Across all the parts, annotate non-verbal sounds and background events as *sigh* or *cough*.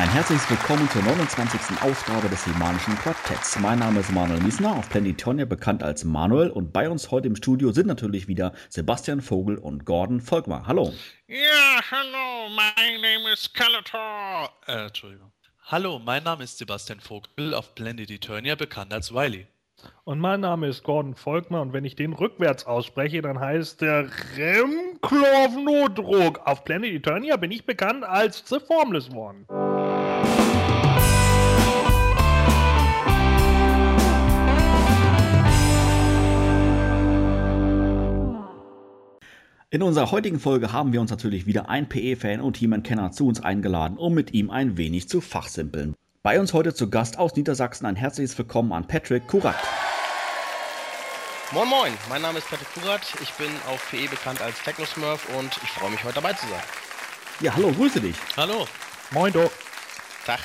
Ein herzliches Willkommen zur 29. Ausgabe des Himanischen Quartetts. Mein Name ist Manuel Miesner, auf Planetonia bekannt als Manuel und bei uns heute im Studio sind natürlich wieder Sebastian Vogel und Gordon Volkmar. Hallo. Ja, hallo, my name is Skeletor. Äh, Entschuldigung. Hallo, mein Name ist Sebastian Vogel, auf Planet Eternia bekannt als Wiley. Und mein Name ist Gordon Volkmar und wenn ich den rückwärts ausspreche, dann heißt der Remklov Notdruck. Auf Planet Eternia bin ich bekannt als The Formless One. In unserer heutigen Folge haben wir uns natürlich wieder ein PE-Fan und He-Man-Kenner zu uns eingeladen, um mit ihm ein wenig zu fachsimpeln. Bei uns heute zu Gast aus Niedersachsen ein herzliches Willkommen an Patrick Kurat. Moin Moin, mein Name ist Patrick Kurat, ich bin auf PE bekannt als Technosmurf und ich freue mich heute dabei zu sein. Ja, hallo, grüße dich. Hallo. Moin, Do. Tag.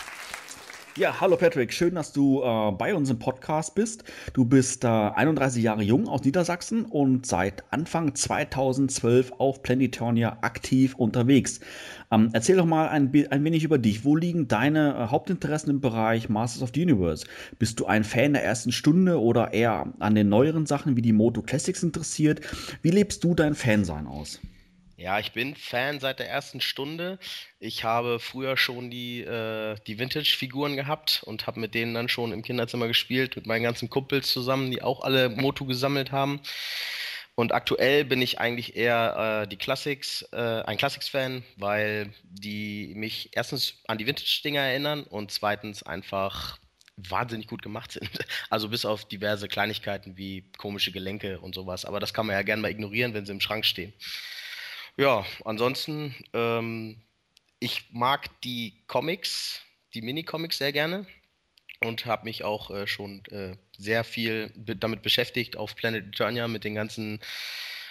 Ja, hallo Patrick, schön, dass du äh, bei uns im Podcast bist. Du bist äh, 31 Jahre jung aus Niedersachsen und seit Anfang 2012 auf Planetonia aktiv unterwegs. Ähm, erzähl doch mal ein, ein, wenig über dich. Wo liegen deine äh, Hauptinteressen im Bereich Masters of the Universe? Bist du ein Fan der ersten Stunde oder eher an den neueren Sachen wie die Moto Classics interessiert? Wie lebst du dein Fansein aus? Ja, ich bin Fan seit der ersten Stunde. Ich habe früher schon die, äh, die Vintage-Figuren gehabt und habe mit denen dann schon im Kinderzimmer gespielt, mit meinen ganzen Kumpels zusammen, die auch alle Moto gesammelt haben. Und aktuell bin ich eigentlich eher äh, die Classics, äh, ein Classics-Fan, weil die mich erstens an die Vintage-Dinger erinnern und zweitens einfach wahnsinnig gut gemacht sind. *laughs* Also bis auf diverse Kleinigkeiten wie komische Gelenke und sowas. Aber das kann man ja gerne mal ignorieren, wenn sie im Schrank stehen. Ja, ansonsten, ähm, ich mag die Comics, die Mini-Comics sehr gerne und habe mich auch äh, schon äh, sehr viel damit beschäftigt auf Planet Eternia mit den ganzen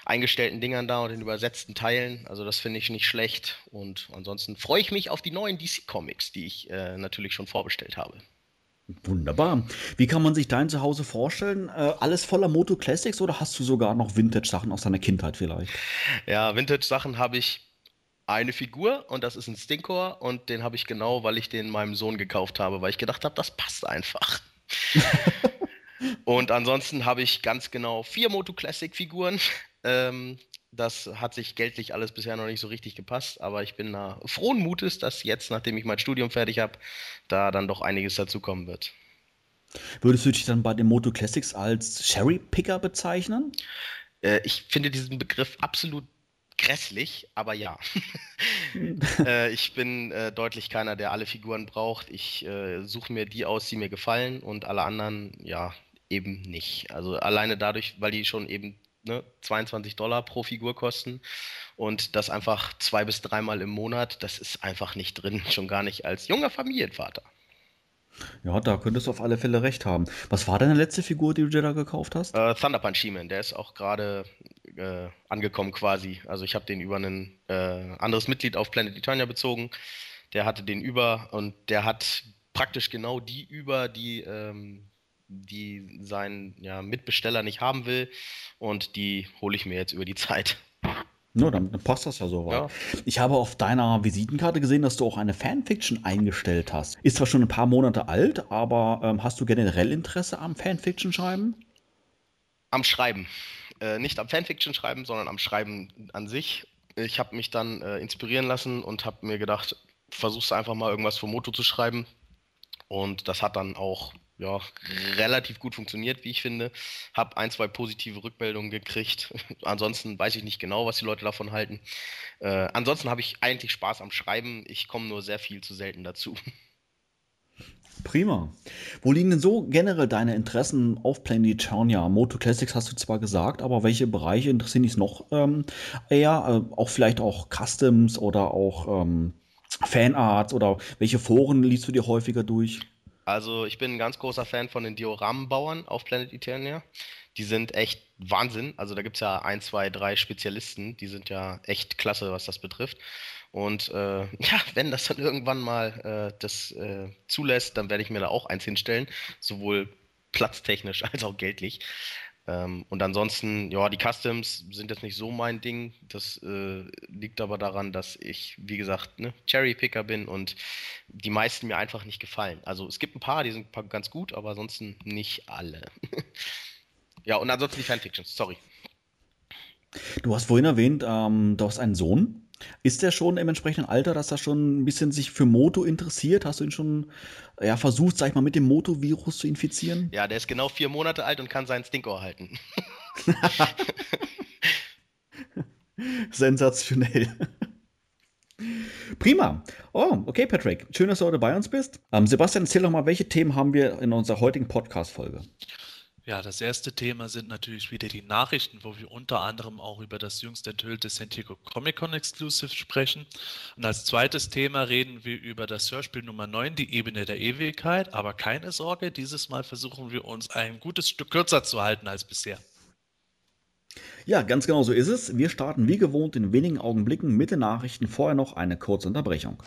eingestellten Dingern da und den übersetzten Teilen. Also das finde ich nicht schlecht. Und ansonsten freue ich mich auf die neuen DC-Comics, die ich äh, natürlich schon vorbestellt habe. Wunderbar. Wie kann man sich dein Zuhause vorstellen? Äh, alles voller Moto Classics oder hast du sogar noch Vintage-Sachen aus deiner Kindheit vielleicht? Ja, Vintage-Sachen habe ich eine Figur und das ist ein Stinkor und den habe ich genau, weil ich den meinem Sohn gekauft habe, weil ich gedacht habe, das passt einfach. *laughs* und ansonsten habe ich ganz genau vier Moto Classic Figuren. Ähm, das hat sich geldlich alles bisher noch nicht so richtig gepasst, aber ich bin da frohen Mutes, dass jetzt, nachdem ich mein Studium fertig habe, da dann doch einiges dazukommen wird. Würdest du dich dann bei den Moto Classics als Cherry Picker bezeichnen? Äh, ich finde diesen Begriff absolut grässlich, aber ja. *laughs* äh, ich bin äh, deutlich keiner, der alle Figuren braucht. Ich äh, suche mir die aus, die mir gefallen und alle anderen, ja, eben nicht. Also alleine dadurch, weil die schon eben ne, 22 Dollar pro Figur kosten und das einfach zwei bis dreimal im Monat, das ist einfach nicht drin, *laughs* schon gar nicht als junger Familienvater. Ja, da könntest du auf alle Fälle recht haben. Was war deine letzte Figur, die du dir da gekauft hast? Äh, Thunder Punch He-Man, der ist auch gerade äh, angekommen quasi. Also ich habe den über ein äh, anderes Mitglied auf Planet Eternia bezogen. Der hatte den über und der hat praktisch genau die über, die ähm, die sein ja, Mitbesteller nicht haben will. Und die hole ich mir jetzt über die Zeit. No, dann, dann passt das ja so weit. Ja. Ich habe auf deiner Visitenkarte gesehen, dass du auch eine Fanfiction eingestellt hast. Ist zwar schon ein paar Monate alt, aber ähm, hast du generell Interesse am Fanfiction-Schreiben? Am Schreiben. Äh, nicht am Fanfiction-Schreiben, sondern am Schreiben an sich. Ich habe mich dann äh, inspirieren lassen und habe mir gedacht, versuchst einfach mal irgendwas für Moto zu schreiben. Und das hat dann auch ja, relativ gut funktioniert, wie ich finde. Hab ein, zwei positive Rückmeldungen gekriegt. *laughs* ansonsten weiß ich nicht genau, was die Leute davon halten. Äh, ansonsten habe ich eigentlich Spaß am Schreiben. Ich komme nur sehr viel zu selten dazu. *laughs* Prima. Wo liegen denn so generell deine Interessen auf Planet Eternia? Moto Classics hast du zwar gesagt, aber welche Bereiche interessieren dich noch ähm, eher? Äh, auch vielleicht auch Customs oder auch ähm, Fanarts oder welche Foren liest du dir häufiger durch? Also ich bin ein ganz großer Fan von den Dioramenbauern auf Planet Eternia. Die sind echt Wahnsinn. Also da gibt es ja ein, zwei, drei Spezialisten, die sind ja echt klasse, was das betrifft. Und äh, *laughs* ja, wenn das dann irgendwann mal äh, das äh, zulässt, dann werde ich mir da auch eins hinstellen, sowohl platztechnisch *laughs* als auch geldlich. Ähm, und ansonsten, ja, die Customs sind jetzt nicht so mein Ding. Das äh, liegt aber daran, dass ich, wie gesagt, ne, Cherry-Picker bin und die meisten mir einfach nicht gefallen. Also es gibt ein paar, die sind ganz gut, aber ansonsten nicht alle. *laughs* ja, und ansonsten die Fanfictions, sorry. Du hast vorhin erwähnt, ähm, du hast einen Sohn. Ist der schon im entsprechenden Alter, dass er schon ein bisschen sich für Moto interessiert? Hast du ihn schon ja, versucht, sag ich mal, mit dem Moto-Virus zu infizieren? Ja, der ist genau vier Monate alt und kann seinen Stinkor halten. *laughs* Sensationell. Prima. Oh, okay, Patrick. Schön, dass du heute bei uns bist. Ähm, Sebastian, erzähl doch mal, welche Themen haben wir in unserer heutigen Podcast-Folge? Ja, das erste Thema sind natürlich wieder die Nachrichten, wo wir unter anderem auch über das jüngst enthüllte San Diego Comic Con Exclusive sprechen. Und als zweites Thema reden wir über das Hörspiel Nummer 9, die Ebene der Ewigkeit. Aber keine Sorge, dieses Mal versuchen wir uns ein gutes Stück kürzer zu halten als bisher. Ja, ganz genau so ist es. Wir starten wie gewohnt in wenigen Augenblicken mit den Nachrichten. Vorher noch eine kurze Unterbrechung.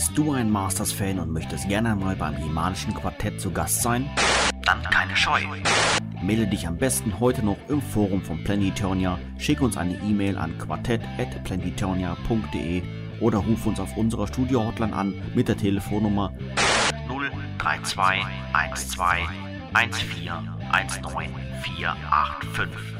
Bist du ein Masters-Fan und möchtest gerne mal beim Himanischen Quartett zu Gast sein? Dann keine Scheu. Melde dich am besten heute noch im Forum von Planetonia, schick uns eine E-Mail an quartett.planetonia.de oder ruf uns auf unserer Studio-Hotline an mit der Telefonnummer 032 12 14 19 485.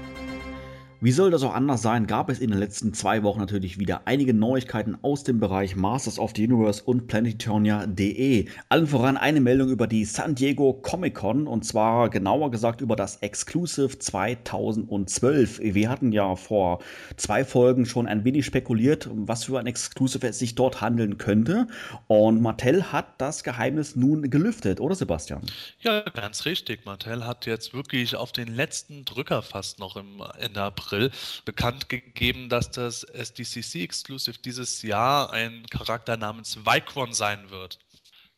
Wie soll das auch anders sein, gab es in den letzten zwei Wochen natürlich wieder einige Neuigkeiten aus dem Bereich Masters of the Universe und Planetonia.de. Allen voran eine Meldung über die San Diego Comic Con und zwar genauer gesagt über das Exclusive 2012. Wir hatten ja vor zwei Folgen schon ein wenig spekuliert, was für ein Exclusive es sich dort handeln könnte und Mattel hat das Geheimnis nun gelüftet, oder Sebastian? Ja, ganz richtig. Mattel hat jetzt wirklich auf den letzten Drücker fast noch im Ende April April bekannt gegeben, dass das SDCC Exclusive dieses Jahr ein Charakter namens Vicron sein wird.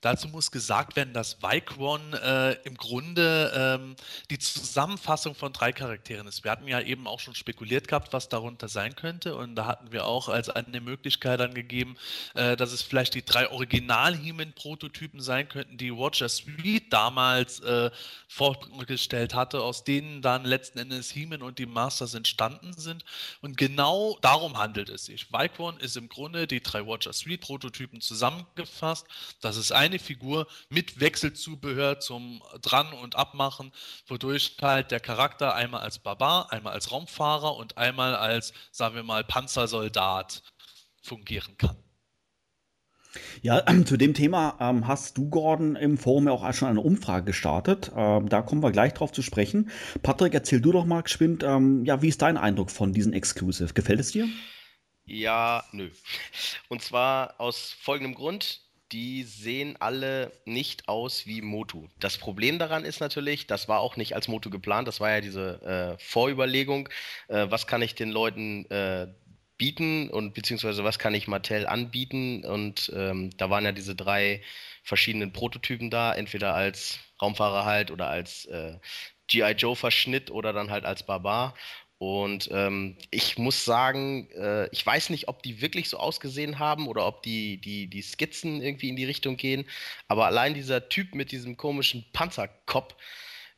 Dazu muss gesagt werden, dass Vicron äh, im Grunde ähm, die Zusammenfassung von drei Charakteren ist. Wir hatten ja eben auch schon spekuliert gehabt, was darunter sein könnte. Und da hatten wir auch als eine Möglichkeit angegeben, äh, dass es vielleicht die drei Original-Heman-Prototypen sein könnten, die Roger Sweet damals äh, vorgestellt hatte, aus denen dann letzten Endes Heman und die Masters entstanden sind. Und genau darum handelt es sich. Vicron ist im Grunde die drei Roger Sweet-Prototypen zusammengefasst. Das ist eine eine Figur mit Wechselzubehör zum Dran- und Abmachen, wodurch halt der Charakter einmal als Barbar, einmal als Raumfahrer und einmal als, sagen wir mal, Panzersoldat fungieren kann. Ja, *clears throat* zu dem Thema ähm, hast du, Gordon, im Forum ja auch schon eine Umfrage gestartet. Ähm, da kommen wir gleich drauf zu sprechen. Patrick, erzähl du doch mal geschwind, ähm, ja, wie ist dein Eindruck von diesem Exclusive? Gefällt es dir? Ja, nö. Und zwar aus folgendem Grund die sehen alle nicht aus wie Motu. Das Problem daran ist natürlich, das war auch nicht als Motu geplant, das war ja diese äh, Vorüberlegung, äh, was kann ich den Leuten äh, bieten und beziehungsweise was kann ich Mattel anbieten und ähm, da waren ja diese drei verschiedenen Prototypen da, entweder als Raumfahrer halt oder als äh, G.I. Joe Verschnitt oder dann halt als Barbar und ähm, ich muss sagen, äh, ich weiß nicht, ob die wirklich so ausgesehen haben oder ob die, die, die Skizzen irgendwie in die Richtung gehen. Aber allein dieser Typ mit diesem komischen Panzerkopf,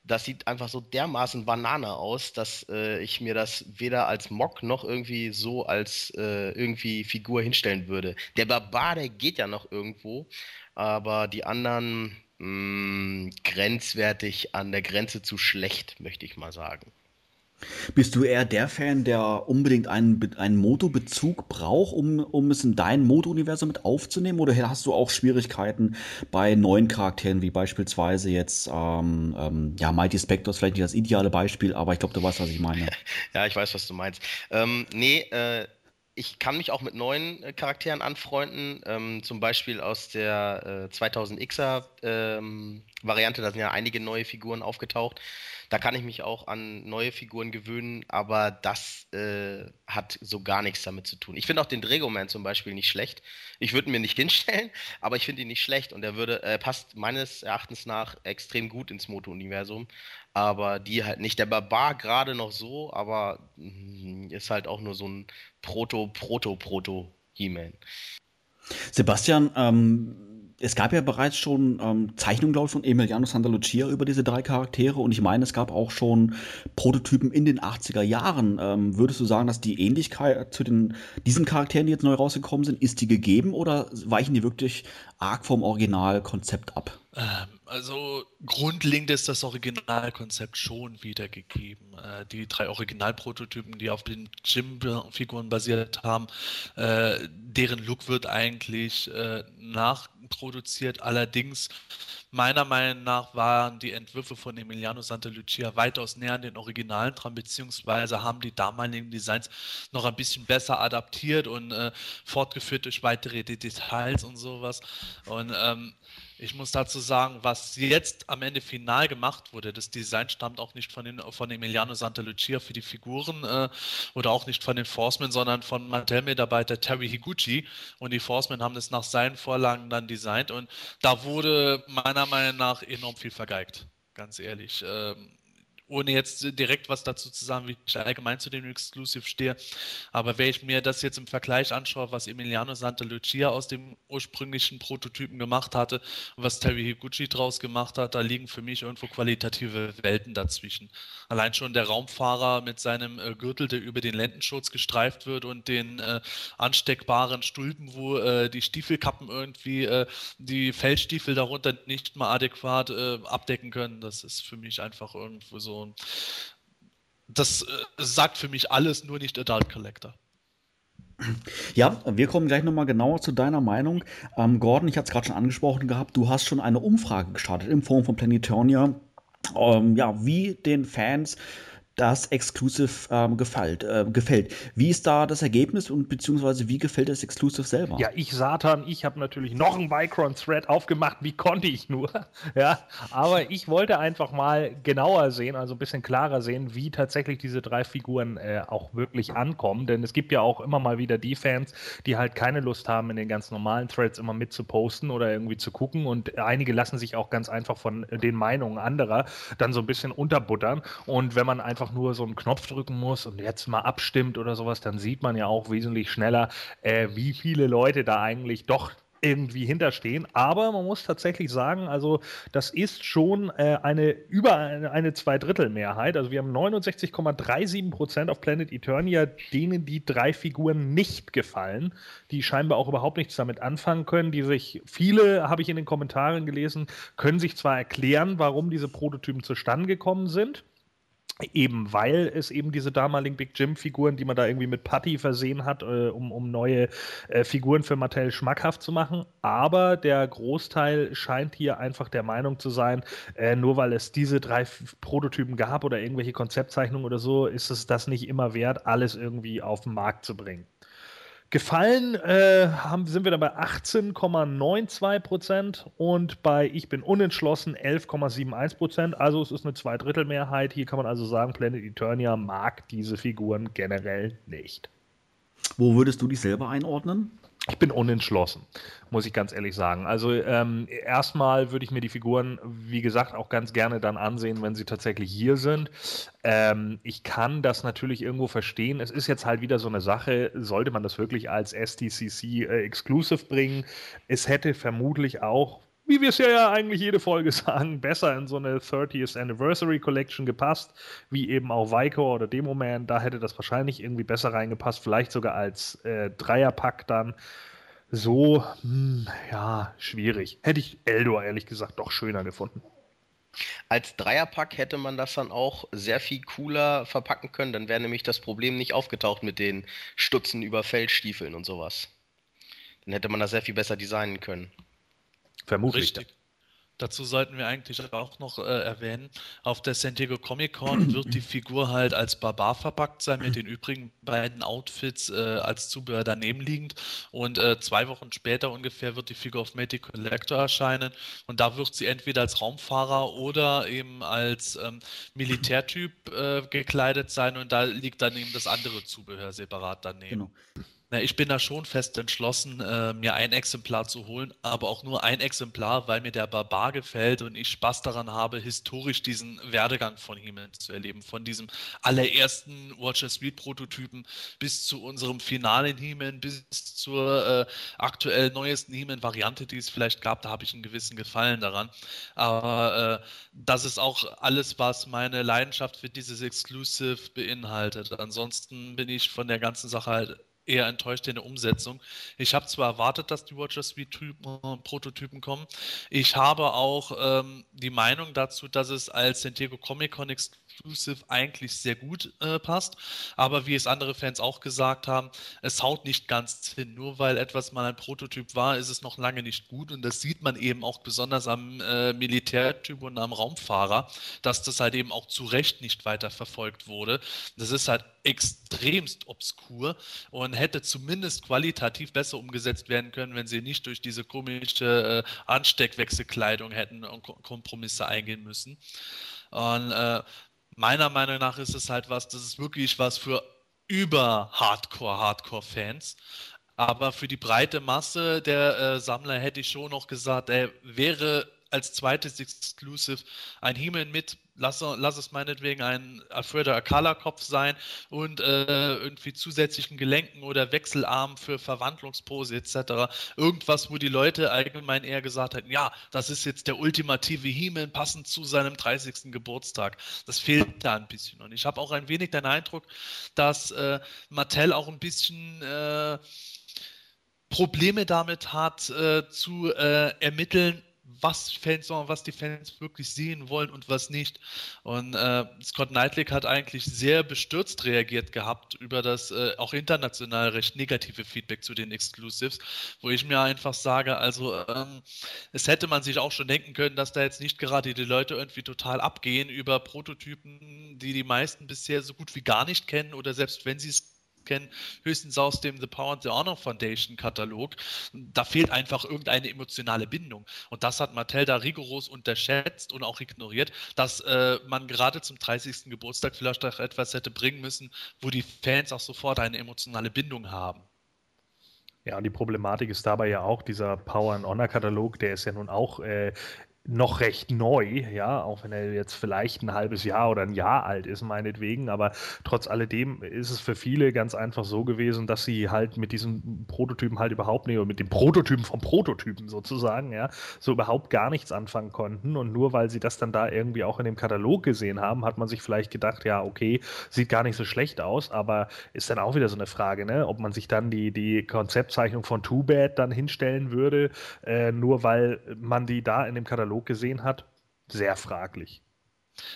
das sieht einfach so dermaßen Banane aus, dass äh, ich mir das weder als Mock noch irgendwie so als äh, irgendwie Figur hinstellen würde. Der Barbar, der geht ja noch irgendwo, aber die anderen mh, mm, grenzwertig an der Grenze zu schlecht, möchte ich mal sagen. Bist du eher der Fan, der unbedingt einen, einen Moto-Bezug braucht, um, um es in dein Moto-Universum mit aufzunehmen? Oder hast du auch Schwierigkeiten bei neuen Charakteren, wie beispielsweise jetzt ähm, ähm, ja, Mighty Spectre ist vielleicht nicht das ideale Beispiel, aber ich glaube, du weißt, was ich meine. *laughs* Ja, ich weiß, was du meinst. Ähm, nee, äh, ich kann mich auch mit neuen äh, Charakteren anfreunden, ähm, zum Beispiel aus der äh, 2000Xer ähm, Variante, da sind ja einige neue Figuren aufgetaucht. Da kann ich mich auch an neue Figuren gewöhnen, aber das äh, hat so gar nichts damit zu tun. Ich finde auch den Dragoman zum Beispiel nicht schlecht. Ich würde ihn mir nicht *laughs* hinstellen, aber ich finde ihn nicht schlecht und er würde, äh, passt meines Erachtens nach extrem gut ins Moto-Universum. Aber die halt nicht. Der Barbar gerade noch so, aber mm, ist halt auch nur so ein Proto-Proto-Proto-He-Man. Sebastian, ähm, es gab ja bereits schon ähm, Zeichnungen, glaube ich, von Emiliano Santa Lucia über diese drei Charaktere und ich meine, es gab auch schon Prototypen in den 80er Jahren. Ähm, würdest du sagen, dass die Ähnlichkeit zu den, diesen Charakteren, die jetzt neu rausgekommen sind, ist die gegeben oder weichen die wirklich arg vom Originalkonzept ab? Ähm, also grundlegend ist das Originalkonzept schon wiedergegeben. Äh, die drei Originalprototypen, die auf den Jim-Figuren basiert haben, äh, deren Look wird eigentlich äh, nachproduziert. Allerdings, meiner Meinung nach, waren die Entwürfe von Emiliano Santa Lucia weitaus näher an den Originalen dran, beziehungsweise haben die damaligen Designs noch ein bisschen besser adaptiert und fortgeführt durch weitere Details und sowas. Und ähm, ich muss dazu sagen, was jetzt am Ende final gemacht wurde, das Design stammt auch nicht von, den, von Emiliano Santa Lucia für die Figuren äh, oder auch nicht von den Forcemen, sondern von Mattel-Mitarbeiter Terry Higuchi. Und die Forcemen haben das nach seinen Vorlagen dann designt und da wurde meiner Meinung nach enorm viel vergeigt. Ganz ehrlich. Ähm, ohne jetzt direkt was dazu zu sagen, wie ich allgemein zu dem Exclusive stehe. Aber wenn ich mir das jetzt im Vergleich anschaue, was Emiliano Santa Lucia aus dem ursprünglichen Prototypen gemacht hatte und was Terry Higuchi draus gemacht hat, da liegen für mich irgendwo qualitative Welten dazwischen. Allein schon der Raumfahrer mit seinem äh, Gürtel, der über den Lendenschutz gestreift wird und den äh, ansteckbaren Stulpen, wo äh, die Stiefelkappen irgendwie äh, die Feldstiefel darunter nicht mal adäquat äh, abdecken können. Das ist für mich einfach irgendwo so das äh, sagt für mich alles, nur nicht Adult Collector. Ja, wir kommen gleich nochmal genauer zu deiner Meinung. Ähm, Gordon, ich hatte es gerade schon angesprochen gehabt, du hast schon eine Umfrage gestartet in Form von Planetonia, ähm, ja, wie den Fans das Exclusive ähm, gefällt, äh, gefällt. Wie ist da das Ergebnis und beziehungsweise wie gefällt das Exclusive selber? Ja, ich Satan, ich habe natürlich noch einen Micron-Thread aufgemacht, wie konnte ich nur? *laughs* ja, aber ich wollte einfach mal genauer sehen, also ein bisschen klarer sehen, wie tatsächlich diese drei Figuren äh, auch wirklich ankommen, denn es gibt ja auch immer mal wieder die Fans, die halt keine Lust haben, in den ganz normalen Threads immer mit zu posten oder irgendwie zu gucken und einige lassen sich auch ganz einfach von den Meinungen anderer dann so ein bisschen unterbuttern und wenn man einfach nur so einen Knopf drücken muss und jetzt mal abstimmt oder sowas, dann sieht man ja auch wesentlich schneller, äh, wie viele Leute da eigentlich doch irgendwie hinterstehen. Aber man muss tatsächlich sagen, also das ist schon äh, eine über eine, eine Zweidrittelmehrheit. Also wir haben 69,37 Prozent auf Planet Eternia, denen die drei Figuren nicht gefallen, die scheinbar auch überhaupt nichts damit anfangen können, die sich, viele habe ich in den Kommentaren gelesen, können sich zwar erklären, warum diese Prototypen zustande gekommen sind. Eben weil es eben diese damaligen Big Jim-Figuren, die man da irgendwie mit Putty versehen hat, äh, um, um neue äh, Figuren für Mattel schmackhaft zu machen. Aber der Großteil scheint hier einfach der Meinung zu sein, äh, nur weil es diese drei Prototypen gab oder irgendwelche Konzeptzeichnungen oder so, ist es das nicht immer wert, alles irgendwie auf den Markt zu bringen. Gefallen äh, haben, sind wir dann bei 18,92 Prozent und bei Ich bin unentschlossen 11,71 Prozent. Also es ist eine Zweidrittelmehrheit. Hier kann man also sagen, Planet Eternia mag diese Figuren generell nicht. Wo würdest du dich selber einordnen? Ich bin unentschlossen, muss ich ganz ehrlich sagen. Also ähm, erstmal würde ich mir die Figuren, wie gesagt, auch ganz gerne dann ansehen, wenn sie tatsächlich hier sind. Ähm, ich kann das natürlich irgendwo verstehen. Es ist jetzt halt wieder so eine Sache, sollte man das wirklich als STCC äh, Exclusive bringen? Es hätte vermutlich auch wie wir es ja eigentlich jede Folge *laughs* sagen, besser in so eine 30th Anniversary Collection gepasst, wie eben auch Vico oder Demoman. Da hätte das wahrscheinlich irgendwie besser reingepasst, vielleicht sogar als äh, Dreierpack dann. So, hm, ja, schwierig. Hätte ich Eldor ehrlich gesagt doch schöner gefunden. Als Dreierpack hätte man das dann auch sehr viel cooler verpacken können. Dann wäre nämlich das Problem nicht aufgetaucht mit den Stutzen über Feldstiefeln und sowas. Dann hätte man das sehr viel besser designen können. Vermutlich. Richtig. Dazu sollten wir eigentlich auch noch äh, erwähnen, auf der San Diego Comic Con *clears throat* wird die Figur halt als Barbar verpackt sein, mit den übrigen beiden Outfits äh, als Zubehör daneben liegend. Und äh, zwei Wochen später ungefähr wird die Figur auf Matty Collector erscheinen. Und da wird sie entweder als Raumfahrer oder eben als ähm, Militärtyp äh, gekleidet sein. Und da liegt dann eben das andere Zubehör separat daneben. Genau. Na, ich bin da schon fest entschlossen, äh, mir ein Exemplar zu holen, aber auch nur ein Exemplar, weil mir der Barbar gefällt und ich Spaß daran habe, historisch diesen Werdegang von he zu erleben. Von diesem allerersten Watcher Suite Prototypen bis zu unserem finalen he bis zur äh, aktuell neuesten he Variante, die es vielleicht gab. Da habe ich einen gewissen Gefallen daran. Aber äh, das ist auch alles, was meine Leidenschaft für dieses Exclusive beinhaltet. Ansonsten bin ich von der ganzen Sache halt eher enttäuscht in der Umsetzung. Ich habe zwar erwartet, dass die Watcher Suite äh, Prototypen kommen. Ich habe auch ähm, die Meinung dazu, dass es als San Diego Comic Con Exclusive eigentlich sehr gut äh, passt. Aber wie es andere Fans auch gesagt haben, es haut nicht ganz hin. Nur weil etwas mal ein Prototyp war, ist es noch lange nicht gut. Und das sieht man eben auch besonders am äh, Militärtyp und am Raumfahrer, dass das halt eben auch zu Recht nicht weiter verfolgt wurde. Das ist halt extremst obskur und hätte zumindest qualitativ besser umgesetzt werden können, wenn sie nicht durch diese komische äh, Ansteckwechselkleidung hätten und Kompromisse eingehen müssen. Und äh, meiner Meinung nach ist es halt was, das ist wirklich was für über Hardcore, Hardcore-Fans. Aber für die breite Masse der äh, Sammler hätte ich schon noch gesagt, er wäre als zweites Exclusive ein He-Man mit, lass, lass, es meinetwegen ein Alfredo Akala-Kopf sein und äh, irgendwie zusätzlichen Gelenken oder Wechselarm für Verwandlungspose etc. Irgendwas, wo die Leute allgemein eher gesagt hätten, ja, das ist jetzt der ultimative He-Man passend zu seinem 30. Geburtstag. Das fehlt da ein bisschen. Und ich habe auch ein wenig den Eindruck, dass äh, Mattel auch ein bisschen äh, Probleme damit hat, äh, zu äh, ermitteln, was Fans, was die Fans wirklich sehen wollen und was nicht. Und äh, Scott Knightley hat eigentlich sehr bestürzt reagiert gehabt über das äh, auch international recht negative Feedback zu den Exclusives, wo ich mir einfach sage, also ähm, es hätte man sich auch schon denken können, dass da jetzt nicht gerade die Leute irgendwie total abgehen über Prototypen, die die meisten bisher so gut wie gar nicht kennen oder selbst wenn sie es kennen, höchstens aus dem The Power and the Honor Foundation Katalog. Da fehlt einfach irgendeine emotionale Bindung. Und das hat Mattel da rigoros unterschätzt und auch ignoriert, dass äh, man gerade zum 30. Geburtstag vielleicht auch etwas hätte bringen müssen, wo die Fans auch sofort eine emotionale Bindung haben. Ja, und die Problematik ist dabei ja auch, dieser Power and Honor Katalog, der ist ja nun auch äh, noch recht neu, ja, auch wenn er jetzt vielleicht ein halbes Jahr oder ein Jahr alt ist, meinetwegen, aber trotz alledem ist es für viele ganz einfach so gewesen, dass sie halt mit diesen Prototypen halt überhaupt nicht, oder mit den Prototypen vom Prototypen sozusagen, ja, so überhaupt gar nichts anfangen konnten. Und nur weil sie das dann da irgendwie auch in dem Katalog gesehen haben, hat man sich vielleicht gedacht, ja, okay, sieht gar nicht so schlecht aus, aber ist dann auch wieder so eine Frage, ne, ob man sich dann die, die Konzeptzeichnung von Too Bad dann hinstellen würde, äh, nur weil man die da in dem Katalog Katalog gesehen hat, sehr fraglich.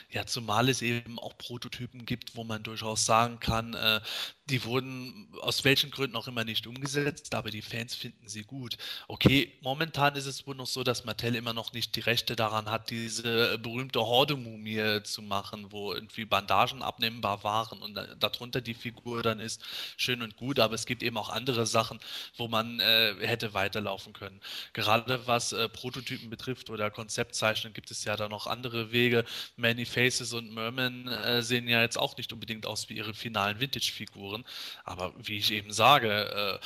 Ja, zumal es eben auch Prototypen gibt, wo man durchaus sagen kann, äh, die wurden aus welchen Gründen auch immer nicht umgesetzt, aber die Fans finden sie gut. Okay, momentan ist es wohl noch so, dass Mattel immer noch nicht die Rechte daran hat, diese berühmte Horde-Mumie zu machen, wo irgendwie Bandagen abnehmbar waren und darunter die Figur dann ist, schön und gut, aber es gibt eben auch andere Sachen, wo man äh, hätte weiterlaufen können. Gerade was äh, Prototypen betrifft oder Konzeptzeichnungen gibt es ja da noch andere Wege. Many Faces und Merman äh, sehen ja jetzt auch nicht unbedingt aus wie ihre finalen Vintage-Figuren machen. Aber wie ich eben sage, äh,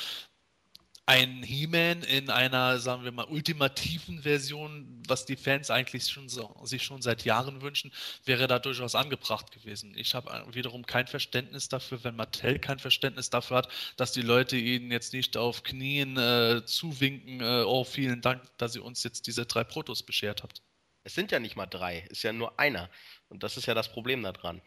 ein He-Man in einer, sagen wir mal, ultimativen Version, was die Fans eigentlich schon so, sich schon seit Jahren wünschen, wäre da durchaus angebracht gewesen. Ich habe äh, wiederum kein Verständnis dafür, wenn Mattel kein Verständnis dafür hat, dass die Leute ihnen jetzt nicht auf Knien äh, zuwinken, äh, oh, vielen Dank, dass ihr uns jetzt diese drei Protos beschert habt. Es sind ja nicht mal drei, ist ja nur einer. Und das ist ja das Problem daran.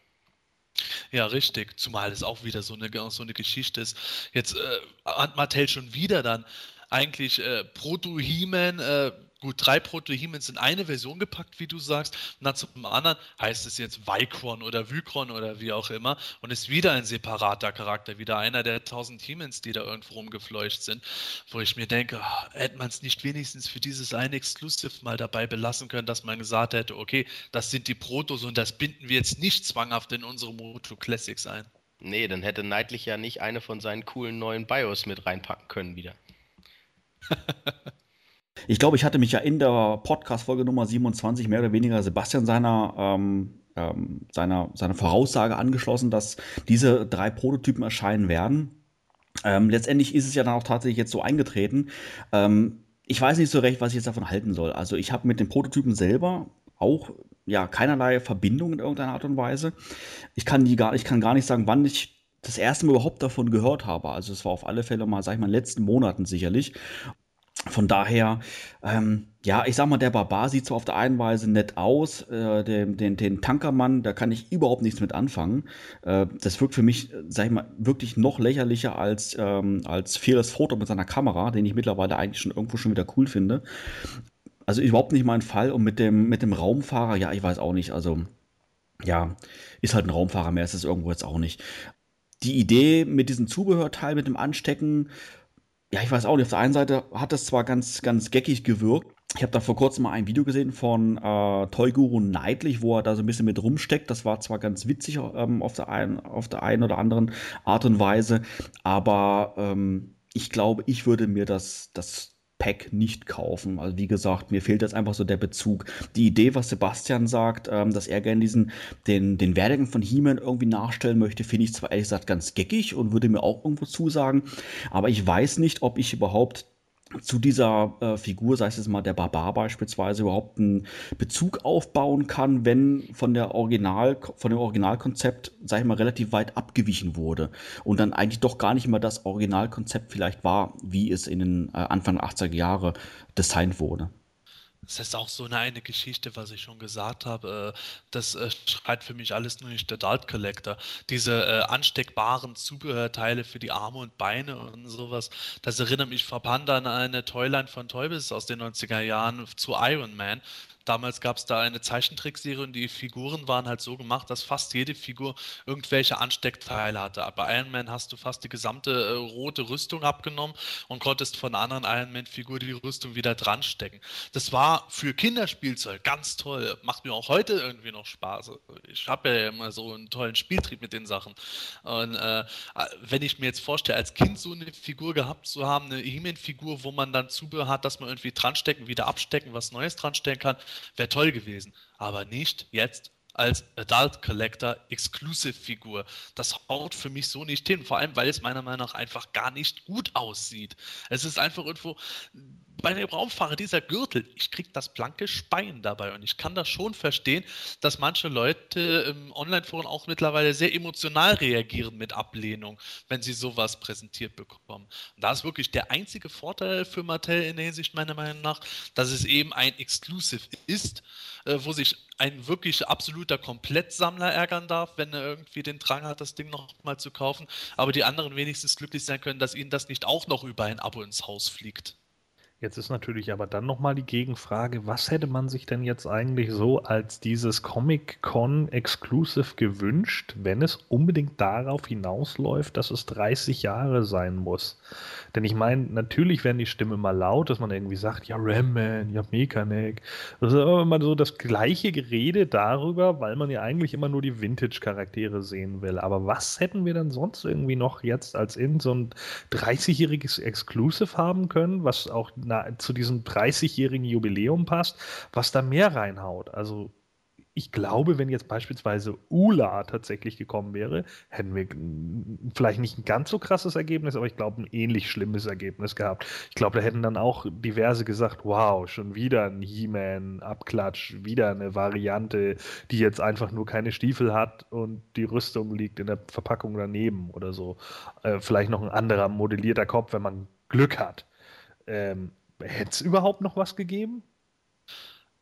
Ja, richtig. Zumal es auch wieder so eine, so eine Geschichte ist. Jetzt äh, hat Mattel schon wieder dann eigentlich äh, Proto-He-Man äh, gut, drei Proto-Humans in eine Version gepackt, wie du sagst, und dann zum anderen heißt es jetzt Vicron oder Vykron oder wie auch immer und ist wieder ein separater Charakter, wieder einer der tausend Humans, die da irgendwo rumgefleucht sind, wo ich mir denke, oh, hätte man es nicht wenigstens für dieses eine Exclusive mal dabei belassen können, dass man gesagt hätte, okay, das sind die Protos und das binden wir jetzt nicht zwanghaft in unsere Moto Classics ein. Nee, dann hätte Neidlich ja nicht eine von seinen coolen neuen Bios mit reinpacken können wieder. *laughs* Ich glaube, ich hatte mich ja in der Podcast-Folge Nummer 27 mehr oder weniger Sebastian seiner, ähm, ähm, seiner, seiner Voraussage angeschlossen, dass diese drei Prototypen erscheinen werden. Ähm, letztendlich ist es ja dann auch tatsächlich jetzt so eingetreten. Ähm, ich weiß nicht so recht, was ich jetzt davon halten soll. Also ich habe mit den Prototypen selber auch ja keinerlei Verbindung in irgendeiner Art und Weise. Ich kann die gar, ich kann gar nicht sagen, wann ich das erste Mal überhaupt davon gehört habe. Also es war auf alle Fälle mal, sag ich mal, in den letzten Monaten sicherlich. Von daher, ähm, ja, ich sag mal, der Barbar sieht zwar auf der einen Weise nett aus, äh, den, den, den Tankermann, da kann ich überhaupt nichts mit anfangen. Äh, das wirkt für mich, sag ich mal, wirklich noch lächerlicher als, ähm, als Fearless Foto mit seiner Kamera, den ich mittlerweile eigentlich schon irgendwo schon wieder cool finde. Also überhaupt nicht mein Fall. Und mit dem, mit dem Raumfahrer, ja, ich weiß auch nicht. Also, ja, ist halt ein Raumfahrer mehr, ist es irgendwo jetzt auch nicht. Die Idee mit diesem Zubehörteil, mit dem Anstecken, ja, ich weiß auch nicht. Auf der einen Seite hat das zwar ganz, ganz geckig gewirkt. Ich habe da vor kurzem mal ein Video gesehen von äh, Toy Guru Neidlich, wo er da so ein bisschen mit rumsteckt. Das war zwar ganz witzig ähm, auf, der einen, auf der einen oder anderen Art und Weise, aber ähm, ich glaube, ich würde mir das, das Pack nicht kaufen. Also wie gesagt, mir fehlt jetzt einfach so der Bezug. Die Idee, was Sebastian sagt, ähm, dass er gerne diesen, den, den Werdegang von He-Man irgendwie nachstellen möchte, finde ich zwar ehrlich gesagt ganz geckig und würde mir auch irgendwo zusagen, aber ich weiß nicht, ob ich überhaupt zu dieser äh, Figur, sei es jetzt mal der Barbar beispielsweise, überhaupt einen Bezug aufbauen kann, wenn von der Original, von dem Originalkonzept, sag ich mal, relativ weit abgewichen wurde und dann eigentlich doch gar nicht mehr das Originalkonzept vielleicht war, wie es in den äh, Anfang 80er Jahre designt wurde. Das ist auch so eine, eine Geschichte, was ich schon gesagt habe. Äh, das äh, schreit für mich alles nur nicht der Dart Collector. Diese äh, ansteckbaren Zubehörteile für die Arme und Beine und sowas, das erinnert mich verbannt an eine Toyline von Toybis aus den 90er Jahren zu Iron Man. Damals gab es da eine Zeichentrickserie und die Figuren waren halt so gemacht, dass fast jede Figur irgendwelche Ansteckteile hatte. Bei Iron Man hast du fast die gesamte äh, rote Rüstung abgenommen und konntest von anderen Iron Man-Figur die Rüstung wieder dran stecken. Das war für Kinderspielzeug ganz toll. Macht mir auch heute irgendwie noch Spaß. Ich habe ja immer so einen tollen Spieltrieb mit den Sachen. Und äh, wenn ich mir jetzt vorstelle, als Kind so eine Figur gehabt zu haben, eine He-Man-Figur, wo man dann Zubehör hat, dass man irgendwie dran stecken, wieder abstecken, was Neues dran stecken kann, Wäre toll gewesen. Aber nicht jetzt als Adult Collector Exclusive Figur. Das haut für mich so nicht hin. Vor allem, weil es meiner Meinung nach einfach gar nicht gut aussieht. Es ist einfach irgendwo bei dem Raumfahrer, dieser Gürtel, ich kriege das blanke Speien dabei und ich kann das schon verstehen, dass manche Leute im Online-Forum auch mittlerweile sehr emotional reagieren mit Ablehnung, wenn sie sowas präsentiert bekommen. Und da ist wirklich der einzige Vorteil für Mattel in der Hinsicht meiner Meinung nach, dass es eben ein Exclusive ist, äh, wo sich ein wirklich absoluter Komplettsammler ärgern darf, wenn er irgendwie den Drang hat, das Ding noch mal zu kaufen, aber die anderen wenigstens glücklich sein können, dass ihnen das nicht auch noch über ein Abo ins Haus fliegt. Jetzt ist natürlich aber dann nochmal die Gegenfrage, was hätte man sich denn jetzt eigentlich so als dieses Comic-Con Exclusive gewünscht, wenn es unbedingt darauf hinausläuft, dass es 30 Jahre sein muss? Denn ich meine, natürlich werden die Stimmen mal laut, dass man irgendwie sagt, ja Ram-Man, ja Mekanek. Das ist aber immer so das gleiche Gerede darüber, weil man ja eigentlich immer nur die Vintage-Charaktere sehen will. Aber was hätten wir dann sonst irgendwie noch jetzt als in so ein 30-jähriges Exclusive haben können, was auch na, zu diesem 30-jährigen Jubiläum passt, was da mehr reinhaut. Also ich glaube, wenn jetzt beispielsweise Ula tatsächlich gekommen wäre, hätten wir vielleicht nicht ein ganz so krasses Ergebnis, aber ich glaube, ein ähnlich schlimmes Ergebnis gehabt. Ich glaube, da hätten dann auch diverse gesagt, wow, schon wieder ein He-Man-Abklatsch, wieder eine Variante, die jetzt einfach nur keine Stiefel hat und die Rüstung liegt in der Verpackung daneben oder so. Äh, vielleicht noch ein anderer modellierter Kopf, wenn man Glück hat. Ähm, *laughs* Hätte es überhaupt noch was gegeben?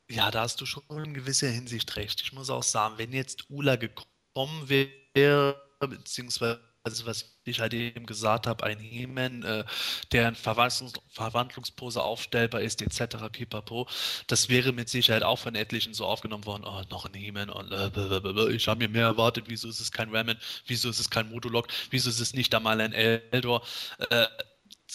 Ja, da hast du schon in gewisser Hinsicht recht. Ich muss auch sagen, wenn jetzt Ula gekommen wäre, beziehungsweise was ich halt eben gesagt habe, ein He-Man, äh, der in Verwandlungs Verwandlungspose aufstellbar ist, etc. pipapo. Das wäre mit Sicherheit auch von etlichen so aufgenommen worden. Oh, noch ein He-Man und äh, ich habe mir mehr erwartet. Wieso ist es kein Ramen? Wieso ist es kein Modulok? Wieso ist es nicht einmal ein Eldor? Äh,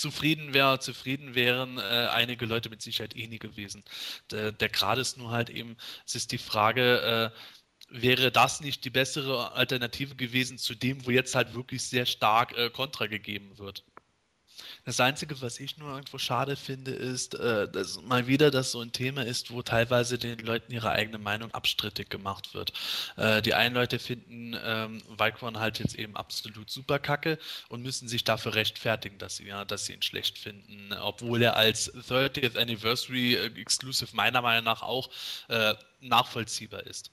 zufrieden wäre, zufrieden wären äh, einige Leute mit Sicherheit eh nie gewesen. Der, der Grad ist nur halt eben, es ist die Frage, äh, wäre das nicht die bessere Alternative gewesen zu dem, wo jetzt halt wirklich sehr stark äh, Kontra gegeben wird. Das Einzige, was ich nur irgendwo schade finde, ist, äh, dass mal wieder das so ein Thema ist, wo teilweise den Leuten ihre eigene Meinung abstrittig gemacht wird. Äh, die einen Leute finden ähm, Vicron halt jetzt eben absolut super kacke und müssen sich dafür rechtfertigen, dass sie, ja, dass sie ihn schlecht finden, obwohl er als 30th Anniversary äh, Exclusive meiner Meinung nach auch äh, nachvollziehbar ist.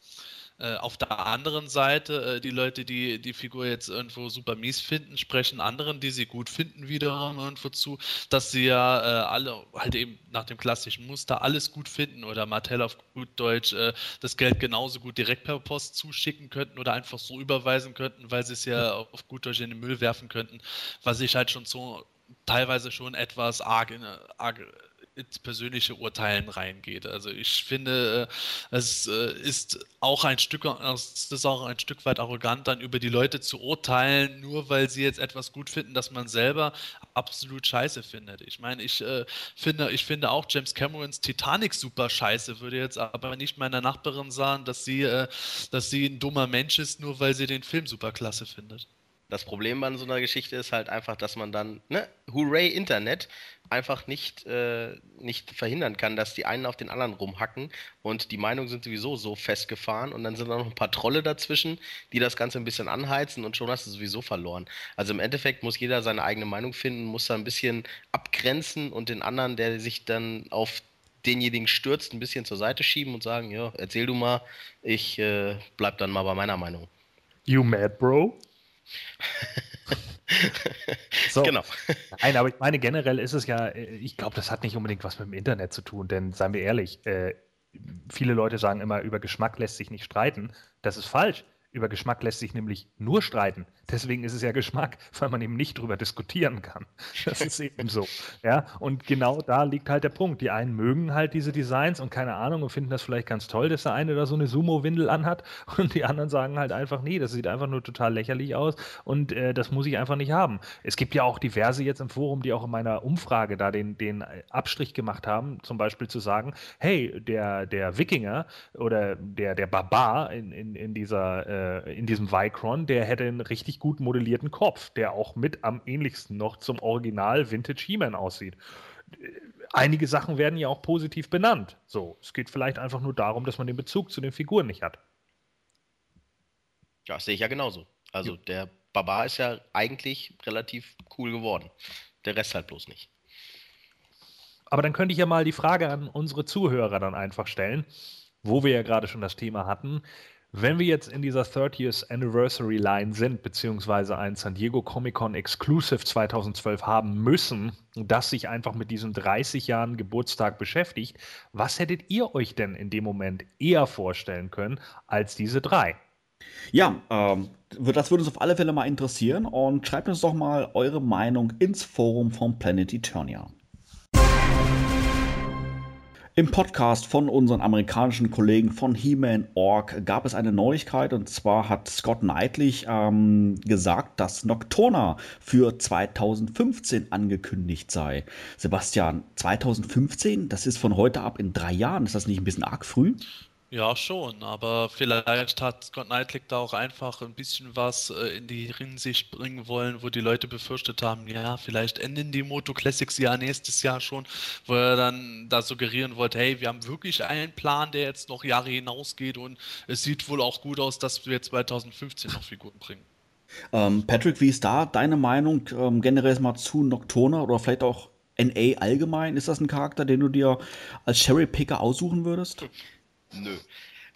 Äh, auf der anderen Seite, äh, die Leute, die die Figur jetzt irgendwo super mies finden, sprechen anderen, die sie gut finden, wiederum irgendwo zu, dass sie ja äh, alle halt eben nach dem klassischen Muster alles gut finden oder Martell auf gut Deutsch äh, das Geld genauso gut direkt per Post zuschicken könnten oder einfach so überweisen könnten, weil sie es ja auf gut Deutsch in den Müll werfen könnten, was ich halt schon so teilweise schon etwas arg, in, arg ins persönliche Urteilen reingeht. Also ich finde, äh, es äh, ist auch ein Stück, es ist auch ein Stück weit arrogant, dann über die Leute zu urteilen, nur weil sie jetzt etwas gut finden, das man selber absolut scheiße findet. Ich meine, ich äh, finde, ich finde auch James Camerons Titanic super scheiße, würde jetzt aber nicht meiner Nachbarin sagen, dass sie, dass sie ein dummer Mensch ist, nur weil sie den Film super klasse findet. Das Problem an so einer Geschichte ist halt einfach, dass man dann, ne, hooray Internet, einfach nicht, äh, nicht verhindern kann, dass die einen auf den anderen rumhacken und die Meinungen sind sowieso so festgefahren und dann sind da noch ein paar Trolle dazwischen, die das Ganze ein bisschen anheizen und schon hast du sowieso verloren. Also im Endeffekt muss jeder seine eigene Meinung finden, muss da ein bisschen abgrenzen und den anderen, der sich dann auf denjenigen stürzt, ein bisschen zur Seite schieben und sagen, ja, erzähl du mal, ich äh, bleib dann mal bei meiner Meinung. You mad, bro? *laughs* *laughs* so. Genau. Nein, aber ich meine, generell ist es ja, äh, ich glaube, das hat nicht unbedingt was mit dem Internet zu tun, denn seien wir ehrlich, äh, viele Leute sagen immer, über Geschmack lässt sich nicht streiten. Das ist falsch. Über Geschmack lässt sich nämlich nur streiten. Deswegen ist es ja Geschmack, *laughs* weil man eben nicht drüber diskutieren kann. *laughs* Das ist eben so. Ja, und genau da liegt halt der Punkt. Die einen mögen halt diese Designs und keine Ahnung und finden das vielleicht ganz toll, dass der eine da so eine Sumo-Windel anhat *laughs* und die anderen sagen halt einfach, nee, das sieht einfach nur total lächerlich aus und äh, das muss ich einfach nicht haben. Es gibt ja auch diverse jetzt im Forum, die auch in meiner Umfrage da den, den Abstrich gemacht haben, zum Beispiel zu sagen, hey, der, der Wikinger oder der, der Barbar in, in, in, dieser, äh, in diesem Vicron, der hätte einen richtig gut modellierten Kopf, der auch mit am ähnlichsten noch zum Original Vintage He-Man aussieht. Einige Sachen werden ja auch positiv benannt. So, es geht vielleicht einfach nur darum, dass man den Bezug zu den Figuren nicht hat. Ja, das sehe ich ja genauso. Also ja. der Barbar ist ja eigentlich relativ cool geworden. Der Rest halt bloß nicht. Aber dann könnte ich ja mal die Frage an unsere Zuhörer dann einfach stellen, wo wir ja gerade schon das Thema hatten. Wenn wir jetzt in dieser 30th Anniversary Line sind, beziehungsweise ein San Diego Comic Con Exclusive 2012 haben müssen, das sich einfach mit diesem 30 Jahren Geburtstag beschäftigt, was hättet ihr euch denn in dem Moment eher vorstellen können als diese drei? Ja, ähm, das würde uns auf alle Fälle mal interessieren und schreibt uns doch mal eure Meinung ins Forum vom Planet Eternia. Im Podcast von unseren amerikanischen Kollegen von He-Man Org gab es eine Neuigkeit und zwar hat Scott Knightley ähm, gesagt, dass Nocturna für 2015 angekündigt sei. Sebastian, 2015, das ist von heute ab in drei Jahren. Ist das nicht ein bisschen arg früh? Ja, schon, aber vielleicht hat Scott Knightley da auch einfach ein bisschen was äh, in die Ringsicht bringen wollen, wo die Leute befürchtet haben, ja, vielleicht enden die Moto Classics ja nächstes Jahr schon, wo er dann da suggerieren wollte, hey, wir haben wirklich einen Plan, der jetzt noch Jahre hinausgeht und es sieht wohl auch gut aus, dass wir 2015 noch Figuren bringen. Ähm, Patrick, wie ist da deine Meinung ähm, generell mal zu Nocturna oder vielleicht auch NA allgemein? Ist das ein Charakter, den du dir als Cherry-Picker aussuchen würdest? Nö.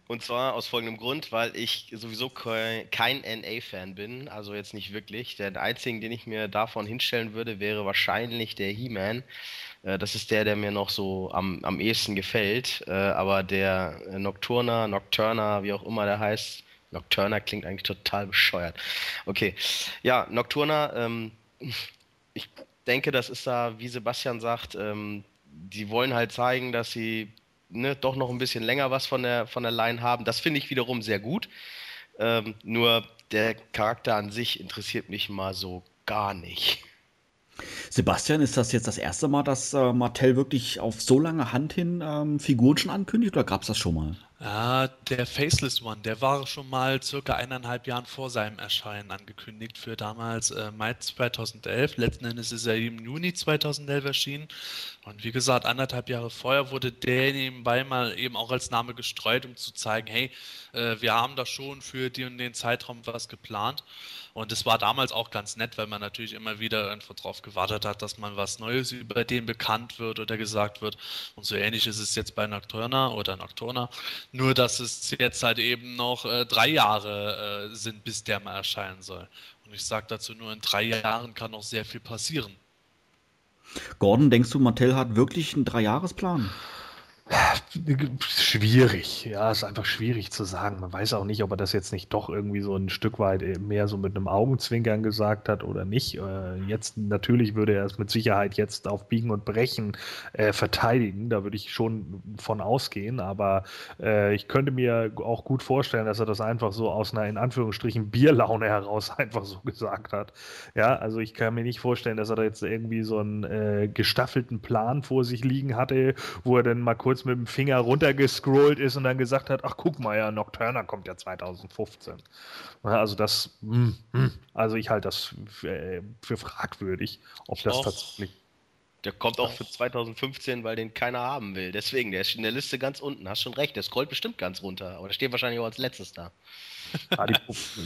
Und zwar aus folgendem Grund, weil ich sowieso kein NA-Fan bin, also jetzt nicht wirklich. Der einzige, den ich mir davon hinstellen würde, wäre wahrscheinlich der He-Man. Äh, das ist der, der mir noch so am, am ehesten gefällt. Äh, aber der Nocturna, Nocturna, wie auch immer der heißt, Nocturna klingt eigentlich total bescheuert. Okay, ja, Nocturna, ähm, ich denke, das ist da, wie Sebastian sagt, ähm, die wollen halt zeigen, dass sie ne, doch noch ein bisschen länger was von der, von der Line haben. Das finde ich wiederum sehr gut. Ähm, nur der Charakter an sich interessiert mich mal so gar nicht. Sebastian, ist das jetzt das erste Mal, dass äh, Mattel wirklich auf so lange Hand hin ähm, Figuren schon ankündigt oder gab es das schon mal? Ja, der Faceless One, der war schon mal circa eineinhalb Jahren vor seinem Erscheinen angekündigt für damals äh, Mai 2011. Letzten Endes ist er im Juni 2011 erschienen. Und wie gesagt, anderthalb Jahre vorher wurde der nebenbei mal eben auch als Name gestreut, um zu zeigen, hey, äh, wir haben da schon für die und den Zeitraum was geplant. Und es war damals auch ganz nett, weil man natürlich immer wieder einfach darauf gewartet hat, dass man was Neues über den bekannt wird oder gesagt wird. Und so ähnlich ist es jetzt bei Nocturna oder Nocturna. Nur, dass es jetzt halt eben noch äh, drei Jahre äh, sind, bis der mal erscheinen soll. Und ich sage dazu nur, in drei Jahren kann noch sehr viel passieren. Gordon, denkst du, Mattel hat wirklich einen Dreijahresplan? Schwierig, ja, ist einfach schwierig zu sagen. Man weiß auch nicht, ob er das jetzt nicht doch irgendwie so ein Stück weit mehr so mit einem Augenzwinkern gesagt hat oder nicht. Äh, jetzt natürlich würde er es mit Sicherheit jetzt auf Biegen und Brechen äh, verteidigen, da würde ich schon von ausgehen, aber äh, ich könnte mir auch gut vorstellen, dass er das einfach so aus einer in Anführungsstrichen Bierlaune heraus *laughs* einfach so gesagt hat. Ja, also ich kann mir nicht vorstellen, dass er da jetzt irgendwie so einen äh, gestaffelten Plan vor sich liegen hatte, wo er dann mal kurz kurz mit dem Finger runtergescrollt ist und dann gesagt hat, ach guck mal, ja, Nocturna kommt ja 2015. Also das, hm, hm, also ich halte das für, äh, für fragwürdig, ob das tatsächlich der kommt auch für 2015, weil den keiner haben will. Deswegen, der ist in der Liste ganz unten. Hast schon recht, der scrollt bestimmt ganz runter. Aber der steht wahrscheinlich auch als letztes da. Ja, die,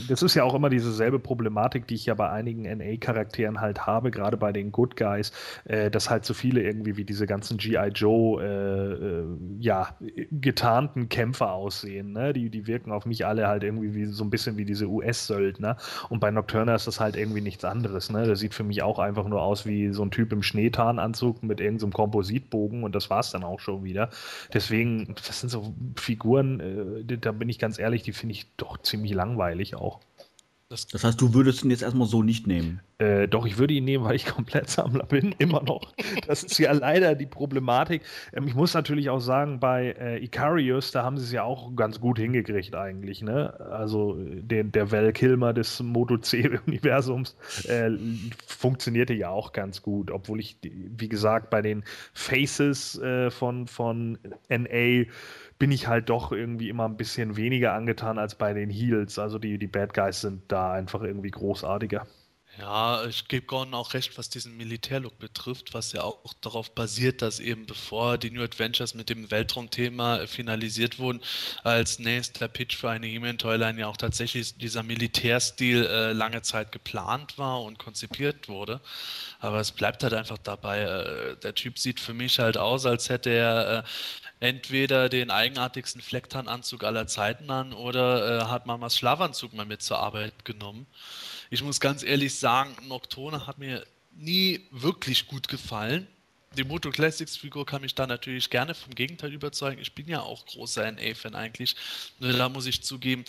das ist ja auch immer dieselbe Problematik, die ich ja bei einigen NA-Charakteren halt habe, gerade bei den Good Guys, äh, dass halt so viele irgendwie wie diese ganzen G.I. Joe, äh, äh, ja, getarnten Kämpfer aussehen. Ne? Die, die wirken auf mich alle halt irgendwie wie, so ein bisschen wie diese US-Söldner. Und bei Nocturna ist das halt irgendwie nichts anderes. Ne? Der sieht für mich auch einfach nur aus wie so ein Typ im Schneetarnanzug mit irgendeinem so Kompositbogen und das war es dann auch schon wieder. Deswegen, das sind so Figuren, äh, da bin ich ganz ehrlich, die finde ich doch ziemlich ziemlich langweilig auch. Das, das, heißt, du würdest ihn jetzt erstmal so nicht nehmen? Äh, doch, ich würde ihn nehmen, weil ich Komplettsammler bin, *laughs* immer noch. Das ist ja leider die Problematik. Ähm, ich muss natürlich auch sagen, bei äh, Icarius, da haben sie es ja auch ganz gut hingekriegt eigentlich. Ne? Also der, der Val Kilmer des Moto C-Universums *laughs* äh, funktionierte ja auch ganz gut, obwohl ich, wie gesagt, bei den Faces äh, von, von NA bin ich halt doch irgendwie immer ein bisschen weniger angetan als bei den Heels. Also die, die Bad Guys sind da einfach irgendwie großartiger. Ja, ich gebe Gordon auch recht, was diesen Militärlook betrifft, was ja auch darauf basiert, dass eben bevor die New Adventures mit dem Weltraumthema finalisiert wurden, als nächster Pitch für eine He-Man-Toyline ja auch tatsächlich dieser Militärstil äh, lange Zeit geplant war und konzipiert wurde. Aber es bleibt halt einfach dabei, äh, der Typ sieht für mich halt aus, als hätte er äh, entweder den eigenartigsten Flecktarnanzug aller Zeiten an oder äh, hat Mamas Schlafanzug mal mit zur Arbeit genommen. Ich muss ganz ehrlich sagen, Nocturne hat mir nie wirklich gut gefallen. Die Moto Classics Figur kann mich da natürlich gerne vom Gegenteil überzeugen. Ich bin ja auch großer NA-Fan eigentlich. Nur da muss ich zugeben,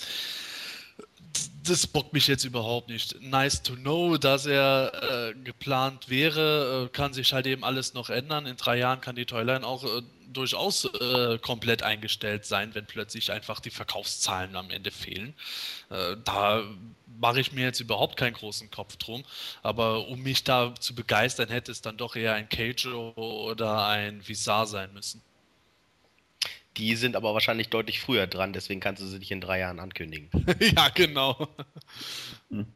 das bockt mich jetzt überhaupt nicht. Nice to know, dass er äh, geplant wäre, äh, kann sich halt eben alles noch ändern. In drei Jahren kann die Toyline auch äh, durchaus äh, komplett eingestellt sein, wenn plötzlich einfach die Verkaufszahlen am Ende fehlen. Äh, da mache ich mir jetzt überhaupt keinen großen Kopf drum. Aber um mich da zu begeistern, hätte es dann doch eher ein Keijo oder ein Visar sein müssen. Die sind aber wahrscheinlich deutlich früher dran, deswegen kannst du sie nicht in drei Jahren ankündigen. *laughs* ja, genau. Hm.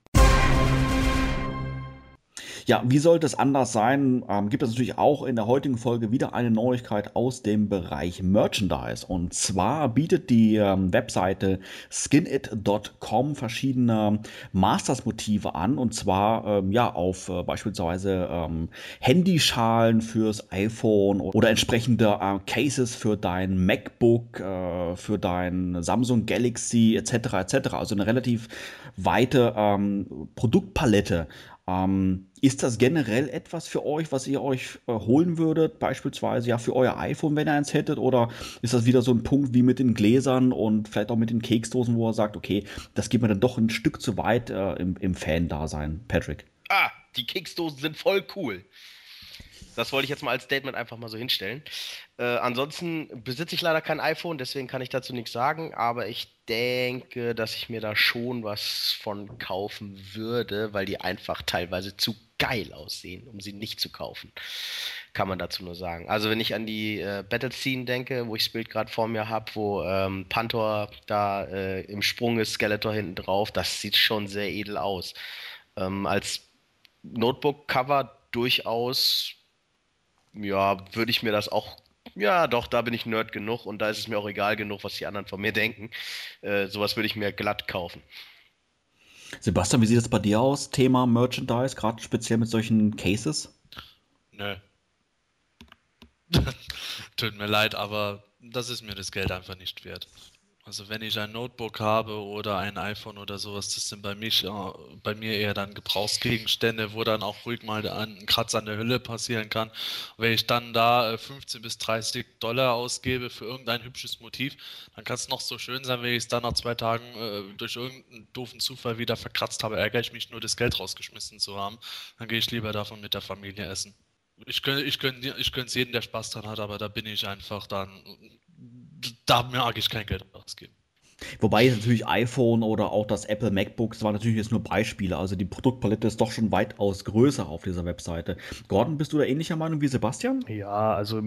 Ja, wie sollte es anders sein? Ähm, gibt es natürlich auch in der heutigen Folge wieder eine Neuigkeit aus dem Bereich Merchandise. Und zwar bietet die ähm, Webseite skinit.com verschiedene Masters-Motive an. Und zwar ähm, ja auf äh, beispielsweise ähm, Handyschalen fürs iPhone oder entsprechende äh, Cases für dein MacBook, äh, für dein Samsung Galaxy etc. etc. Also eine relativ weite ähm, Produktpalette Ähm, ist das generell etwas für euch, was ihr euch äh, holen würdet, beispielsweise ja für euer iPhone, wenn ihr eins hättet? Oder ist das wieder so ein Punkt wie mit den Gläsern und vielleicht auch mit den Keksdosen, wo er sagt, okay, das geht mir dann doch ein Stück zu weit äh, im, im Fan-Dasein? Patrick. Ah, die Keksdosen sind voll cool. Das wollte ich jetzt mal als Statement einfach mal so hinstellen. Äh, ansonsten besitze ich leider kein iPhone, deswegen kann ich dazu nichts sagen, aber ich denke, dass ich mir da schon was von kaufen würde, weil die einfach teilweise zu geil aussehen, um sie nicht zu kaufen. Kann man dazu nur sagen. Also wenn ich an die äh, Battle Scene denke, wo ich das Bild gerade vor mir habe, wo ähm, Panther da äh, im Sprung ist, Skeletor hinten drauf, das sieht schon sehr edel aus. Ähm, als Notebook-Cover durchaus ja, würde ich mir das auch. Ja, doch, da bin ich Nerd genug und da ist es mir auch egal genug, was die anderen von mir *laughs* denken. Äh, sowas würde ich mir glatt kaufen. Sebastian, wie sieht das bei dir aus? Thema Merchandise, gerade speziell mit solchen Cases? Nö. *laughs* Tut mir leid, aber das ist mir das Geld einfach nicht wert. Also wenn ich ein Notebook habe oder ein iPhone oder sowas, das sind bei, mich, äh, bei mir eher dann Gebrauchsgegenstände, wo dann auch ruhig mal ein Kratzer an der Hülle passieren kann. Und wenn ich dann da 15 äh, bis 30 Dollar ausgebe für irgendein hübsches Motiv, dann kann es noch so schön sein, wenn ich es dann nach zwei Tagen äh, durch irgendeinen doofen Zufall wieder verkratzt habe, ärgere ich mich nur, das Geld rausgeschmissen zu haben. Dann gehe ich lieber davon mit der Familie essen. Ich gönne ich gönn, ich jedem, der Spaß dran hat, aber da bin ich einfach dann da mag ich kein Geld ausgeben. Wobei natürlich iPhone oder auch das Apple MacBook, das waren natürlich jetzt nur Beispiele. Also die Produktpalette ist doch schon weitaus größer auf dieser Webseite. Gordon, bist du da ähnlicher Meinung wie Sebastian? Ja, also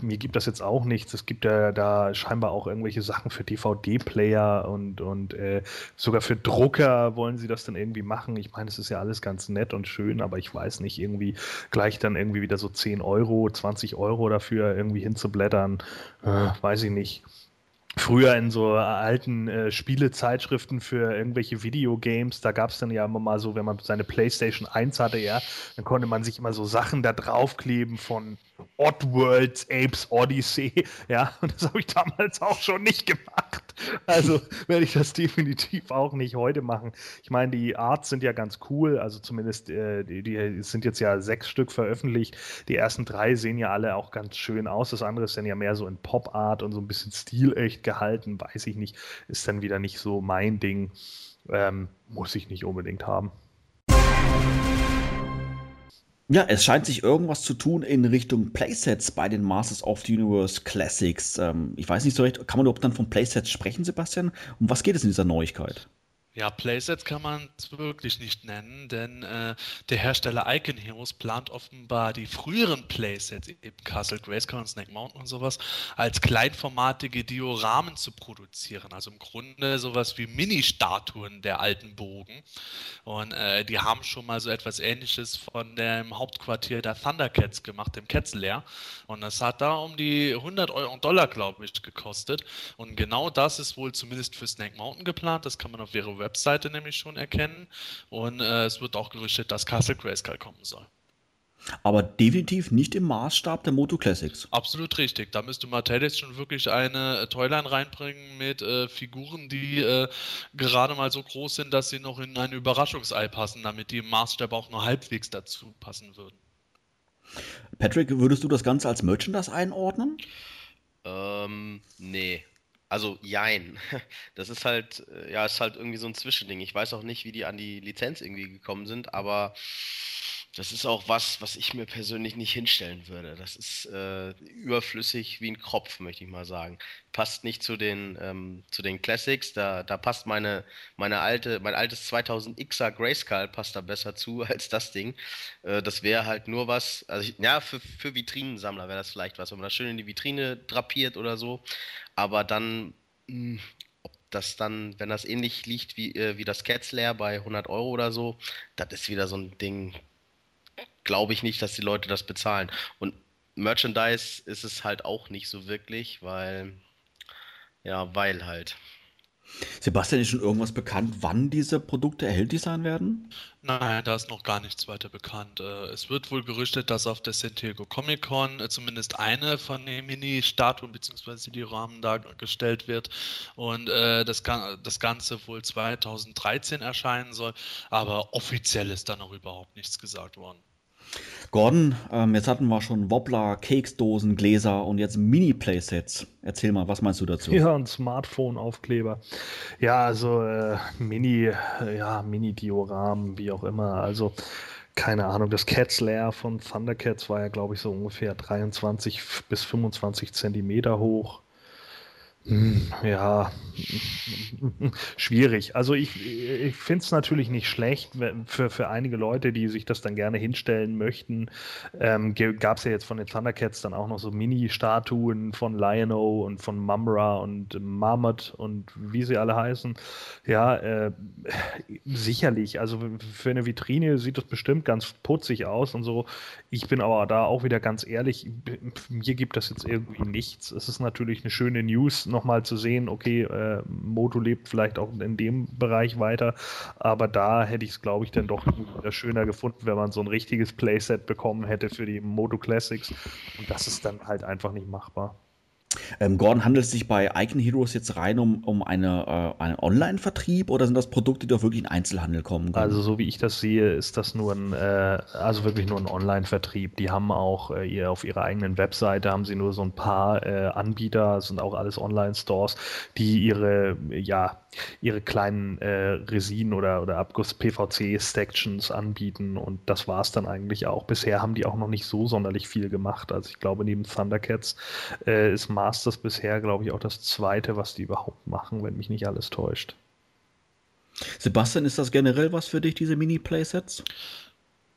mir gibt das jetzt auch nichts. Es gibt ja da scheinbar auch irgendwelche Sachen für DVD-Player und, und äh, sogar für Drucker wollen sie das dann irgendwie machen. Ich meine, es ist ja alles ganz nett und schön, aber ich weiß nicht, irgendwie gleich dann irgendwie wieder so 10 Euro, 20 Euro dafür irgendwie hinzublättern. Äh, weiß ich nicht früher in so alten äh, Spielezeitschriften für irgendwelche Videogames, da gab es dann ja immer mal so, wenn man seine PlayStation 1 hatte, ja, dann konnte man sich immer so Sachen da draufkleben von Oddworld Apes Odyssey, ja, und das habe ich damals auch schon nicht gemacht. Also werde ich das definitiv auch nicht heute machen. Ich meine, die Arts sind ja ganz cool, also zumindest äh, die, die sind jetzt ja sechs Stück veröffentlicht. Die ersten drei sehen ja alle auch ganz schön aus. Das andere ist dann ja mehr so in Pop Art und so ein bisschen stilecht gehalten, weiß ich nicht, ist dann wieder nicht so mein Ding. Ähm, muss ich nicht unbedingt haben. Ja, es scheint sich irgendwas zu tun in Richtung Playsets bei den Masters of the Universe Classics. Ähm, ich weiß nicht so recht, kann man überhaupt dann von Playsets sprechen, Sebastian? Um was geht es in dieser Neuigkeit? Ja, Playsets kann man es wirklich nicht nennen, denn äh, der Hersteller Icon Heroes plant offenbar die früheren Playsets, eben Castle Grayskull und Snake Mountain und sowas, als kleinformatige Dioramen zu produzieren. Also im Grunde sowas wie Mini-Statuen der alten Bogen. Und äh, die haben schon mal so etwas ähnliches von dem Hauptquartier der Thundercats gemacht, dem Ketzler. Und das hat da um die 100 Euro Dollar, glaube ich, gekostet. Und genau das ist wohl zumindest für Snake Mountain geplant. Das kann man auf ihrer Webseite nämlich schon erkennen. Und äh, es wird auch gerüchtet, dass Castle Grayskull kommen soll. Aber definitiv nicht im Maßstab der Moto Classics. Absolut richtig. Da müsste Mattel jetzt schon wirklich eine äh, Toyline reinbringen mit äh, Figuren, die äh, gerade mal so groß sind, dass sie noch in ein Überraschungsei passen, damit die im Maßstab auch nur halbwegs dazu passen würden. Patrick, würdest du das Ganze als Merchandise einordnen? Ähm, nee. Also jein. *laughs* Das ist halt, äh, ja, ist halt irgendwie so ein Zwischending. Ich weiß auch nicht, wie die an die Lizenz irgendwie gekommen sind, aber das ist auch was, was ich mir persönlich nicht hinstellen würde. Das ist äh, überflüssig wie ein Kropf, möchte ich mal sagen. Passt nicht zu den, ähm, zu den Classics. Da, da passt meine, meine alte, mein altes 2000Xer Grayskull passt da besser zu *laughs* als das Ding. Äh, das wäre halt nur was, also ich, ja, für, für Vitrinensammler wäre das vielleicht was, wenn man das schön in die Vitrine drapiert oder so. Aber dann, mh, hm, ob das dann, wenn das ähnlich liegt wie, äh, wie das Cat Slayer bei 100 Euro oder so, das ist wieder so ein Ding, glaube ich nicht, dass die Leute das bezahlen. Und Merchandise ist es halt auch nicht so wirklich, weil, ja, weil halt. Sebastian, ist schon irgendwas bekannt, wann diese Produkte erhältlich sein werden? Nein, da ist noch gar nichts weiter bekannt. Äh, Es wird wohl gerüchtet, dass auf der San Diego Comic Con äh, zumindest eine von den Mini-Statuen bzw. die Rahmen dargestellt wird und äh, das, das Ganze wohl 2013 erscheinen soll, aber offiziell ist da noch überhaupt nichts gesagt worden. Gordon, ähm, jetzt hatten wir schon Wobbler, Keksdosen, Gläser und jetzt Mini-Playsets. Erzähl mal, was meinst du dazu? Ja, ein Smartphone-Aufkleber. Ja, also äh, Mini, äh, ja, Mini-Dioramen, wie auch immer. Also keine Ahnung, das Cats Lair von Thundercats war ja, glaube ich, so ungefähr 23 bis 25 Zentimeter hoch. Ja, schwierig. Also ich, ich finde es natürlich nicht schlecht für, für einige Leute, die sich das dann gerne hinstellen möchten. Ähm, Gab es ja jetzt von den Thundercats dann auch noch so Mini-Statuen von Lion-O und von Mumra und Marmot und wie sie alle heißen. Ja, äh, sicherlich. Also für eine Vitrine sieht das bestimmt ganz putzig aus und so. Ich bin aber da auch wieder ganz ehrlich, mir gibt das jetzt irgendwie nichts. Es ist natürlich eine schöne News, nochmal zu sehen, okay, äh, Moto lebt vielleicht auch in dem Bereich weiter, aber da hätte ich es, glaube ich, dann doch schöner gefunden, wenn man so ein richtiges Playset bekommen hätte für die Moto Classics. Und das ist dann halt einfach nicht machbar. Ähm, Gordon, handelt es sich bei Icon Heroes jetzt rein um, um eine, äh, einen Online-Vertrieb oder sind das Produkte, die auch wirklich in Einzelhandel kommen? können? Also so wie ich das sehe, ist das nur ein, äh, also wirklich nur ein Online-Vertrieb. Die haben auch äh, ihr auf ihrer eigenen Webseite haben sie nur so ein paar äh, Anbieter, sind auch alles Online-Stores, die ihre, ja, ihre kleinen äh, Resin oder, oder Abguss-PVC-Sections anbieten und das war es dann eigentlich auch. Bisher haben die auch noch nicht so sonderlich viel gemacht. Also ich glaube, neben Thundercats äh, ist Masters bisher, glaube ich, auch das zweite, was die überhaupt machen, wenn mich nicht alles täuscht. Sebastian, ist das generell was für dich, diese Mini-Playsets?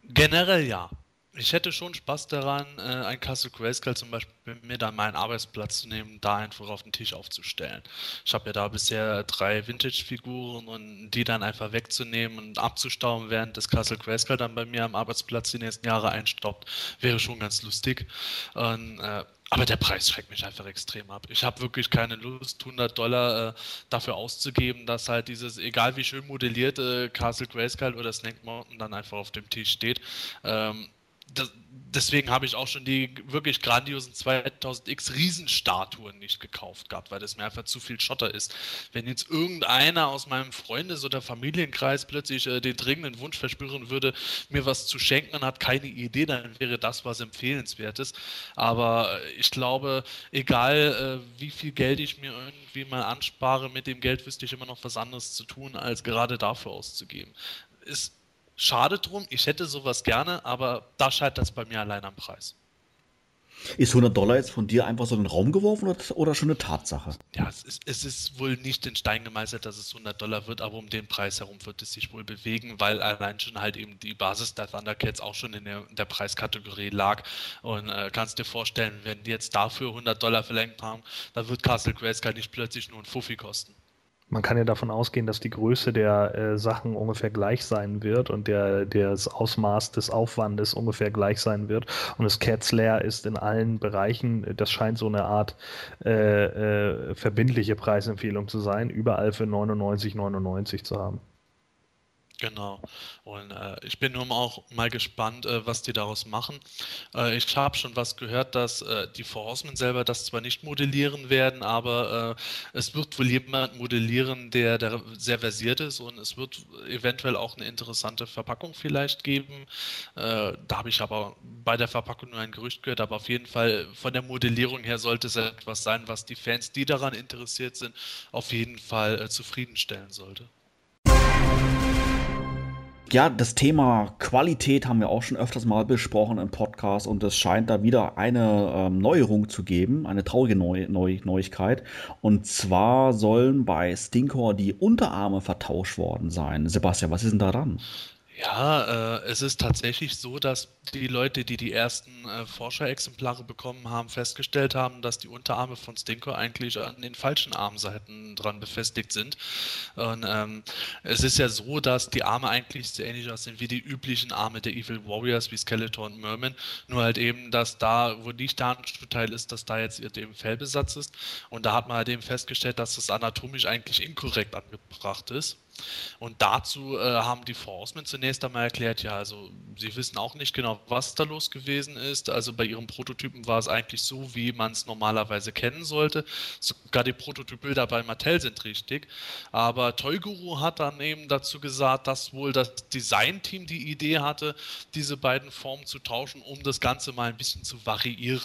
Generell ja. Ich hätte schon Spaß daran, äh, ein Castle Grayskull zum Beispiel mir dann meinen Arbeitsplatz zu nehmen, da einfach auf den Tisch aufzustellen. Ich habe ja da bisher drei Vintage-Figuren und die dann einfach wegzunehmen und abzustauben, während das Castle Grayskull dann bei mir am Arbeitsplatz die nächsten Jahre einstaubt, wäre schon ganz lustig. Und, äh, aber der Preis schreckt mich einfach extrem ab. Ich habe wirklich keine Lust, 100 Dollar äh, dafür auszugeben, dass halt dieses, egal wie schön modellierte Castle Grayskull oder Snake Mountain dann einfach auf dem Tisch steht. Ähm, das, deswegen habe ich auch schon die wirklich grandiosen 2000X Riesenstatuen nicht gekauft gehabt, weil das mir einfach zu viel Schotter ist. Wenn jetzt irgendeiner aus meinem Freundes- oder Familienkreis plötzlich äh, den dringenden Wunsch verspüren würde, mir was zu schenken und hat keine Idee, dann wäre das was Empfehlenswertes. Aber äh, ich glaube, egal äh, wie viel Geld ich mir irgendwie mal anspare, mit dem Geld wüsste ich immer noch was anderes zu tun, als gerade dafür auszugeben. Ist schade drum, ich hätte sowas gerne, aber da scheitert es bei mir allein am Preis. Ist 100 Dollar jetzt von dir einfach so in den Raum geworfen oder, oder schon eine Tatsache? Ja, es ist, es ist wohl nicht in Stein gemeißelt, dass es 100 Dollar wird, aber um den Preis herum wird es sich wohl bewegen, weil allein schon halt eben die Basis der Thundercats auch schon in der, in der Preiskategorie lag. Und äh, kannst dir vorstellen, wenn die jetzt dafür 100 Dollar verlängert haben, dann wird Castle Grayskull nicht plötzlich nur ein Fuffi kosten. Man kann ja davon ausgehen, dass die Größe der äh, Sachen ungefähr gleich sein wird und der, das Ausmaß des Aufwandes ungefähr gleich sein wird. Und das Cat Slayer ist in allen Bereichen, das scheint so eine Art äh, äh, verbindliche Preisempfehlung zu sein, überall für 99,99 zu haben. Genau. Und äh, ich bin nun auch mal gespannt, äh, was die daraus machen. Äh, ich habe schon was gehört, dass äh, die Four Horsemen selber das zwar nicht modellieren werden, aber äh, es wird wohl jemand modellieren, der, der sehr versiert ist und es wird eventuell auch eine interessante Verpackung vielleicht geben. Äh, da habe ich aber bei der Verpackung nur ein Gerücht gehört, aber auf jeden Fall von der Modellierung her sollte es etwas sein, was die Fans, die daran interessiert sind, auf jeden Fall zufriedenstellen sollte. Ja, das Thema Qualität haben wir auch schon öfters mal besprochen im Podcast und es scheint da wieder eine ähm, Neuerung zu geben, eine traurige Neu Neu Neuigkeit. Und zwar sollen bei Stinkor die Unterarme vertauscht worden sein. Sebastian, was ist denn da dran? Ja, äh, es ist tatsächlich so, dass die Leute, die die ersten äh, Forscherexemplare bekommen haben, festgestellt haben, dass die Unterarme von Stinko eigentlich an den falschen Armseiten dran befestigt sind. Und ähm, es ist ja so, dass die Arme eigentlich sehr ähnlich aussehen wie die üblichen Arme der Evil Warriors wie Skeletor und Merman. Nur halt eben, dass da, wo nicht der Handschuhteil ist, dass da jetzt eben Fellbesatz ist. Und da hat man halt eben festgestellt, dass das anatomisch eigentlich inkorrekt angebracht ist. Und dazu äh, haben die Forcemen zunächst einmal erklärt, ja, also sie wissen auch nicht genau, was da los gewesen ist. Also bei ihren Prototypen war es eigentlich so, wie man es normalerweise kennen sollte. Sogar die Prototypbilder bei Mattel sind richtig. Aber Toyguru hat dann eben dazu gesagt, dass wohl das Designteam die Idee hatte, diese beiden Formen zu tauschen, um das Ganze mal ein bisschen zu variieren.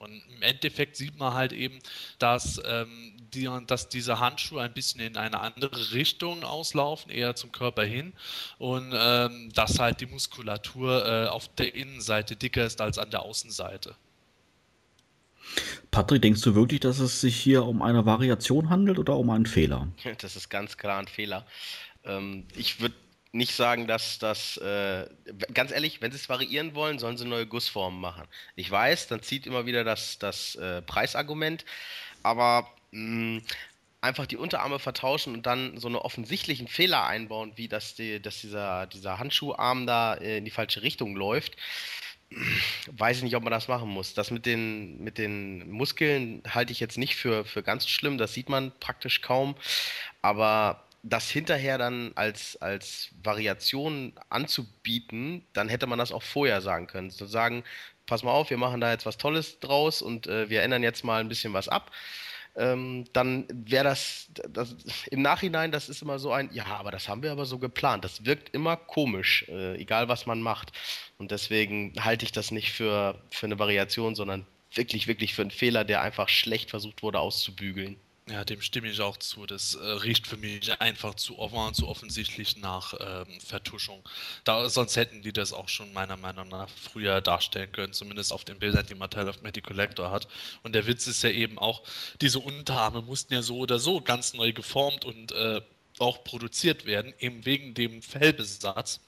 Und im Endeffekt sieht man halt eben, dass, ähm, die, dass diese Handschuhe ein bisschen in eine andere Richtung auslaufen, eher zum Körper hin. Und ähm, dass halt die Muskulatur äh, auf der Innenseite dicker ist als an der Außenseite. Patrick, denkst du wirklich, dass es sich hier um eine Variation handelt oder um einen Fehler? *laughs* Das ist ganz klar ein Fehler. Ähm, ich würde nicht sagen, dass das, äh, ganz ehrlich, wenn sie es variieren wollen, sollen sie neue Gussformen machen. Ich weiß, dann zieht immer wieder das, das äh, Preisargument, aber mm, einfach die Unterarme vertauschen und dann so einen offensichtlichen Fehler einbauen, wie dass, die, dass dieser, dieser Handschuharm da äh, in die falsche Richtung läuft, weiß ich nicht, ob man das machen muss. Das mit den, mit den Muskeln halte ich jetzt nicht für, für ganz schlimm, das sieht man praktisch kaum, aber das hinterher dann als, als Variation anzubieten, dann hätte man das auch vorher sagen können. Zu sagen, pass mal auf, wir machen da jetzt was Tolles draus und äh, wir ändern jetzt mal ein bisschen was ab. Ähm, dann wäre das, das, im Nachhinein, das ist immer so ein, ja, aber das haben wir aber so geplant. Das wirkt immer komisch, äh, egal was man macht. Und deswegen halte ich das nicht für, für eine Variation, sondern wirklich, wirklich für einen Fehler, der einfach schlecht versucht wurde auszubügeln. Ja, dem stimme ich auch zu. Das äh, riecht für mich einfach zu offen zu offensichtlich nach ähm, Vertuschung. Da, sonst hätten die das auch schon meiner Meinung nach früher darstellen können, zumindest auf den Bildern, die Mattel auf Matty Collector hat. Und der Witz ist ja eben auch, diese Unterarme mussten ja so oder so ganz neu geformt und äh, auch produziert werden, eben wegen dem Fellbesatz.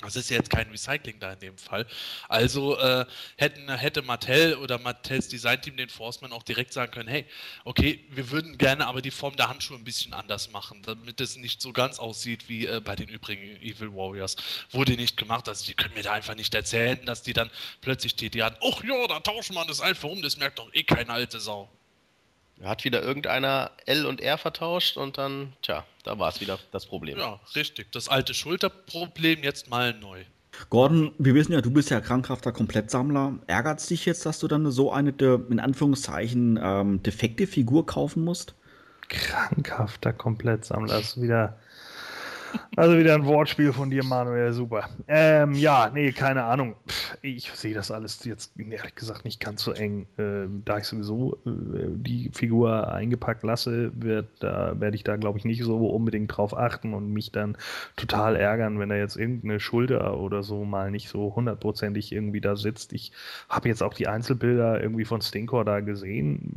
Das ist ja jetzt kein Recycling da in dem Fall. Also äh, hätten, hätte Mattel oder Mattels Designteam den Forceman auch direkt sagen können, hey, okay, wir würden gerne aber die Form der Handschuhe ein bisschen anders machen, damit es nicht so ganz aussieht wie äh, bei den übrigen Evil Warriors. Wurde nicht gemacht, also die können mir da einfach nicht erzählen, dass die dann plötzlich die, die haben, ach ja, da tauschen wir das einfach um, das merkt doch eh keine alte Sau. Hat wieder irgendeiner L und R vertauscht und dann, tja, da war es wieder das Problem. Ja, richtig. Das alte Schulterproblem jetzt mal neu. Gordon, wir wissen ja, du bist ja krankhafter Komplettsammler. Ärgert es dich jetzt, dass du dann so eine, in Anführungszeichen, ähm, defekte Figur kaufen musst? Krankhafter Komplettsammler, das ist wieder also wieder ein Wortspiel von dir, Manuel, super. Ähm, ja, nee, keine Ahnung. Ich sehe das alles jetzt ehrlich gesagt nicht ganz so eng. Ähm, da ich sowieso äh, die Figur eingepackt lasse, wird, da werde ich da, glaube ich, nicht so unbedingt drauf achten und mich dann total ärgern, wenn da jetzt irgendeine Schulter oder so mal nicht so hundertprozentig irgendwie da sitzt. Ich habe jetzt auch die Einzelbilder irgendwie von Stinkor da gesehen,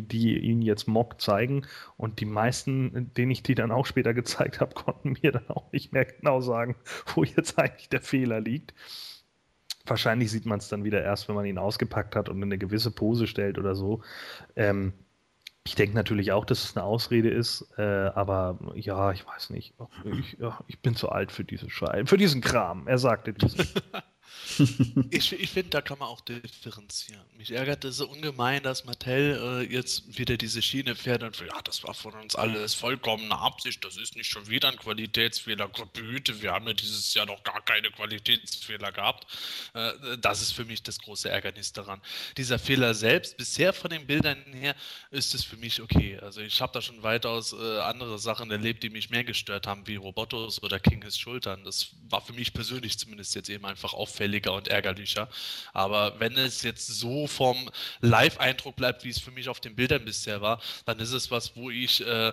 die ihn jetzt Mock zeigen und die meisten, denen ich die dann auch später *laughs* gezeigt habe, konnten *laughs* mir dann auch nicht mehr genau sagen, wo jetzt eigentlich der Fehler liegt. Wahrscheinlich sieht man es dann wieder erst, wenn man ihn ausgepackt hat und in eine gewisse Pose stellt oder so. Ähm, ich denke natürlich auch, dass es eine Ausrede ist, äh, aber ja, ich weiß nicht. Ich, ich bin zu alt für diese Scheiße, für diesen Kram. Er sagte diesen. *laughs* *laughs* ich ich finde, da kann man auch differenzieren. Mich ärgert es so ungemein, dass Mattel äh, jetzt wieder diese Schiene fährt und ja, das war von uns alles vollkommene Absicht, das ist nicht schon wieder ein Qualitätsfehler. Gott behüte, wir haben ja dieses Jahr noch gar keine Qualitätsfehler gehabt. Äh, das ist für mich das große Ärgernis daran. Dieser Fehler selbst, bisher von den Bildern her, ist es für mich okay. Also ich habe da schon weitaus äh, andere Sachen erlebt, die mich mehr gestört haben, wie Robotos oder King His Schultern. Das war für mich persönlich zumindest jetzt eben einfach auffällig auffälliger und ärgerlicher. Aber wenn es jetzt so vom Live-Eindruck bleibt, wie es für mich auf den Bildern bisher war, dann ist es was, wo ich äh,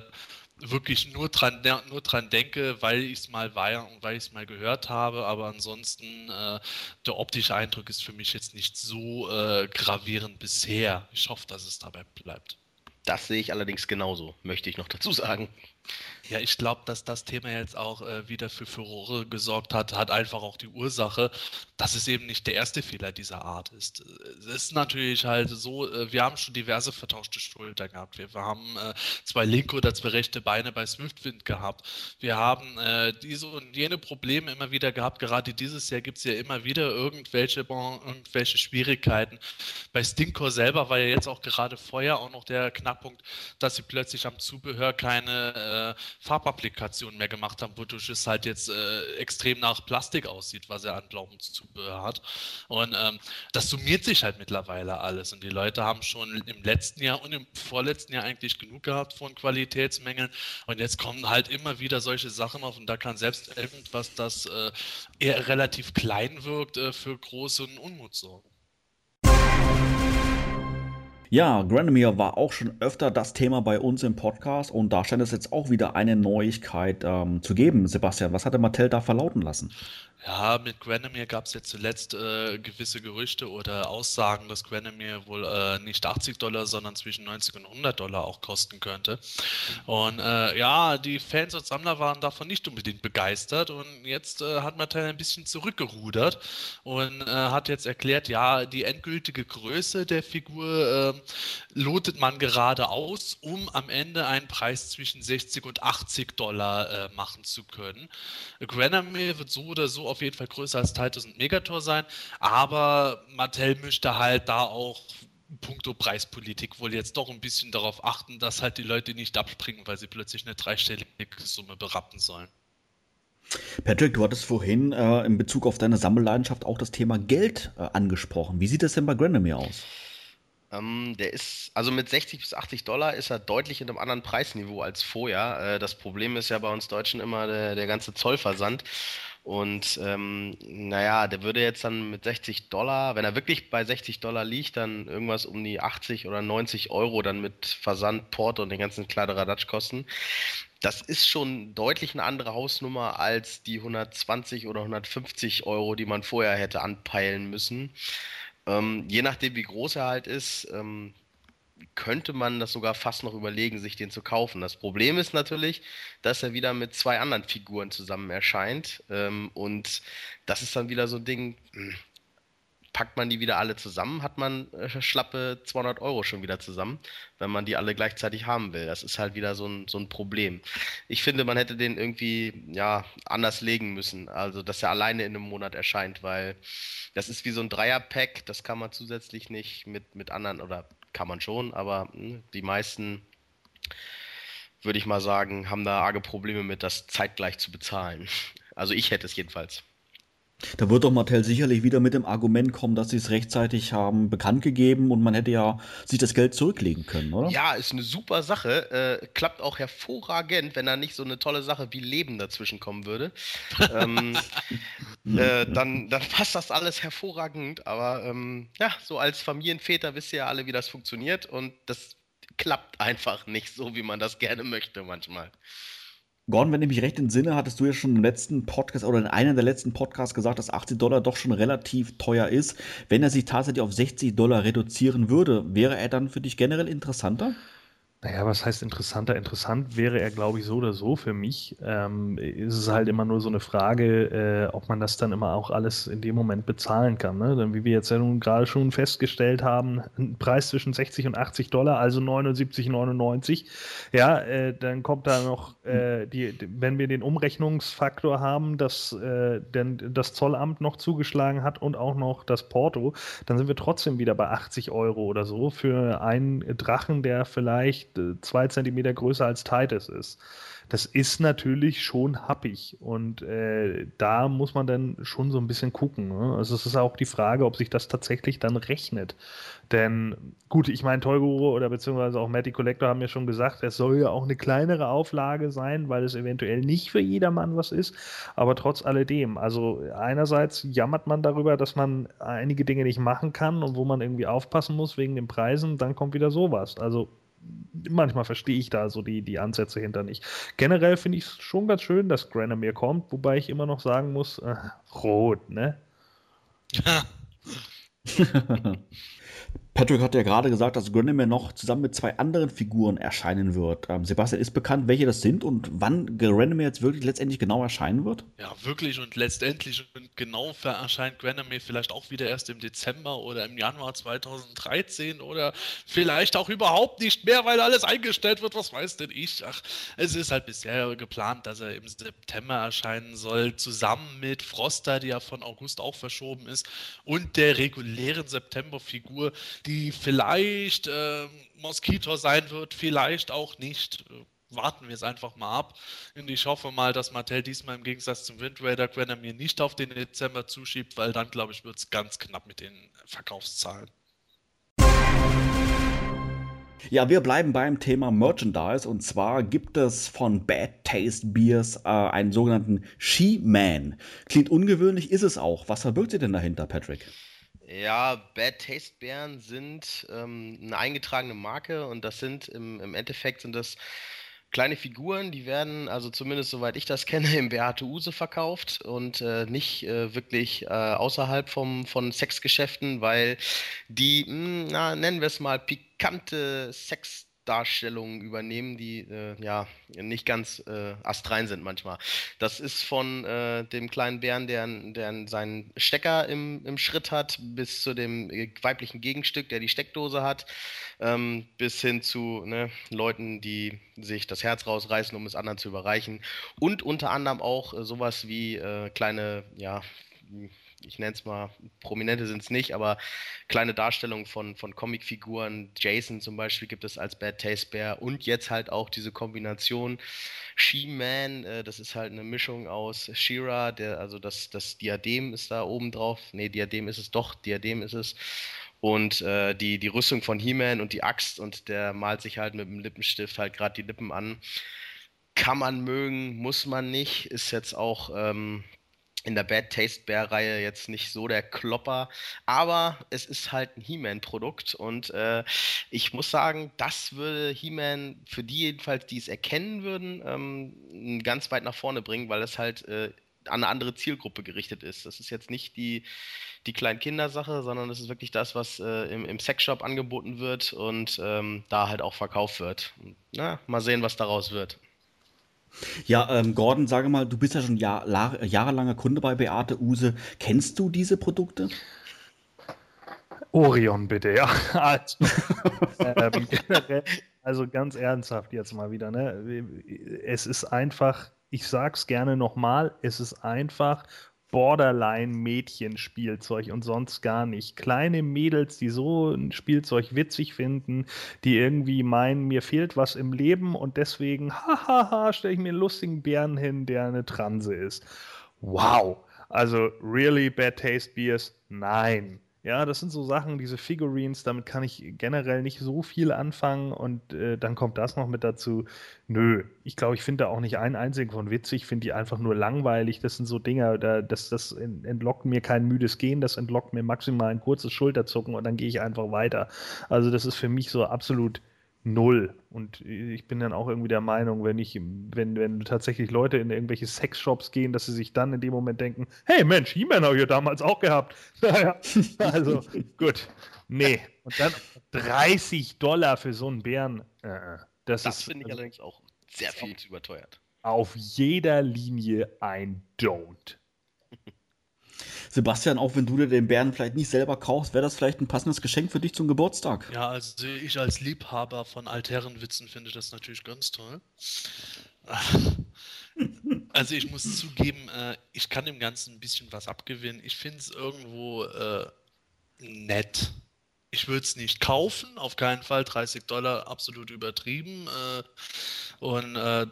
wirklich nur dran, nur dran denke, weil ich es mal war und weil ich es mal gehört habe. Aber ansonsten, äh, der optische Eindruck ist für mich jetzt nicht so äh, gravierend bisher. Ich hoffe, dass es dabei bleibt. Das sehe ich allerdings genauso, möchte ich noch dazu sagen. Ja, ich glaube, dass das Thema jetzt auch äh, wieder für Furore gesorgt hat, hat einfach auch die Ursache, dass es eben nicht der erste Fehler dieser Art ist. Es ist natürlich halt so, äh, wir haben schon diverse vertauschte Schultern gehabt. Wir, wir haben äh, zwei linke oder zwei rechte Beine bei Swiftwind gehabt. Wir haben äh, diese und jene Probleme immer wieder gehabt. Gerade dieses Jahr gibt es ja immer wieder irgendwelche, irgendwelche Schwierigkeiten. Bei Stinkcore selber war ja jetzt auch gerade vorher auch noch der Knackpunkt, dass sie plötzlich am Zubehör keine äh, Farbapplikationen mehr gemacht haben, wodurch es halt jetzt äh, extrem nach Plastik aussieht, was er an Glaubenszubehör hat. Und ähm, das summiert sich halt mittlerweile alles. Und die Leute haben schon im letzten Jahr und im vorletzten Jahr eigentlich genug gehabt von Qualitätsmängeln. Und jetzt kommen halt immer wieder solche Sachen auf und da kann selbst irgendwas, das äh, eher relativ klein wirkt, äh, für großen Unmut sorgen. Ja, Granomir war auch schon öfter das Thema bei uns im Podcast und da scheint es jetzt auch wieder eine Neuigkeit ähm, zu geben. Sebastian, was hat der Mattel da verlauten lassen? Ja, mit Granomir gab es jetzt zuletzt äh, gewisse Gerüchte oder Aussagen, dass Granomir wohl äh, nicht 80 Dollar, sondern zwischen 90 und 100 Dollar auch kosten könnte. Und äh, ja, die Fans und Sammler waren davon nicht unbedingt begeistert und jetzt äh, hat Mattel ein bisschen zurückgerudert und äh, hat jetzt erklärt, ja, die endgültige Größe der Figur ähm, lotet man gerade aus, um am Ende einen Preis zwischen 60 und 80 Dollar äh, machen zu können. Granomir wird so oder so auf jeden Fall größer als Titus und Megator sein, aber Mattel möchte halt da auch puncto Preispolitik wohl jetzt doch ein bisschen darauf achten, dass halt die Leute nicht abspringen, weil sie plötzlich eine dreistellige Summe berappen sollen. Patrick, du hattest vorhin äh, in Bezug auf deine Sammelleidenschaft auch das Thema Geld äh, angesprochen. Wie sieht das denn bei Granomir aus? Ähm, der ist, also mit 60 bis 80 Dollar ist er deutlich in einem anderen Preisniveau als vorher. Äh, das Problem ist ja bei uns Deutschen immer der, der ganze Zollversand. Und ähm, naja, der würde jetzt dann mit 60 Dollar, wenn er wirklich bei 60 Dollar liegt, dann irgendwas um die 80 oder 90 Euro dann mit Versand, Port und den ganzen Kladderadatsch kosten. Das ist schon deutlich eine andere Hausnummer als die 120 oder 150 Euro, die man vorher hätte anpeilen müssen. Ähm, je nachdem, wie groß er halt ist, ähm, könnte man das sogar fast noch überlegen, sich den zu kaufen. Das Problem ist natürlich, dass er wieder mit zwei anderen Figuren zusammen erscheint. Ähm, und das ist dann wieder so ein Ding, hm, packt man die wieder alle zusammen, hat man äh, schlappe 200 Euro schon wieder zusammen, wenn man die alle gleichzeitig haben will. Das ist halt wieder so ein, so ein Problem. Ich finde, man hätte den irgendwie ja, anders legen müssen, also dass er alleine in einem Monat erscheint, weil das ist wie so ein Dreier-Pack, das kann man zusätzlich nicht mit, mit anderen oder kann man schon, aber mh, hm, die meisten, würde ich mal sagen, haben da arge Probleme mit, das zeitgleich zu bezahlen. *laughs* Also ich hätte es jedenfalls. Da wird doch Mattel sicherlich wieder mit dem Argument kommen, dass sie es rechtzeitig haben bekannt gegeben und man hätte ja sich das Geld zurücklegen können, oder? Ja, ist eine super Sache. Äh, klappt auch hervorragend, wenn da nicht so eine tolle Sache wie Leben dazwischen kommen würde. ähm, *laughs* äh, dann, dann passt das alles hervorragend. Aber ähm, ja, so als Familienväter wisst ihr ja alle, wie das funktioniert und das klappt einfach nicht so, wie man das gerne möchte manchmal. Gordon, wenn ich mich recht entsinne, hattest du ja schon im letzten Podcast oder in einem der letzten Podcasts gesagt, dass 80 Dollar doch schon relativ teuer ist. Wenn er sich tatsächlich auf 60 Dollar reduzieren würde, wäre er dann für dich generell interessanter? Naja, was heißt interessanter? Interessant wäre er, glaube ich, so oder so für mich. Ähm, ist es halt immer nur so eine Frage, äh, ob man das dann immer auch alles in dem Moment bezahlen kann. Ne? Denn wie wir jetzt ja nun gerade schon festgestellt haben, ein Preis zwischen 60 und 80 Dollar, also 79,99. Ja, äh, dann kommt da noch, äh, die, wenn wir den Umrechnungsfaktor haben, dass äh, denn das Zollamt noch zugeschlagen hat und auch noch das Porto, dann sind wir trotzdem wieder bei 80 Euro oder so für einen Drachen, der vielleicht zwei Zentimeter größer als Titus ist. Das ist natürlich schon happig und äh, da muss man dann schon so ein bisschen gucken. Ne? Also es ist auch die Frage, ob sich das tatsächlich dann rechnet. Denn gut, ich meine, Toyguro oder beziehungsweise auch Matty Collector haben ja schon gesagt, es soll ja auch eine kleinere Auflage sein, weil es eventuell nicht für jedermann was ist. Aber trotz alledem, also einerseits jammert man darüber, dass man einige Dinge nicht machen kann und wo man irgendwie aufpassen muss wegen den Preisen, dann kommt wieder sowas. Also manchmal verstehe ich da so die, die Ansätze hinter nicht. Generell finde ich es schon ganz schön, dass Granomir kommt, wobei ich immer noch sagen muss, äh, rot, ne? *laughs* *laughs* Patrick hat ja gerade gesagt, dass Granomir noch zusammen mit zwei anderen Figuren erscheinen wird. Ähm, Sebastian, ist bekannt, welche das sind und wann Granomir jetzt wirklich letztendlich genau erscheinen wird? Ja, wirklich und letztendlich und genau erscheint Granomir vielleicht auch wieder erst im Dezember oder im Januar 2013 oder vielleicht auch überhaupt nicht mehr, weil alles eingestellt wird. Was weiß denn ich? Ach, es ist halt bisher geplant, dass er im September erscheinen soll, zusammen mit Froster, die ja von August auch verschoben ist, und der regulären September-Figur, die vielleicht äh, Mosquito sein wird, vielleicht auch nicht. Warten wir es einfach mal ab. Und ich hoffe mal, dass Mattel diesmal im Gegensatz zum Wind Raider Grenadier nicht auf den Dezember zuschiebt, weil dann, glaube ich, wird es ganz knapp mit den Verkaufszahlen. Ja, wir bleiben beim Thema Merchandise und zwar gibt es von Bad Taste Beers äh, einen sogenannten She-Man. Klingt ungewöhnlich, ist es auch. Was verbirgt sich denn dahinter, Patrick? Ja, Bad Taste Bären sind ähm, eine eingetragene Marke und das sind im, im Endeffekt sind das kleine Figuren, die werden, also zumindest soweit ich das kenne, *laughs* im Beate Use verkauft und äh, nicht äh, wirklich äh, außerhalb vom, von Sexgeschäften, weil die, mh, hm, na, nennen wir es mal, pikante Sex Darstellungen übernehmen, die äh, ja nicht ganz äh, astrein sind manchmal. Das ist von äh, dem kleinen Bären, der, der seinen Stecker im, im Schritt hat, bis zu dem äh, weiblichen Gegenstück, der die Steckdose hat, ähm, bis hin zu ne, Leuten, die sich das Herz rausreißen, um es anderen zu überreichen. Und unter anderem auch äh, sowas wie äh, kleine, ja, ich nenne es mal, Prominente sind es nicht, aber kleine Darstellungen von, von Comicfiguren. Jason zum Beispiel gibt es als Bad Taste Bear und jetzt halt auch diese Kombination She-Man, äh, das ist halt eine Mischung aus She-Ra, also das, das Diadem ist da oben drauf. Ne, Diadem ist es doch, Diadem ist es. Und äh, die, die Rüstung von He-Man und die Axt und der malt sich halt mit dem Lippenstift halt gerade die Lippen an. Kann man mögen, muss man nicht. Ist jetzt auch ähm, in der Bad Taste Bear Reihe jetzt nicht so der Klopper, aber es ist halt ein He-Man-Produkt und äh, ich muss sagen, das würde He-Man für die jedenfalls, die es erkennen würden, ähm, ganz weit nach vorne bringen, weil es halt äh, an eine andere Zielgruppe gerichtet ist. Das ist jetzt nicht die, die Kleinkindersache, sondern das ist wirklich das, was äh, im, im Sexshop angeboten wird und ähm, da halt auch verkauft wird. Na, mal sehen, was daraus wird. Ja, ähm, Gordon, sage mal, du bist ja schon Jahr, jahrelanger Kunde bei Beate Use. Kennst du diese Produkte? Orion, bitte, ja. *laughs* Also, ähm, also ganz ernsthaft jetzt mal wieder, ne? Es ist einfach, ich sag's gerne nochmal, es ist einfach Borderline-Mädchenspielzeug und sonst gar nicht. Kleine Mädels, die so ein Spielzeug witzig finden, die irgendwie meinen, mir fehlt was im Leben und deswegen, *laughs* hahaha, stelle ich mir einen lustigen Bären hin, der eine Transe ist. Wow. Also, really bad taste Beers? Nein. Ja, das sind so Sachen, diese Figurines, damit kann ich generell nicht so viel anfangen und äh, dann kommt das noch mit dazu. Nö, ich glaube, ich finde da auch nicht einen einzigen von witzig, finde die einfach nur langweilig. Das sind so Dinge, da, das, das entlockt mir kein müdes Gehen, das entlockt mir maximal ein kurzes Schulterzucken und dann gehe ich einfach weiter. Also das ist für mich so absolut null. Und ich bin dann auch irgendwie der Meinung, wenn ich, wenn, wenn tatsächlich Leute in irgendwelche Sexshops gehen, dass sie sich dann in dem Moment denken, hey Mensch, He-Man habe ich ja damals auch gehabt. *laughs* Naja, also gut. Nee. Und dann *laughs* 30 Dollar für so einen Bären. Äh, das, das finde ich allerdings auch sehr viel zu überteuert. Auf jeder Linie ein Don't. Sebastian, auch wenn du dir den Bären vielleicht nicht selber kaufst, wäre das vielleicht ein passendes Geschenk für dich zum Geburtstag. Ja, also ich als Liebhaber von Altherrenwitzen finde das natürlich ganz toll. *laughs* Also ich muss zugeben, äh, ich kann dem Ganzen ein bisschen was abgewinnen. Ich finde es irgendwo äh, nett. Ich würde es nicht kaufen, auf keinen Fall. 30 Dollar absolut übertrieben. Äh, und äh,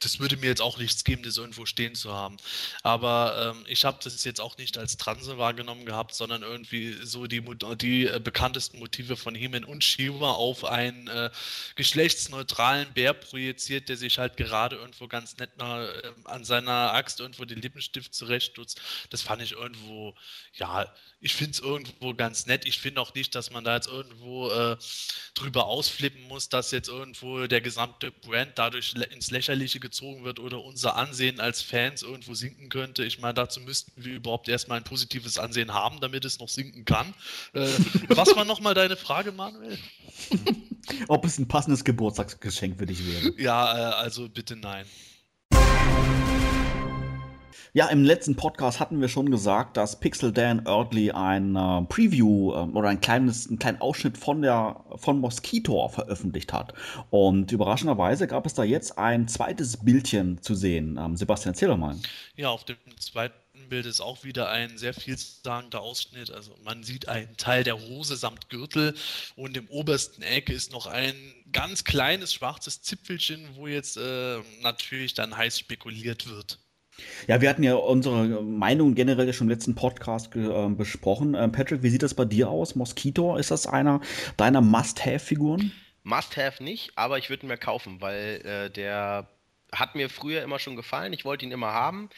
das würde mir jetzt auch nichts geben, das irgendwo stehen zu haben. Aber ähm, ich habe das jetzt auch nicht als Transe wahrgenommen gehabt, sondern irgendwie so die, die äh, bekanntesten Motive von Heman und Shiva auf einen äh, geschlechtsneutralen Bär projiziert, der sich halt gerade irgendwo ganz nett mal, äh, an seiner Axt irgendwo den Lippenstift zurechtstutzt. Das fand ich irgendwo, ja, ich finde es irgendwo ganz nett. Ich finde auch nicht, dass dass man da jetzt irgendwo äh, drüber ausflippen muss, dass jetzt irgendwo der gesamte Brand dadurch ins Lächerliche gezogen wird oder unser Ansehen als Fans irgendwo sinken könnte. Ich meine, dazu müssten wir überhaupt erstmal ein positives Ansehen haben, damit es noch sinken kann. Äh, was war nochmal deine Frage, Manuel? Ob es ein passendes Geburtstagsgeschenk für dich wäre. Ja, äh, also bitte nein. Ja, im letzten Podcast hatten wir schon gesagt, dass Pixel Dan Early ein äh, Preview äh, oder ein kleines, einen kleinen Ausschnitt von der von Mosquito veröffentlicht hat. Und überraschenderweise gab es da jetzt ein zweites Bildchen zu sehen. Ähm, Sebastian, erzähl doch mal. Ja, auf dem zweiten Bild ist auch wieder ein sehr vielsagender Ausschnitt. Also man sieht einen Teil der Hose samt Gürtel und im obersten Eck ist noch ein ganz kleines schwarzes Zipfelchen, wo jetzt äh, natürlich dann heiß spekuliert wird. Ja, wir hatten ja unsere Meinung generell schon im letzten Podcast äh, besprochen. Äh, Patrick, wie sieht das bei dir aus? Mosquito, ist das einer deiner Must-Have-Figuren? Must-Have nicht, aber ich würde ihn mir kaufen, weil äh, der hat mir früher immer schon gefallen. Ich wollte ihn immer haben.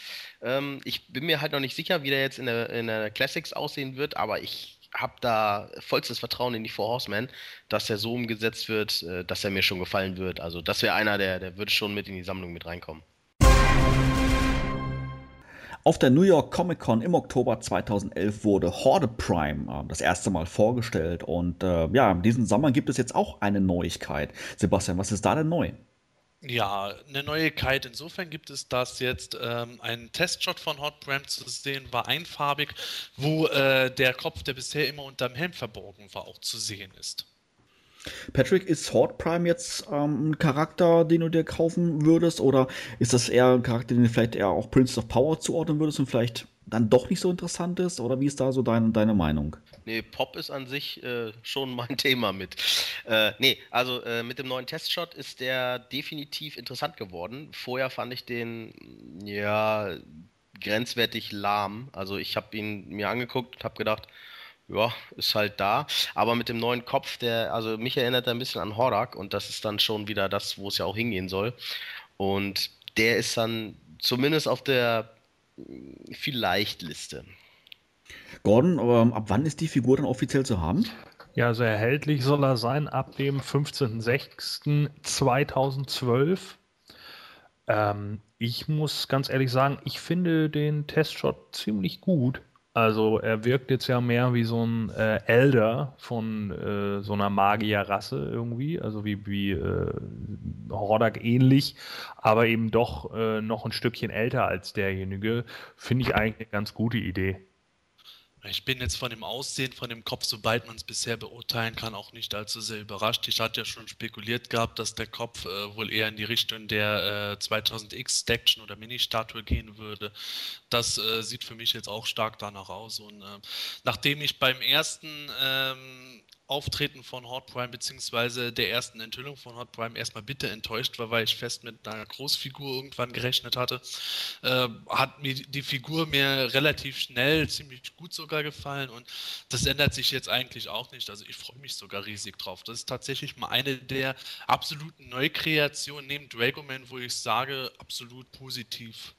Ähm, ich bin mir halt noch nicht sicher, wie der jetzt in der, in der Classics aussehen wird, aber ich habe da vollstes Vertrauen in die Four Horsemen, dass er so umgesetzt wird, äh, dass er mir schon gefallen wird. Also das wäre einer, der, der würde schon mit in die Sammlung mit reinkommen. Auf der New York Comic Con im Oktober 2011 wurde Horde Prime äh, das erste Mal vorgestellt. Und äh, ja, in diesem Sommer gibt es jetzt auch eine Neuigkeit. Sebastian, was ist da denn neu? Ja, eine Neuigkeit. Insofern gibt es, dass jetzt ähm, ein Testshot von Hot Prime zu sehen war, einfarbig, wo äh, der Kopf, der bisher immer unterm Helm verborgen war, auch zu sehen ist. Patrick, ist Sword Prime jetzt ähm, ein Charakter, den du dir kaufen würdest? Oder ist das eher ein Charakter, den du vielleicht eher auch Prince of Power zuordnen würdest und vielleicht dann doch nicht so interessant ist? Oder wie ist da so dein, deine Meinung? Nee, Pop ist an sich äh, schon *laughs* mein Thema mit. Äh, nee, also äh, mit dem neuen Testshot ist der definitiv interessant geworden. Vorher fand ich den, ja, grenzwertig lahm. Also ich habe ihn mir angeguckt und habe gedacht, ja, ist halt da. Aber mit dem neuen Kopf, der, also mich erinnert er ein bisschen an Horak und das ist dann schon wieder das, wo es ja auch hingehen soll. Und der ist dann zumindest auf der hm, Vielleicht-Liste. Gordon, ähm, ab wann ist die Figur dann offiziell zu haben? Ja, also erhältlich soll er sein ab dem 15.06.2012. Ähm, ich muss ganz ehrlich sagen, ich finde den Testshot ziemlich gut. Also er wirkt jetzt ja mehr wie so ein äh, Elder von äh, so einer Magierrasse irgendwie, also wie, wie äh, Hordak ähnlich, aber eben doch äh, noch ein Stückchen älter als derjenige. Finde ich eigentlich eine ganz gute Idee. Ich bin jetzt von dem Aussehen, von dem Kopf, sobald man es bisher beurteilen kann, auch nicht allzu sehr überrascht. Ich hatte ja schon spekuliert gehabt, dass der Kopf äh, wohl eher in die Richtung der äh, 2000X Staction oder Mini-Statue gehen würde. Das äh, sieht für mich jetzt auch stark danach aus. Und äh, nachdem ich beim ersten ähm, Auftreten von Hot Prime beziehungsweise der ersten Enthüllung von Hot Prime erstmal bitte enttäuscht war, weil ich fest mit einer Großfigur irgendwann gerechnet hatte, äh, hat mir die Figur mir relativ schnell, ziemlich gut sogar gefallen und das ändert sich jetzt eigentlich auch nicht. Also ich freue mich sogar riesig drauf. Das ist tatsächlich mal eine der absoluten Neukreationen neben Dragoman, wo ich sage, absolut positiv.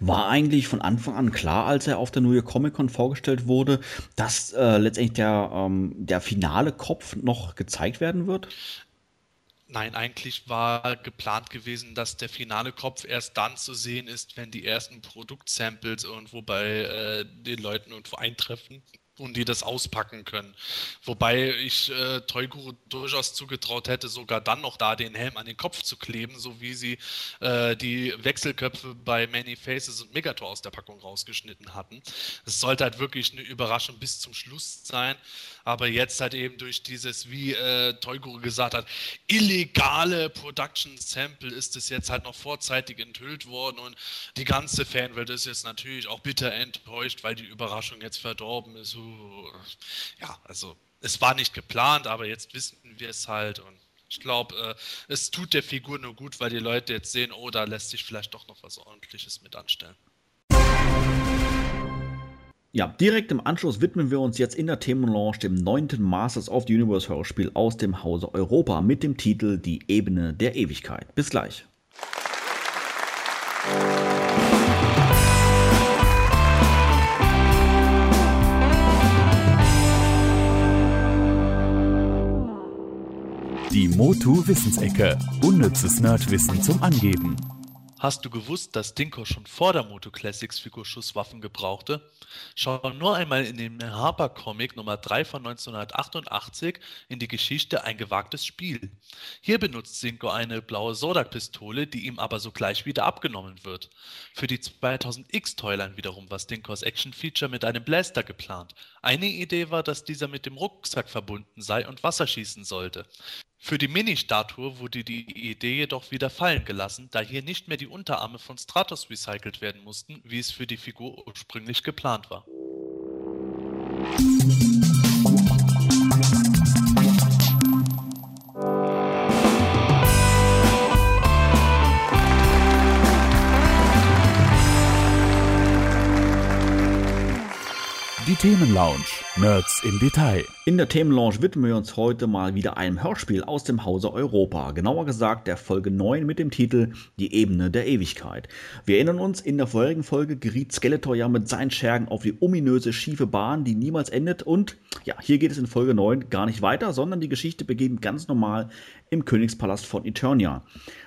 War eigentlich von Anfang an klar, als er auf der New York Comic Con vorgestellt wurde, dass äh, letztendlich der, ähm, der finale Kopf noch gezeigt werden wird? Nein, eigentlich war geplant gewesen, dass der finale Kopf erst dann zu sehen ist, wenn die ersten Produktsamples irgendwo bei äh, den Leuten irgendwo eintreffen und die das auspacken können. Wobei ich äh, Toyguru durchaus zugetraut hätte, sogar dann noch da den Helm an den Kopf zu kleben, so wie sie äh, die Wechselköpfe bei Many Faces und Megator aus der Packung rausgeschnitten hatten. Es sollte halt wirklich eine Überraschung bis zum Schluss sein, aber jetzt halt eben durch dieses, wie äh, Toyguru gesagt hat, illegale Production Sample ist es jetzt halt noch vorzeitig enthüllt worden und die ganze Fanwelt ist jetzt natürlich auch bitter enttäuscht, weil die Überraschung jetzt verdorben ist ja, also es war nicht geplant, aber jetzt wissen wir es halt und ich glaube, äh, es tut der Figur nur gut, weil die Leute jetzt sehen, oh, da lässt sich vielleicht doch noch was Ordentliches mit anstellen. Ja, direkt im Anschluss widmen wir uns jetzt in der Themenlaunch dem neunten Masters of the Universe Hörspiel aus dem Hause Europa mit dem Titel Die Ebene der Ewigkeit. Bis gleich. Die Motu Wissensecke. Unnützes Nerdwissen zum Angeben. Hast du gewusst, dass Dinko schon vor der Moto Classics Figurschusswaffen gebrauchte? Schau nur einmal in den Harper Comic Nummer 3 von 1988 in die Geschichte Ein gewagtes Spiel. Hier benutzt Dinko eine blaue Sodak-Pistole, die ihm aber sogleich wieder abgenommen wird. Für die 2000X Toyline wiederum war Dinkos Action-Feature mit einem Blaster geplant. Eine Idee war, dass dieser mit dem Rucksack verbunden sei und Wasser schießen sollte. Für die Mini-Statue wurde die Idee jedoch wieder fallen gelassen, da hier nicht mehr die Unterarme von Stratos recycelt werden mussten, wie es für die Figur ursprünglich geplant war. Die Themenlounge. Nerds im Detail. In der Themenlounge widmen wir uns heute mal wieder einem Hörspiel aus dem Hause Europa. Genauer gesagt der Folge 9 mit dem Titel Die Ebene der Ewigkeit. Wir erinnern uns, in der vorherigen Folge geriet Skeletor ja mit seinen Schergen auf die ominöse schiefe Bahn, die niemals endet. Und ja, hier geht es in Folge 9 gar nicht weiter, sondern die Geschichte beginnt ganz normal im Königspalast von Eternia.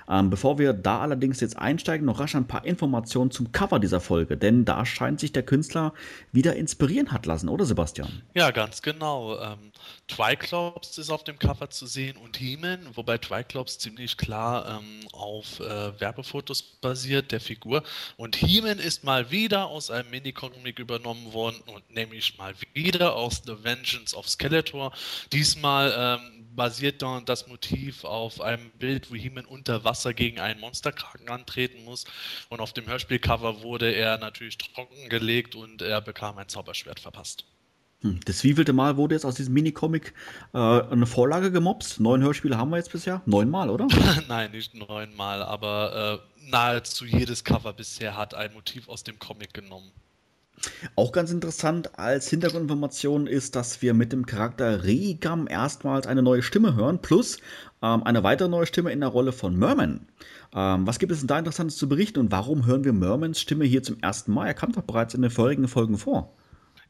Ähm, bevor wir da allerdings jetzt einsteigen, noch rasch ein paar Informationen zum Cover dieser Folge, denn da scheint sich der Künstler wieder inspirieren hat lassen, oder Sebastian? Ja, ganz genau. Ähm, Triclops ist auf dem Cover zu sehen und He-Man, wobei Triclops ziemlich klar ähm, auf äh, Werbefotos basiert der Figur. Und He-Man ist mal wieder aus einem Mini-Comic übernommen worden und nämlich mal wieder aus The Vengeance of Skeletor. Diesmal ähm, basiert dann das Motiv auf einem Bild, wo He-Man unter Wasser gegen einen Monsterkraken antreten muss. Und auf dem Hörspielcover wurde er natürlich trockengelegt und er bekam ein Zauberschwert verpasst. Hm, das wievielte Mal wurde jetzt aus diesem Minicomic äh, eine Vorlage gemobst? Neun Hörspiele haben wir jetzt bisher? Neunmal, oder? *laughs* Nein, nicht neunmal, aber äh, nahezu jedes Cover bisher hat ein Motiv aus dem Comic genommen. Auch ganz interessant als Hintergrundinformation ist, dass wir mit dem Charakter Regam erstmals eine neue Stimme hören, plus ähm, eine weitere neue Stimme in der Rolle von Merman. Ähm, was gibt es denn da Interessantes zu berichten und warum hören wir Mermans Stimme hier zum ersten Mal? Er kam doch bereits in den vorigen Folgen vor.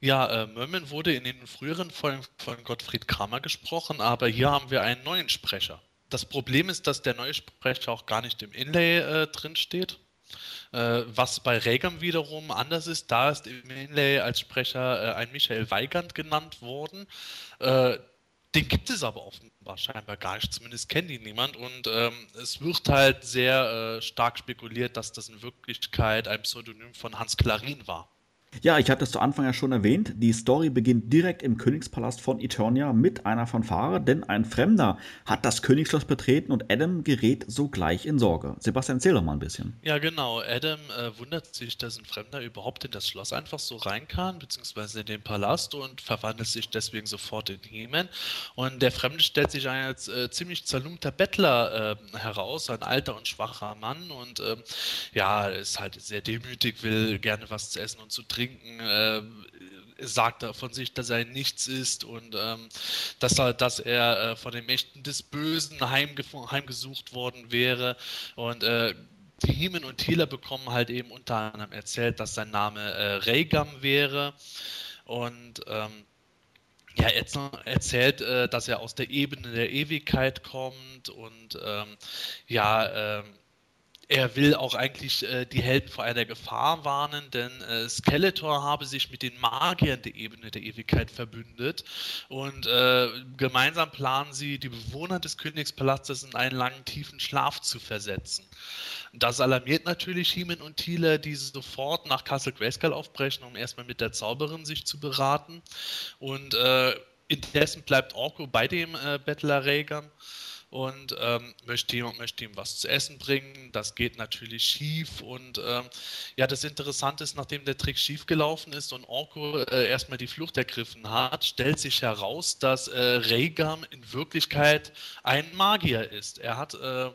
Ja, äh, Merman wurde in den früheren Folgen von Gottfried Kramer gesprochen, aber hier haben wir einen neuen Sprecher. Das Problem ist, dass der neue Sprecher auch gar nicht im Inlay äh, drin. Äh, was bei Regam wiederum anders ist, da ist im Inlay als Sprecher äh, ein Michael Weigand genannt worden. Äh, den gibt es aber offenbar scheinbar gar nicht, zumindest kennt ihn niemand. Und ähm, es wird halt sehr äh, stark spekuliert, dass das in Wirklichkeit ein Pseudonym von Hans Klarin war. Ja, ich hatte es zu Anfang ja schon erwähnt. Die Story beginnt direkt im Königspalast von Eternia mit einer Fanfare, denn ein Fremder hat das Königsschloss betreten und Adam gerät sogleich in Sorge. Sebastian, erzähl doch mal ein bisschen. Ja, genau. Adam äh, wundert sich, dass ein Fremder überhaupt in das Schloss einfach so rein kann, beziehungsweise in den Palast und verwandelt sich deswegen sofort in He-Man. Und der Fremde stellt sich als äh, ziemlich zerlumpter Bettler äh, heraus, ein alter und schwacher Mann und ähm, ja, ist halt sehr demütig, will gerne was zu essen und zu trinken trinken, äh, sagt er von sich, dass er nichts ist und ähm, dass er, dass er äh, von den Mächten des Bösen heimgesucht worden wäre. Und äh, die Heeman und Thieler bekommen halt eben unter anderem erzählt, dass sein Name äh, Regam wäre. Und ähm, ja, er erzählt, äh, dass er aus der Ebene der Ewigkeit kommt und ähm, ja, ähm, er will auch eigentlich äh, die Helden vor einer Gefahr warnen, denn äh, Skeletor habe sich mit den Magiern der Ebene der Ewigkeit verbündet und äh, gemeinsam planen sie, die Bewohner des Königspalastes in einen langen, tiefen Schlaf zu versetzen. Das alarmiert natürlich Heeman und Thiele, die sofort nach Castle Grayskull aufbrechen, um erstmal mit der Zauberin sich zu beraten. Und äh, indessen bleibt Orko bei dem äh, Bettler Rhaegar und ähm, möchte, ihm, möchte ihm was zu essen bringen. Das geht natürlich schief. Und ähm, ja, das Interessante ist, nachdem der Trick schief gelaufen ist und Orko äh, erstmal die Flucht ergriffen hat, stellt sich heraus, dass äh, Regam in Wirklichkeit ein Magier ist. Er hat äh,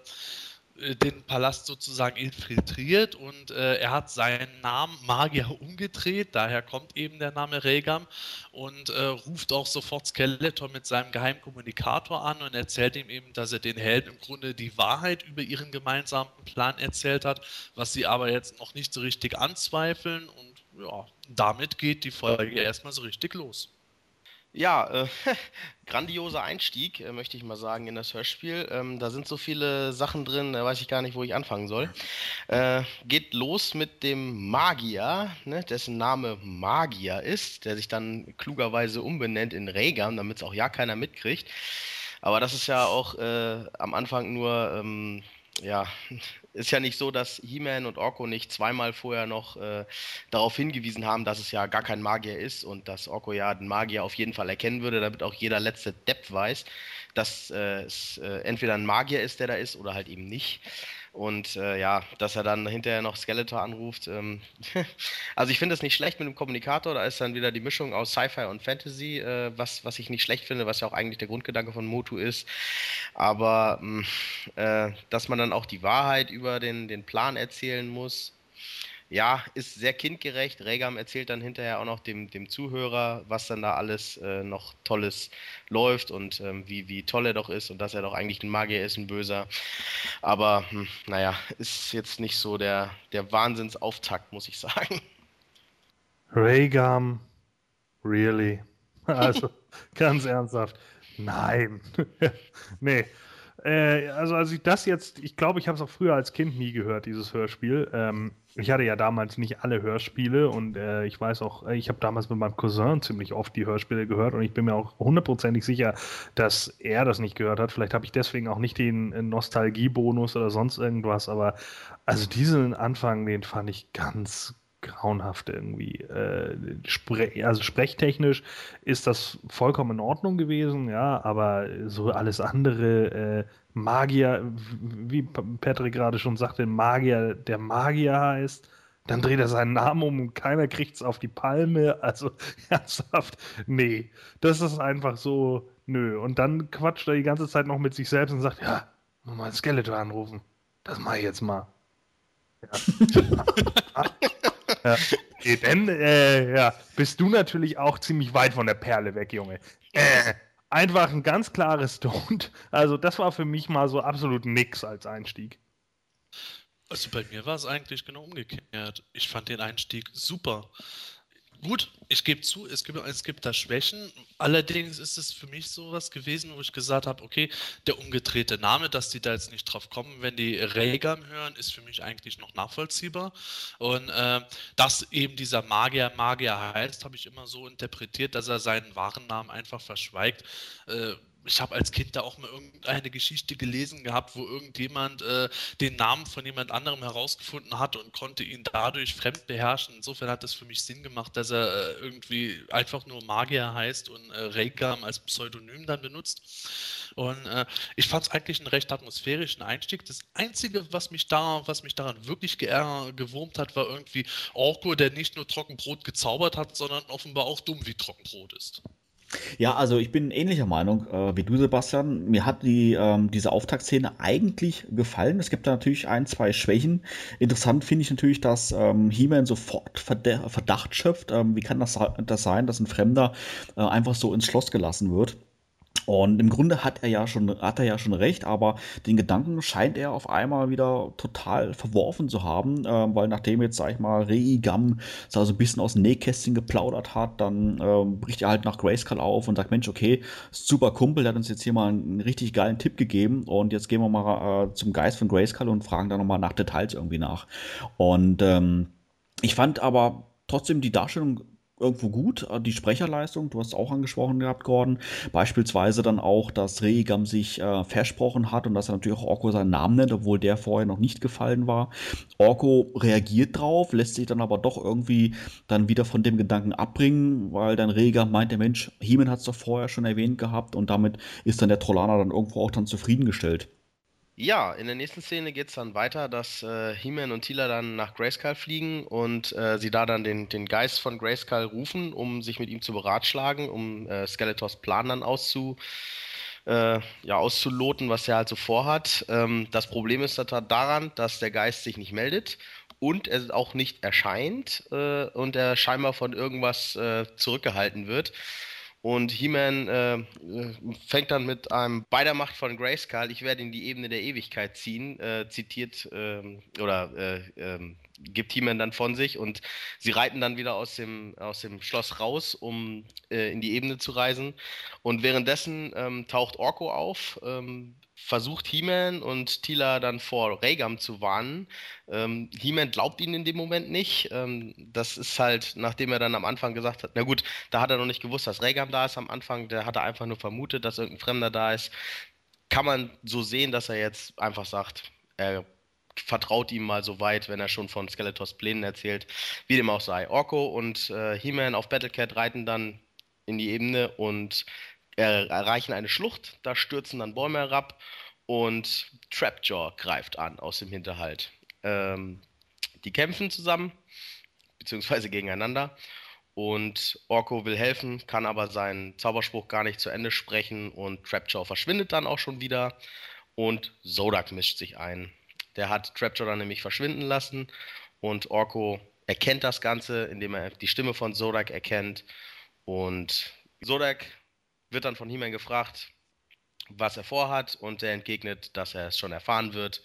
den Palast sozusagen infiltriert und äh, er hat seinen Namen Magier umgedreht, daher kommt eben der Name Regam und äh, ruft auch sofort Skeletor mit seinem Geheimkommunikator an und erzählt ihm eben, dass er den Helden im Grunde die Wahrheit über ihren gemeinsamen Plan erzählt hat, was sie aber jetzt noch nicht so richtig anzweifeln und ja, damit geht die Folge erstmal so richtig los. Ja, äh, *laughs* grandioser Einstieg, äh, möchte ich mal sagen, in das Hörspiel. Ähm, da sind so viele Sachen drin, da weiß ich gar nicht, wo ich anfangen soll. Äh, geht los mit dem Magier, ne, dessen Name Magier ist, der sich dann klugerweise umbenennt in Regam, damit es auch ja keiner mitkriegt. Aber das ist ja auch äh, am Anfang nur, ähm, ja, ist ja nicht so, dass He-Man und Orko nicht zweimal vorher noch äh, darauf hingewiesen haben, dass es ja gar kein Magier ist und dass Orko ja den Magier auf jeden Fall erkennen würde, damit auch jeder letzte Depp weiß, dass äh, es äh, entweder ein Magier ist, der da ist, oder halt eben nicht. Und äh, ja, dass er dann hinterher noch Skeletor anruft. Ähm *laughs* also ich finde es nicht schlecht mit dem Kommunikator, da ist dann wieder die Mischung aus Sci-Fi und Fantasy, äh, was, was ich nicht schlecht finde, was ja auch eigentlich der Grundgedanke von Motu ist. Aber mh, äh, dass man dann auch die Wahrheit über den, den Plan erzählen muss, ja, ist sehr kindgerecht. Regam erzählt dann hinterher auch noch dem, dem Zuhörer, was dann da alles äh, noch Tolles läuft und ähm, wie, wie toll er doch ist und dass er doch eigentlich ein Magier ist, ein Böser. Aber hm, naja, ist jetzt nicht so der, der Wahnsinnsauftakt, muss ich sagen. Regam, really? *laughs* Also, ganz ernsthaft. Nein. *laughs* nee. Äh, also als ich das jetzt, ich glaube, ich habe es auch früher als Kind nie gehört, dieses Hörspiel. Ähm, ich hatte ja damals nicht alle Hörspiele und äh, ich weiß auch, ich habe damals mit meinem Cousin ziemlich oft die Hörspiele gehört und ich bin mir auch hundertprozentig sicher, dass er das nicht gehört hat. Vielleicht habe ich deswegen auch nicht den äh, Nostalgiebonus oder sonst irgendwas, aber also diesen Anfang, den fand ich ganz, grauenhaft irgendwie. Äh, spre also sprechtechnisch ist das vollkommen in Ordnung gewesen, ja, aber so alles andere, äh, Magier, wie Patrick gerade schon sagte, Magier, der Magier heißt, dann dreht er seinen Namen um und keiner kriegt es auf die Palme. Also *laughs* ernsthaft, nee, das ist einfach so, nö. Und dann quatscht er die ganze Zeit noch mit sich selbst und sagt, ja, mal Skeletor anrufen. Das mache ich jetzt mal. Ja. *laughs* ja. Dann äh, ja, bist du natürlich auch ziemlich weit von der Perle weg, Junge. Äh, einfach ein ganz klares Don't. Also, das war für mich mal so absolut nix als Einstieg. Also bei mir war es eigentlich genau umgekehrt. Ich fand den Einstieg super. Gut, ich gebe zu, es gibt, es gibt da Schwächen. Allerdings ist es für mich sowas gewesen, wo ich gesagt habe, okay, der umgedrehte Name, dass die da jetzt nicht drauf kommen, wenn die Regam hören, ist für mich eigentlich noch nachvollziehbar. Und äh, dass eben dieser Magier Magier heißt, habe ich immer so interpretiert, dass er seinen wahren Namen einfach verschweigt. Äh, ich habe als Kind da auch mal irgendeine Geschichte gelesen gehabt, wo irgendjemand äh, den Namen von jemand anderem herausgefunden hat und konnte ihn dadurch fremd beherrschen. Insofern hat es für mich Sinn gemacht, dass er äh, irgendwie einfach nur Magier heißt und äh, Reikam als Pseudonym dann benutzt. Und äh, ich fand es eigentlich einen recht atmosphärischen Einstieg. Das Einzige, was mich da, was mich daran wirklich gewurmt hat, war irgendwie Orko, der nicht nur Trockenbrot gezaubert hat, sondern offenbar auch dumm wie Trockenbrot ist. Ja, also ich bin ähnlicher Meinung äh, wie du, Sebastian. Mir hat die, ähm, diese Auftaktszene eigentlich gefallen. Es gibt da natürlich ein, zwei Schwächen. Interessant finde ich natürlich, dass ähm, He-Man sofort Verdacht schöpft. Ähm, wie kann das, das sein, dass ein Fremder äh, einfach so ins Schloss gelassen wird? Und im Grunde hat er ja schon, hat er ja schon recht, aber den Gedanken scheint er auf einmal wieder total verworfen zu haben, äh, weil nachdem jetzt, sag ich mal, Reigam so ein bisschen aus dem Nähkästchen geplaudert hat, dann äh, bricht er halt nach Grayskull auf und sagt, Mensch, okay, super Kumpel, der hat uns jetzt hier mal einen richtig geilen Tipp gegeben und jetzt gehen wir mal äh, zum Geist von Grayskull und fragen da nochmal nach Details irgendwie nach. Und ähm, ich fand aber trotzdem die Darstellung irgendwo gut. Äh, die Sprecherleistung, du hast auch angesprochen gehabt, Gordon. Beispielsweise dann auch, dass Regam sich äh, versprochen hat und dass er natürlich auch Orko seinen Namen nennt, obwohl der vorher noch nicht gefallen war. Orko reagiert drauf, lässt sich dann aber doch irgendwie dann wieder von dem Gedanken abbringen, weil dann Regam meint, der Mensch, Heeman hat es doch vorher schon erwähnt gehabt und damit ist dann der Trollaner dann irgendwo auch dann zufriedengestellt. Ja, in der nächsten Szene geht es dann weiter, dass äh, He-Man und Tila dann nach Grayskull fliegen und äh, sie da dann den, den Geist von Grayskull rufen, um sich mit ihm zu beratschlagen, um äh, Skeletors Plan dann auszu, äh, ja, auszuloten, was er halt so vorhat. Ähm, das Problem ist daran, dass der Geist sich nicht meldet und er auch nicht erscheint äh, und er scheinbar von irgendwas äh, zurückgehalten wird. Und He-Man äh, fängt dann mit einem bei der Macht von Grayskull, ich werde in die Ebene der Ewigkeit ziehen, äh, zitiert ähm, oder äh, ähm, gibt He-Man dann von sich und sie reiten dann wieder aus dem, aus dem Schloss raus, um äh, in die Ebene zu reisen. Und währenddessen ähm, taucht Orko auf, versucht He-Man und Tila dann vor Regam zu warnen. Ähm, He-Man glaubt ihnen in dem Moment nicht. Ähm, das ist halt, nachdem er dann am Anfang gesagt hat, na gut, da hat er noch nicht gewusst, dass Regam da ist am Anfang, der hat er einfach nur vermutet, dass irgendein Fremder da ist. Kann man so sehen, dass er jetzt einfach sagt, er vertraut ihm mal so weit, wenn er schon von Skeletors Plänen erzählt, wie dem auch sei. Orko und äh, He-Man auf Battlecat reiten dann in die Ebene und erreichen eine Schlucht, da stürzen dann Bäume herab und Trapjaw greift an aus dem Hinterhalt. Ähm, die kämpfen zusammen, beziehungsweise gegeneinander. Und Orko will helfen, kann aber seinen Zauberspruch gar nicht zu Ende sprechen und Trapjaw verschwindet dann auch schon wieder und Zodak mischt sich ein. Der hat Trapjaw dann nämlich verschwinden lassen und Orko erkennt das Ganze, indem er die Stimme von Zodak erkennt und Zodak wird dann von He-Man gefragt, was er vorhat und er entgegnet, dass er es schon erfahren wird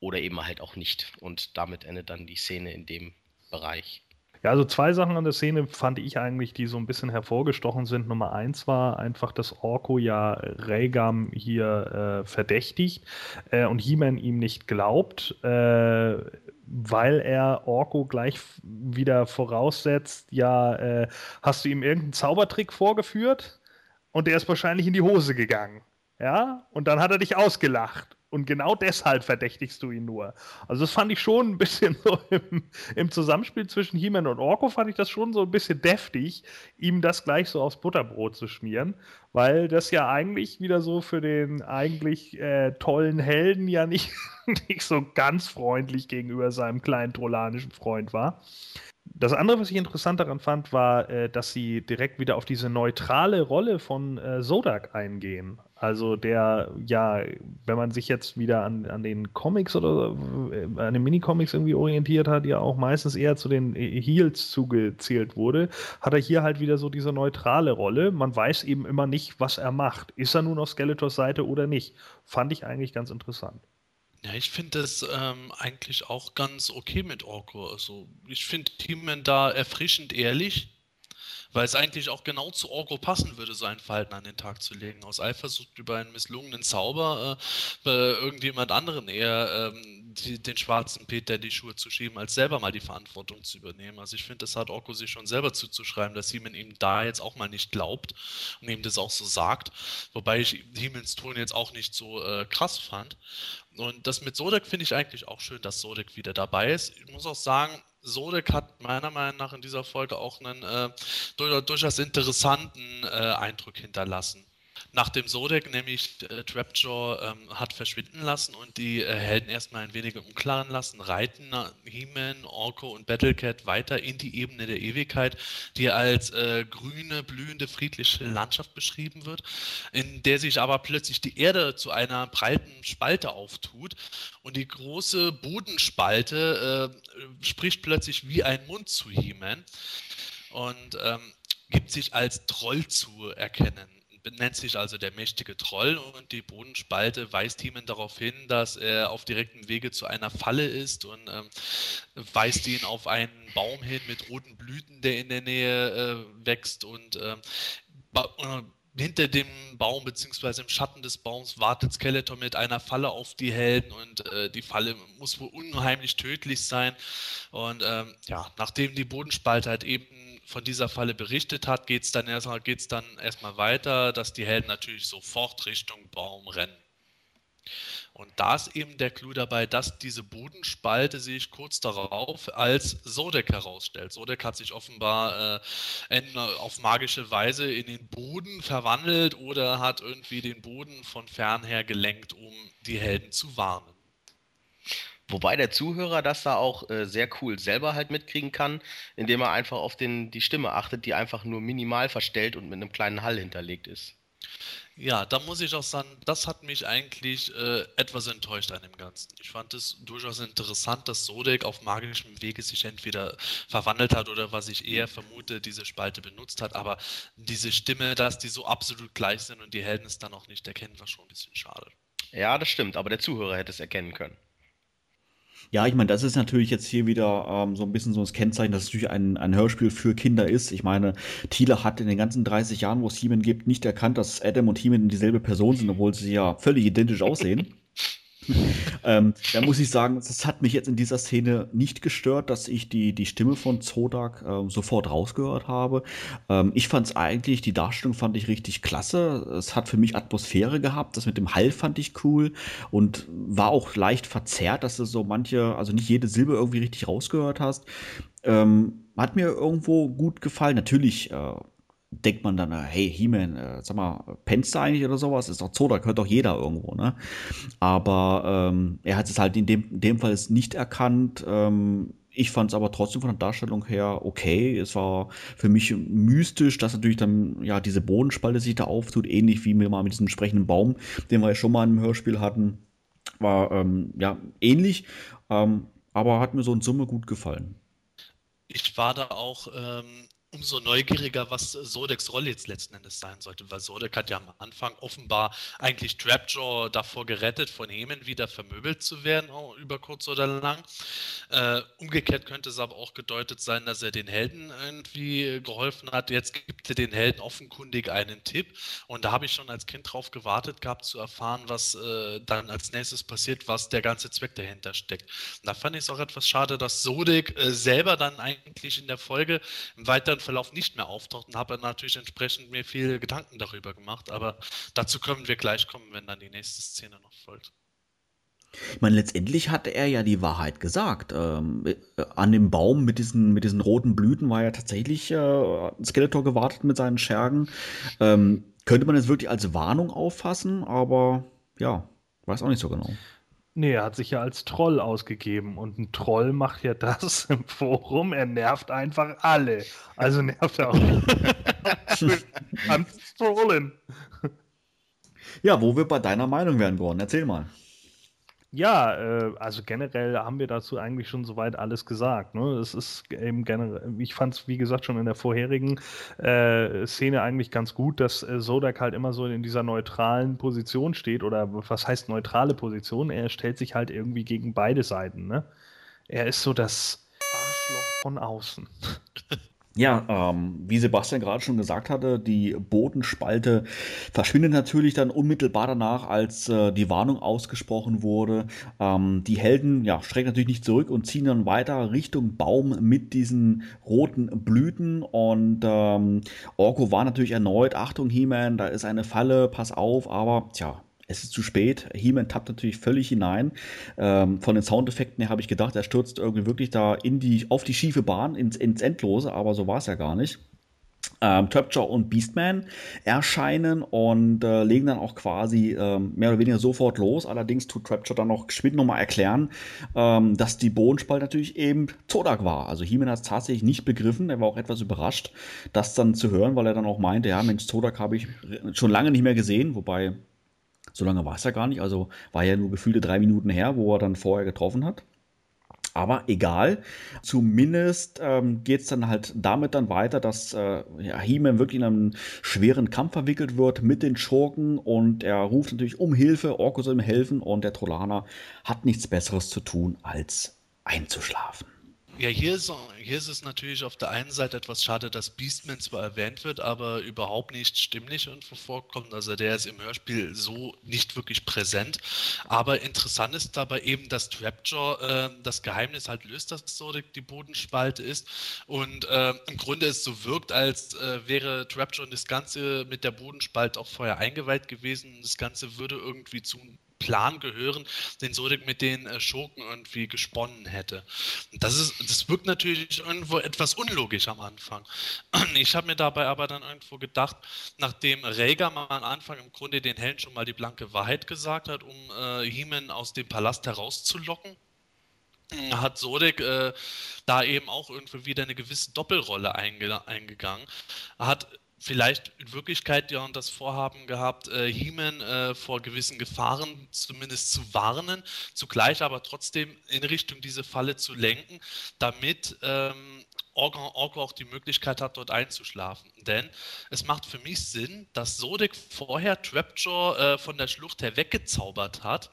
oder eben halt auch nicht. Und damit endet dann die Szene in dem Bereich. Ja, also zwei Sachen an der Szene fand ich eigentlich, die so ein bisschen hervorgestochen sind. Nummer eins war einfach, dass Orko ja Regam hier äh, verdächtigt äh, und He-Man ihm nicht glaubt, äh, weil er Orko gleich wieder voraussetzt, ja, äh, hast du ihm irgendeinen Zaubertrick vorgeführt? Und der ist wahrscheinlich in die Hose gegangen. Ja, und dann hat er dich ausgelacht. Und genau deshalb verdächtigst du ihn nur. Also, das fand ich schon ein bisschen *laughs* so im, im Zusammenspiel zwischen He-Man und Orko, fand ich das schon so ein bisschen deftig, ihm das gleich so aufs Butterbrot zu schmieren, weil das ja eigentlich wieder so für den eigentlich äh, tollen Helden ja nicht, *laughs* nicht so ganz freundlich gegenüber seinem kleinen trollanischen Freund war. Das andere, was ich interessant daran fand, war, äh, dass sie direkt wieder auf diese neutrale Rolle von äh, Zodak eingehen. Also der, ja, wenn man sich jetzt wieder an, an den Comics oder äh, an den Minicomics irgendwie orientiert hat, ja auch meistens eher zu den äh, Heels zugezählt wurde, hat er hier halt wieder so diese neutrale Rolle. Man weiß eben immer nicht, was er macht. Ist er nun auf Skeletors Seite oder nicht? Fand ich eigentlich ganz interessant. Ja, ich finde das ähm, eigentlich auch ganz okay mit Orko. Also ich finde He-Man da erfrischend ehrlich, weil es eigentlich auch genau zu Orko passen würde, sein Verhalten an den Tag zu legen. Aus Eifersucht über einen misslungenen Zauber äh, irgendjemand anderen eher ähm, die, den schwarzen Peter die Schuhe zu schieben, als selber mal die Verantwortung zu übernehmen. Also ich finde, das hat Orko sich schon selber zuzuschreiben, dass He-Man ihm da jetzt auch mal nicht glaubt und ihm das auch so sagt. Wobei ich He-Mans Ton jetzt auch nicht so äh, krass fand. Und das mit Sodek finde ich eigentlich auch schön, dass Sodek wieder dabei ist. Ich muss auch sagen, Sodek hat meiner Meinung nach in dieser Folge auch einen äh, durchaus interessanten äh, Eindruck hinterlassen nachdem Sodek nämlich äh, Trapjaw ähm, hat verschwinden lassen und die äh, Helden erstmal ein wenig im Unklaren lassen, reiten He-Man, Orko und Battlecat weiter in die Ebene der Ewigkeit, die als äh, grüne, blühende, friedliche Landschaft beschrieben wird, in der sich aber plötzlich die Erde zu einer breiten Spalte auftut und die große Bodenspalte äh, spricht plötzlich wie ein Mund zu He-Man und ähm, gibt sich als Troll zu erkennen nennt sich also der mächtige Troll und die Bodenspalte weist ihm darauf hin, dass er auf direktem Wege zu einer Falle ist und ähm, weist ihn auf einen Baum hin mit roten Blüten, der in der Nähe äh, wächst und ähm, äh, hinter dem Baum bzw. im Schatten des Baums wartet Skeletor mit einer Falle auf die Helden und äh, die Falle muss wohl unheimlich tödlich sein. Und ähm, ja, nachdem die Bodenspalte halt eben von dieser Falle berichtet hat, geht es dann erstmal dann erstmal weiter, dass die Helden natürlich sofort Richtung Baum rennen. Und da ist eben der Clou dabei, dass diese Bodenspalte sich kurz darauf als Sodek herausstellt. Sodek hat sich offenbar äh, auf magische Weise in den Boden verwandelt oder hat irgendwie den Boden von fernher gelenkt, um die Helden zu warnen. Wobei der Zuhörer das da auch äh, sehr cool selber halt mitkriegen kann, indem er einfach auf den, die Stimme achtet, die einfach nur minimal verstellt und mit einem kleinen Hall hinterlegt ist. Ja, da muss ich auch sagen, das hat mich eigentlich äh, etwas enttäuscht an dem Ganzen. Ich fand es durchaus interessant, dass Sodek auf magischem Wege sich entweder verwandelt hat oder was ich eher vermute, diese Spalte benutzt hat. Aber diese Stimme, dass die so absolut gleich sind und die Helden es dann auch nicht erkennen, war schon ein bisschen schade. Ja, das stimmt, aber der Zuhörer hätte es erkennen können. Ja, ich meine, das ist natürlich jetzt hier wieder ähm, so ein bisschen so das Kennzeichen, dass es natürlich ein, ein Hörspiel für Kinder ist. Ich meine, Thiele hat in den ganzen 30 Jahren, wo es He-Man gibt, nicht erkannt, dass Adam und He-Man dieselbe Person sind, obwohl sie ja völlig identisch aussehen. *laughs* ähm, da muss ich sagen, das hat mich jetzt in dieser Szene nicht gestört, dass ich die, die Stimme von Zodak äh, sofort rausgehört habe. Ähm, ich fand es eigentlich, die Darstellung fand ich richtig klasse. Es hat für mich Atmosphäre gehabt. Das mit dem Hall fand ich cool und war auch leicht verzerrt, dass du so manche, also nicht jede Silbe irgendwie richtig rausgehört hast. Ähm, hat mir irgendwo gut gefallen. Natürlich äh, denkt man dann, hey, He-Man, äh, sag mal, pennst du eigentlich oder sowas? Ist doch Zodak, hört doch jeder irgendwo, ne? Aber ähm, er hat es halt in dem, in dem Fall nicht erkannt. Ähm, ich fand es aber trotzdem von der Darstellung her okay. Es war für mich mystisch, dass natürlich dann ja diese Bodenspalte sich da auftut, ähnlich wie wir mal mit diesem sprechenden Baum, den wir ja schon mal im Hörspiel hatten. War ähm, ja ähnlich, ähm, aber hat mir so in Summe gut gefallen. Ich war da auch ähm, umso neugieriger, was Sodeks Rolle jetzt letzten Endes sein sollte, weil Sodek hat ja am Anfang offenbar eigentlich Trapjaw davor gerettet, von Hemen wieder vermöbelt zu werden, über kurz oder lang. Äh, umgekehrt könnte es aber auch gedeutet sein, dass er den Helden irgendwie geholfen hat. Jetzt gibt er den Helden offenkundig einen Tipp und da habe ich schon als Kind drauf gewartet gehabt, zu erfahren, was äh, dann als nächstes passiert, was der ganze Zweck dahinter steckt. Und da fand ich es auch etwas schade, dass Sodek äh, selber dann eigentlich in der Folge im weiteren Verlauf nicht mehr auftaucht und habe natürlich entsprechend mir viele Gedanken darüber gemacht. Aber dazu können wir gleich kommen, wenn dann die nächste Szene noch folgt. Ich meine, letztendlich hatte er ja die Wahrheit gesagt. Ähm, äh, an dem Baum mit diesen, mit diesen roten Blüten war ja tatsächlich äh, Skeletor gewartet mit seinen Schergen. Ähm, könnte man es wirklich als Warnung auffassen, aber ja, weiß auch nicht so genau. Nee, er hat sich ja als Troll ausgegeben und ein Troll macht ja das *laughs* im Forum, er nervt einfach alle. Also nervt er auch *laughs* am Trollen. Ja, wo wir bei deiner Meinung wären, Gordon, erzähl mal. Ja, äh, also generell haben wir dazu eigentlich schon soweit alles gesagt. Ne? Es ist eben generell, ich fand es, wie gesagt, schon in der vorherigen äh, Szene eigentlich ganz gut, dass äh, Sodak halt immer so in dieser neutralen Position steht. Oder was heißt neutrale Position? Er stellt sich halt irgendwie gegen beide Seiten. Ne? Er ist so das Arschloch von außen. *laughs* Ja, ähm, wie Sebastian gerade schon gesagt hatte, die Bodenspalte verschwindet natürlich dann unmittelbar danach, als äh, die Warnung ausgesprochen wurde. Ähm, die Helden ja, strecken natürlich nicht zurück und ziehen dann weiter Richtung Baum mit diesen roten Blüten. Und ähm, Orko war natürlich erneut, Achtung He-Man, da ist eine Falle, pass auf, aber tja, es ist zu spät. He-Man tappt natürlich völlig hinein. Ähm, von den Soundeffekten her habe ich gedacht, er stürzt irgendwie wirklich da in die, auf die schiefe Bahn, ins, ins Endlose, aber so war es ja gar nicht. Ähm, Trapjaw und Beastman erscheinen und äh, legen dann auch quasi ähm, mehr oder weniger sofort los. Allerdings tut Trapjaw dann noch geschwind nochmal erklären, ähm, dass die Bodenspalt natürlich eben Zodak war. Also He-Man hat es tatsächlich nicht begriffen. Er war auch etwas überrascht, das dann zu hören, weil er dann auch meinte, ja Mensch, Zodak habe ich schon lange nicht mehr gesehen, wobei so lange war es ja gar nicht. Also war ja nur gefühlte drei Minuten her, wo er dann vorher getroffen hat. Aber egal, zumindest ähm, geht es dann halt damit dann weiter, dass äh, ja, He-Man wirklich in einen schweren Kampf verwickelt wird mit den Schurken und er ruft natürlich um Hilfe, Orko soll ihm helfen und der Trollaner hat nichts Besseres zu tun, als einzuschlafen. Ja, hier ist, hier ist es natürlich auf der einen Seite etwas schade, dass Beastman zwar erwähnt wird, aber überhaupt nicht stimmlich irgendwo vorkommt. Also der ist im Hörspiel so nicht wirklich präsent. Aber interessant ist dabei eben, dass Trapjaw äh, das Geheimnis halt löst, dass so die, Bodenspalte ist. Und äh, im Grunde es so wirkt, als äh, wäre Trapjaw das Ganze mit der Bodenspalte auch vorher eingeweiht gewesen. Das Ganze würde irgendwie zum Plan gehören, den Sodik mit den äh, Schurken irgendwie gesponnen hätte. Das, ist, das wirkt natürlich irgendwo etwas unlogisch am Anfang. *clears throat* Ich habe mir dabei aber dann irgendwo gedacht, nachdem Rhaegar mal am Anfang im Grunde den Helden schon mal die blanke Wahrheit gesagt hat, um äh, Heeman aus dem Palast herauszulocken, *clears throat* hat Sodek äh, da eben auch irgendwie wieder eine gewisse Doppelrolle einge eingegangen. Hat vielleicht in Wirklichkeit ja das Vorhaben gehabt, äh, He-Man äh, vor gewissen Gefahren zumindest zu warnen, zugleich aber trotzdem in Richtung diese Falle zu lenken, damit ähm, Orko, Orko auch die Möglichkeit hat, dort einzuschlafen. Denn es macht für mich Sinn, dass Sodek vorher Trapjaw äh, von der Schlucht her weggezaubert hat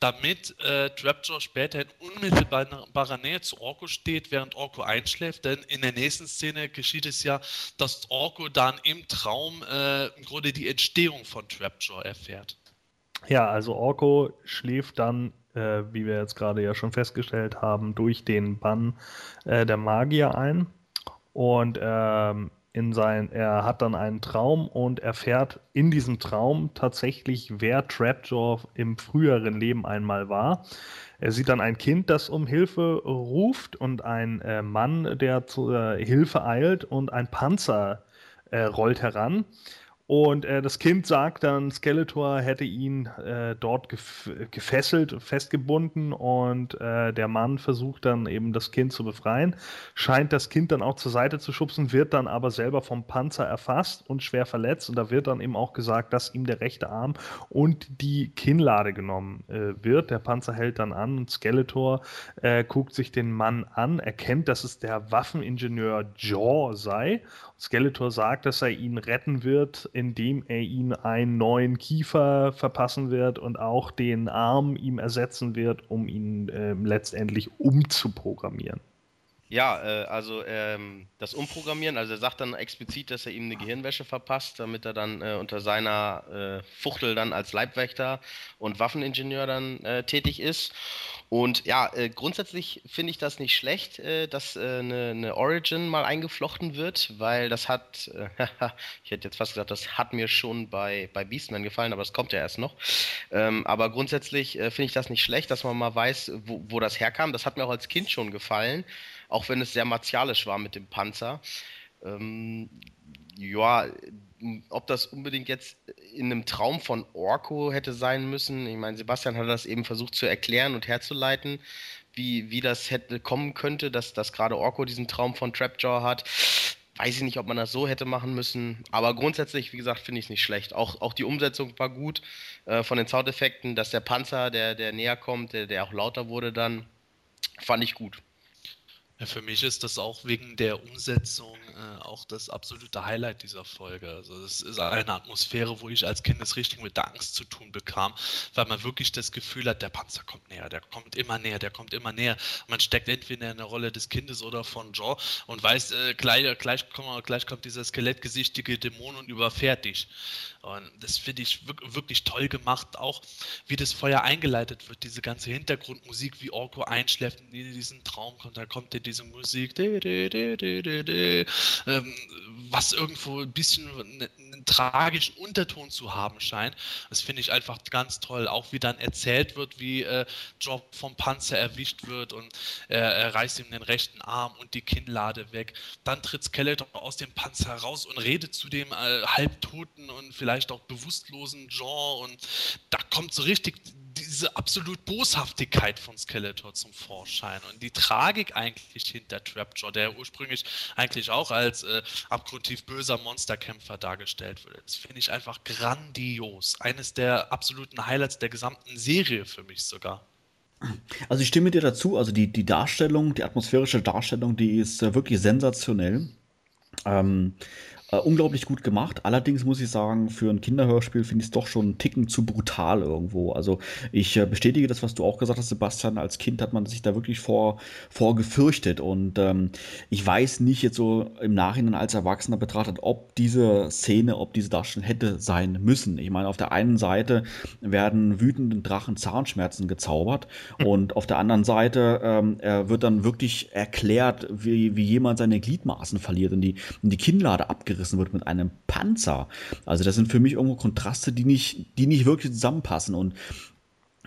damit äh, Trapjaw später in unmittelbarer Nähe zu Orko steht, während Orko einschläft. Denn in der nächsten Szene geschieht es ja, dass Orko dann im Traum äh, im Grunde die Entstehung von Trapjaw erfährt. Ja, also Orko schläft dann, äh, wie wir jetzt gerade ja schon festgestellt haben, durch den Bann äh, der Magier ein. Und ähm, in sein, er hat dann einen Traum und erfährt in diesem Traum tatsächlich, wer Trapjaw im früheren Leben einmal war. Er sieht dann ein Kind, das um Hilfe ruft und ein äh, Mann, der zur äh, Hilfe eilt und ein Panzer äh, rollt heran. Und äh, das Kind sagt dann, Skeletor hätte ihn äh, dort gef gefesselt, festgebunden und äh, der Mann versucht dann eben das Kind zu befreien, scheint das Kind dann auch zur Seite zu schubsen, wird dann aber selber vom Panzer erfasst und schwer verletzt und da wird dann eben auch gesagt, dass ihm der rechte Arm und die Kinnlade genommen äh, wird. Der Panzer hält dann an und Skeletor äh, guckt sich den Mann an, erkennt, dass es der Waffeningenieur Jaw sei. Skeletor sagt, dass er ihn retten wird, indem er ihm einen neuen Kiefer verpassen wird und auch den Arm ihm ersetzen wird, um ihn äh, letztendlich umzuprogrammieren. Ja, äh, also ähm, das Umprogrammieren, also er sagt dann explizit, dass er ihm eine Gehirnwäsche verpasst, damit er dann äh, unter seiner äh, Fuchtel dann als Leibwächter und Waffeningenieur dann äh, tätig ist. Und ja, äh, grundsätzlich finde ich das nicht schlecht, äh, dass eine, eine, Origin mal eingeflochten wird, weil das hat, *laughs* ich hätte jetzt fast gesagt, das hat mir schon bei, bei Beastman gefallen, aber das kommt ja erst noch. Ähm, aber grundsätzlich finde ich das nicht schlecht, dass man mal weiß, wo, wo das herkam. Das hat mir auch als Kind schon gefallen auch wenn es sehr martialisch war mit dem Panzer. Ähm, ja, ob das unbedingt jetzt in einem Traum von Orko hätte sein müssen. Ich meine, Sebastian hat das eben versucht zu erklären und herzuleiten, wie, wie das hätte kommen könnte, dass, dass gerade Orko diesen Traum von Trapjaw hat. Weiß ich nicht, ob man das so hätte machen müssen. Aber grundsätzlich, wie gesagt, finde ich es nicht schlecht. Auch, auch die Umsetzung war gut äh, von den Soundeffekten, dass der Panzer, der, der näher kommt, der, der auch lauter wurde dann, fand ich gut. Ja, für mich ist das auch wegen der Umsetzung äh, auch das absolute Highlight dieser Folge. Also es ist eine Atmosphäre, wo ich als Kind das richtig mit der Angst zu tun bekam, weil man wirklich das Gefühl hat, der Panzer kommt näher, der kommt immer näher, der kommt immer näher. Man steckt entweder in der Rolle des Kindes oder von Jaw und weiß, äh, gleich, gleich, kommt, gleich kommt dieser skelettgesichtige Dämon und überfährt dich. Und das finde ich wirklich toll gemacht, auch wie das Feuer eingeleitet wird, diese ganze Hintergrundmusik, wie Orko einschläft in diesen Traum kommt, da kommt dir diese Musik, ähm, was irgendwo ein bisschen einen, einen, tragischen Unterton zu haben scheint. Das finde ich einfach ganz toll, auch wie dann erzählt wird, wie äh, Job vom Panzer erwischt wird und äh, er reißt ihm den rechten Arm und die Kinnlade weg. Dann tritt Skeletor aus dem Panzer raus und redet zu dem äh, Halbtoten und vielleicht vielleicht auch bewusstlosen Genre und da kommt so richtig diese absolut Boshaftigkeit von Skeletor zum Vorschein und die Tragik eigentlich hinter Trapjaw, der ursprünglich eigentlich auch als äh, abgrundtief böser Monsterkämpfer dargestellt wurde. Das finde ich einfach grandios. Eines der absoluten Highlights der gesamten Serie für mich sogar. Also ich stimme dir dazu, also die, die Darstellung, die atmosphärische Darstellung, die ist äh, wirklich sensationell. Ähm, äh, unglaublich gut gemacht. Allerdings muss ich sagen, für ein Kinderhörspiel finde ich es doch schon einen Ticken zu brutal irgendwo. Also ich äh, bestätige das, was du auch gesagt hast, Sebastian. Als Kind hat man sich da wirklich vor, vor gefürchtet. Und ähm, ich weiß nicht jetzt so im Nachhinein als Erwachsener betrachtet, ob diese Szene, ob diese Darstellung hätte sein müssen. Ich meine, auf der einen Seite werden wütenden Drachen Zahnschmerzen gezaubert und auf der anderen Seite ähm, wird dann wirklich erklärt, wie, wie jemand seine Gliedmaßen verliert und die, und die Kinnlade abgerissen abgerissen wird mit einem Panzer. Also das sind für mich irgendwo Kontraste, die nicht, die nicht wirklich zusammenpassen. Und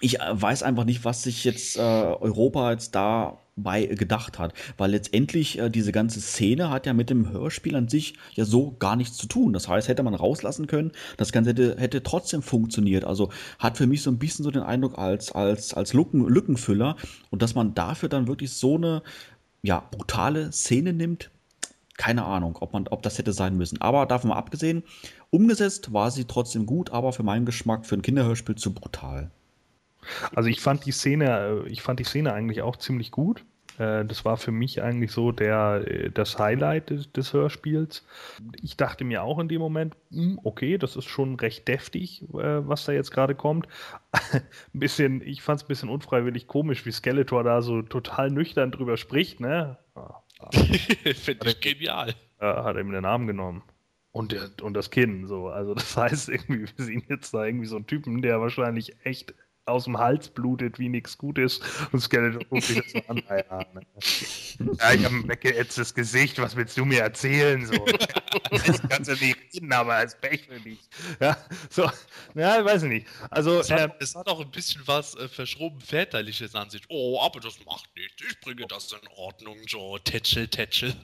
ich äh, weiß einfach nicht, was sich jetzt äh, Europa jetzt dabei gedacht hat, weil letztendlich äh, diese ganze Szene hat ja mit dem Hörspiel an sich ja so gar nichts zu tun. Das heißt, hätte man rauslassen können, das Ganze hätte, hätte trotzdem funktioniert. Also hat für mich so ein bisschen so den Eindruck als, als, als Lücken, Lückenfüller und dass man dafür dann wirklich so eine ja, brutale Szene nimmt, keine Ahnung, ob, man, ob das hätte sein müssen. Aber davon mal abgesehen, umgesetzt war sie trotzdem gut, aber für meinen Geschmack für ein Kinderhörspiel zu brutal. Also ich fand die Szene, äh, ich fand die Szene eigentlich auch ziemlich gut. Äh, das war für mich eigentlich so der, äh, das Highlight des, Hörspiels. Ich dachte mir auch in dem Moment, hm, okay, das ist schon recht deftig, was da jetzt gerade kommt. ein *laughs* bisschen, ich fand es ein bisschen unfreiwillig komisch, wie Skeletor da so total nüchtern drüber spricht, ne? *laughs* Finde ich genial. hat er ihm den Namen genommen. Und, der, und das Kinn, so. Also, das *laughs* heißt, irgendwie, wir sehen jetzt da irgendwie so einen Typen, der wahrscheinlich echt aus dem Hals blutet, wie nichts Gutes. Und Skeletor *laughs* guckt sich das so an. Ja, ne? ja ich habe ein weggeätztes Gesicht, was willst du mir erzählen? So. *laughs* Das kannst du nicht reden, aber als Pech für dich. Ja, so, ja, weiß ich nicht. Also, es, hat, äh, es hat auch ein bisschen was äh, verschroben Väterliches an sich. Oh, aber das macht nichts. Ich bringe das in Ordnung, Joe. Tätschel, tätschel.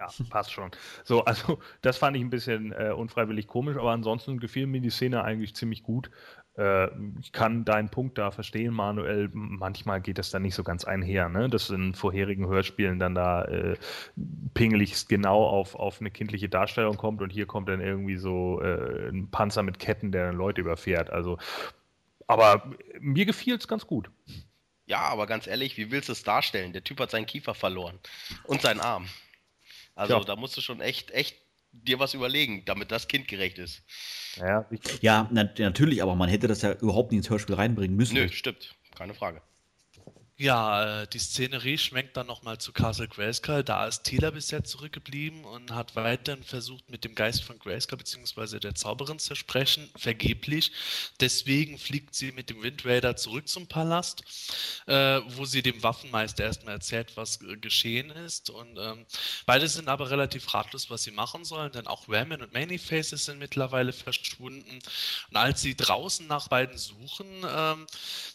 Ja, passt schon. So, also das fand ich ein bisschen äh, unfreiwillig komisch, aber ansonsten gefiel mir die Szene eigentlich ziemlich gut. Äh, ich kann deinen Punkt da verstehen, Manuel. Manchmal geht das dann nicht so ganz einher, ne? dass in vorherigen Hörspielen dann da äh, pingelig genau auf, auf eine kindliche Darstellung kommt und hier kommt dann irgendwie so äh, ein Panzer mit Ketten, der dann Leute überfährt. Also, aber mir gefiel es ganz gut. Ja, aber ganz ehrlich, wie willst du es darstellen? Der Typ hat seinen Kiefer verloren und seinen Arm. Also ja. da musst du schon echt, echt dir was überlegen, damit das kindgerecht ist. Ja, ja na, natürlich, aber man hätte das ja überhaupt nicht ins Hörspiel reinbringen müssen. Nö, stimmt. Keine Frage. Ja, äh, die Szenerie schwenkt dann nochmal zu Castle Grayskull. Da ist Tila bisher zurückgeblieben und hat weiterhin versucht, mit dem Geist von Grayskull bzw. der Zauberin zu sprechen. Vergeblich. Deswegen fliegt sie mit dem Wind Raider zurück zum Palast, äh, wo sie dem Waffenmeister erstmal erzählt, was äh, geschehen ist. Und ähm, beide sind aber relativ ratlos, was sie machen sollen, denn auch Ramen und Manyfaces sind mittlerweile verschwunden. Und als sie draußen nach beiden suchen, ähm,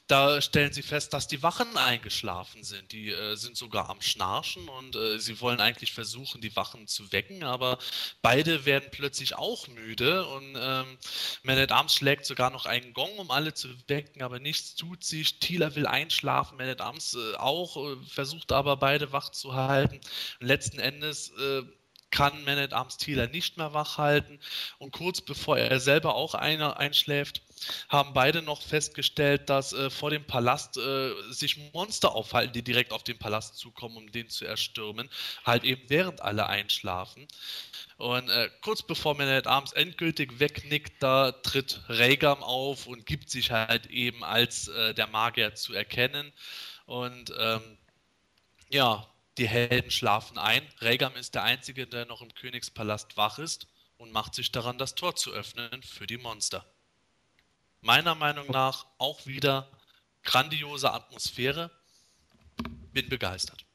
da stellen sie fest, dass die Wachen eingeschlafen sind. Die äh, sind sogar am Schnarchen und äh, sie wollen eigentlich versuchen, die Wachen zu wecken, aber beide werden plötzlich auch müde und ähm, Man at Arms schlägt sogar noch einen Gong, um alle zu wecken, aber nichts tut sich. Tila will einschlafen, Man at Arms äh, auch, äh, versucht aber beide wach zu halten. Und letzten Endes äh, kann Man at Arms Thieler nicht mehr wach halten. Und kurz bevor er selber auch eine, einschläft, haben beide noch festgestellt, dass äh, vor dem Palast äh, sich Monster aufhalten, die direkt auf den Palast zukommen, um den zu erstürmen. Halt eben während alle einschlafen. Und äh, kurz bevor Man at Arms endgültig wegnickt, da tritt Regam auf und gibt sich halt eben als äh, der Magier zu erkennen. Und ähm, ja, die Helden schlafen ein. Regam ist der Einzige, der noch im Königspalast wach ist und macht sich daran, das Tor zu öffnen für die Monster. Meiner Meinung nach auch wieder grandiose Atmosphäre. Bin begeistert.